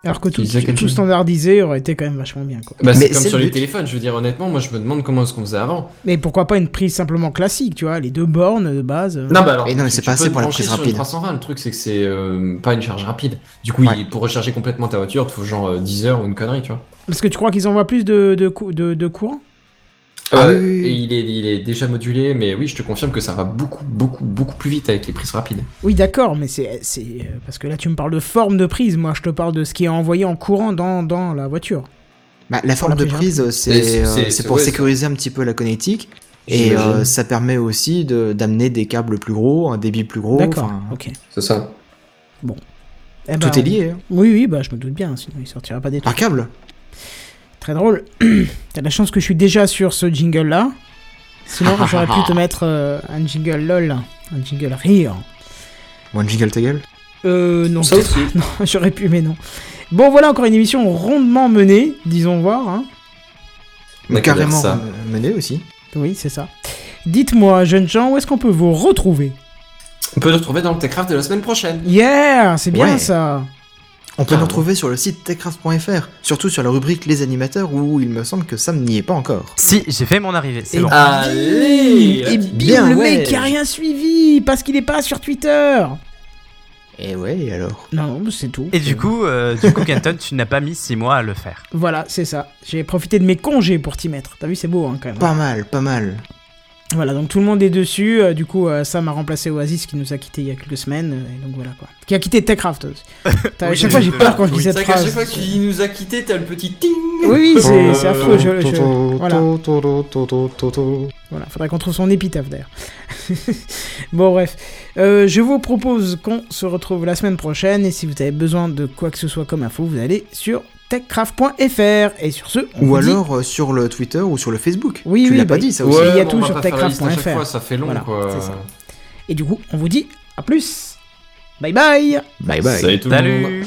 [SPEAKER 1] Alors que tout, tout standardisé aurait été quand même vachement bien. Quoi.
[SPEAKER 3] Bah
[SPEAKER 4] Mais
[SPEAKER 3] c'est comme sur
[SPEAKER 4] le
[SPEAKER 3] les téléphones, je veux dire honnêtement, moi je me demande comment est-ce qu'on faisait avant.
[SPEAKER 1] Mais pourquoi pas une prise simplement classique, tu vois, les deux bornes de base. euh.
[SPEAKER 3] Non, bah alors.
[SPEAKER 4] Et non, mais c'est pas assez pour la prise rapide.
[SPEAKER 3] 320, le truc c'est que c'est euh, pas une charge rapide. Du coup,
[SPEAKER 4] Ouais.
[SPEAKER 3] il- pour recharger complètement ta voiture, il te faut genre euh, 10 heures ou une connerie, tu vois.
[SPEAKER 1] Parce que tu crois qu'ils envoient plus de, de, de courant?
[SPEAKER 4] Ah
[SPEAKER 3] Euh,
[SPEAKER 4] oui, oui, oui.
[SPEAKER 3] Et il est, il est déjà modulé, mais oui, je te confirme que ça va beaucoup, beaucoup, beaucoup plus vite avec les prises rapides.
[SPEAKER 1] Oui, d'accord, mais c'est euh, parce que là tu me parles de forme de prise. Moi, je te parle de ce qui est envoyé en courant dans, dans la voiture.
[SPEAKER 4] Bah, la forme
[SPEAKER 1] la
[SPEAKER 4] de
[SPEAKER 1] prise
[SPEAKER 4] c'est euh,
[SPEAKER 3] c'est-
[SPEAKER 4] pour
[SPEAKER 3] ouais,
[SPEAKER 4] sécuriser un petit peu la connectique. Et euh, ça permet aussi de- d'amener des câbles plus gros, un débit plus gros.
[SPEAKER 1] d'accord. Ok.
[SPEAKER 3] C'est ça.
[SPEAKER 1] Eh ben,
[SPEAKER 4] Tout est lié. hein.
[SPEAKER 1] Oui, oui, bah je me doute bien. Sinon, il sortira pas des trucs.
[SPEAKER 4] Par câble?
[SPEAKER 1] Très drôle. *clears throat* T'as la chance que je suis déjà sur ce jingle là. Sinon, *laughs* j'aurais pu te mettre euh, un jingle lol, un jingle rire.
[SPEAKER 4] One jingle ta gueule?
[SPEAKER 1] Euh, non,
[SPEAKER 3] Ça aussi. *laughs*
[SPEAKER 1] non, j'aurais pu, mais non. Bon, voilà encore une émission rondement menée, disons voir. Hein.
[SPEAKER 3] Dire
[SPEAKER 4] Carrément
[SPEAKER 3] ça.
[SPEAKER 4] euh, mené aussi.
[SPEAKER 1] Oui, c'est ça. Dites-moi, jeunes gens, où est-ce qu'on peut vous retrouver?
[SPEAKER 3] On peut le retrouver dans le Techcraft de la semaine prochaine.
[SPEAKER 1] Yeah, c'est bien
[SPEAKER 4] Ouais.
[SPEAKER 1] ça.
[SPEAKER 4] On peut nous retrouver sur le site techcraft.fr, surtout sur la rubrique Les animateurs où il me semble que Sam n'y est pas encore.
[SPEAKER 5] Si, j'ai fait mon arrivée, c'est
[SPEAKER 1] Et-
[SPEAKER 5] bon.
[SPEAKER 3] Allez
[SPEAKER 1] Et bim,
[SPEAKER 4] Bien,
[SPEAKER 1] le
[SPEAKER 4] ouais.
[SPEAKER 1] mec qui a rien suivi parce qu'il est pas sur Twitter.
[SPEAKER 4] Et ouais, et alors?
[SPEAKER 1] Non, non, c'est tout.
[SPEAKER 5] Et du coup, euh, du coup, Kenton, tu n'as pas mis 6 mois à le faire.
[SPEAKER 1] Voilà, c'est ça. J'ai profité de mes congés pour t'y mettre. T'as vu, c'est beau hein, quand même.
[SPEAKER 4] Pas mal, pas mal.
[SPEAKER 1] Voilà, donc tout le monde est dessus. euh, du coup, euh, Sam a remplacé Oasis qui nous a quitté il y a quelques semaines. euh, et donc voilà quoi. Qui a quitté Techcraft aussi. *laughs* À
[SPEAKER 5] Oui,
[SPEAKER 1] chaque fois, j'ai peur quand je dis
[SPEAKER 3] C'est
[SPEAKER 1] cette
[SPEAKER 3] vrai qu'à
[SPEAKER 1] phrase.
[SPEAKER 3] chaque fois qu'il nous a quittés, t'as le petit ting
[SPEAKER 1] Oui, oui, c'est c'est affreux. Je, je- Voilà. Voilà, faudrait qu'on trouve son épitaphe d'ailleurs. *laughs* bon, bref. Euh, je vous propose qu'on se retrouve la semaine prochaine. Et si vous avez besoin de quoi que ce soit comme info, vous allez sur techcraft.fr. Et sur ce, on
[SPEAKER 4] Ou
[SPEAKER 1] vous dit-
[SPEAKER 4] alors euh, sur le Twitter ou sur le Facebook.
[SPEAKER 1] Oui,
[SPEAKER 4] tu
[SPEAKER 1] oui,
[SPEAKER 4] l'as
[SPEAKER 1] bah,
[SPEAKER 4] pas dit ça
[SPEAKER 1] ouais.
[SPEAKER 4] aussi.
[SPEAKER 1] il y a
[SPEAKER 3] bon,
[SPEAKER 1] tout sur techcraft.fr.
[SPEAKER 3] Ça fait long
[SPEAKER 1] Voilà,
[SPEAKER 3] quoi.
[SPEAKER 1] ça. Et du coup, on vous dit à plus. Bye bye.
[SPEAKER 4] Bye bye.
[SPEAKER 3] Salut tout le monde.
[SPEAKER 5] Salut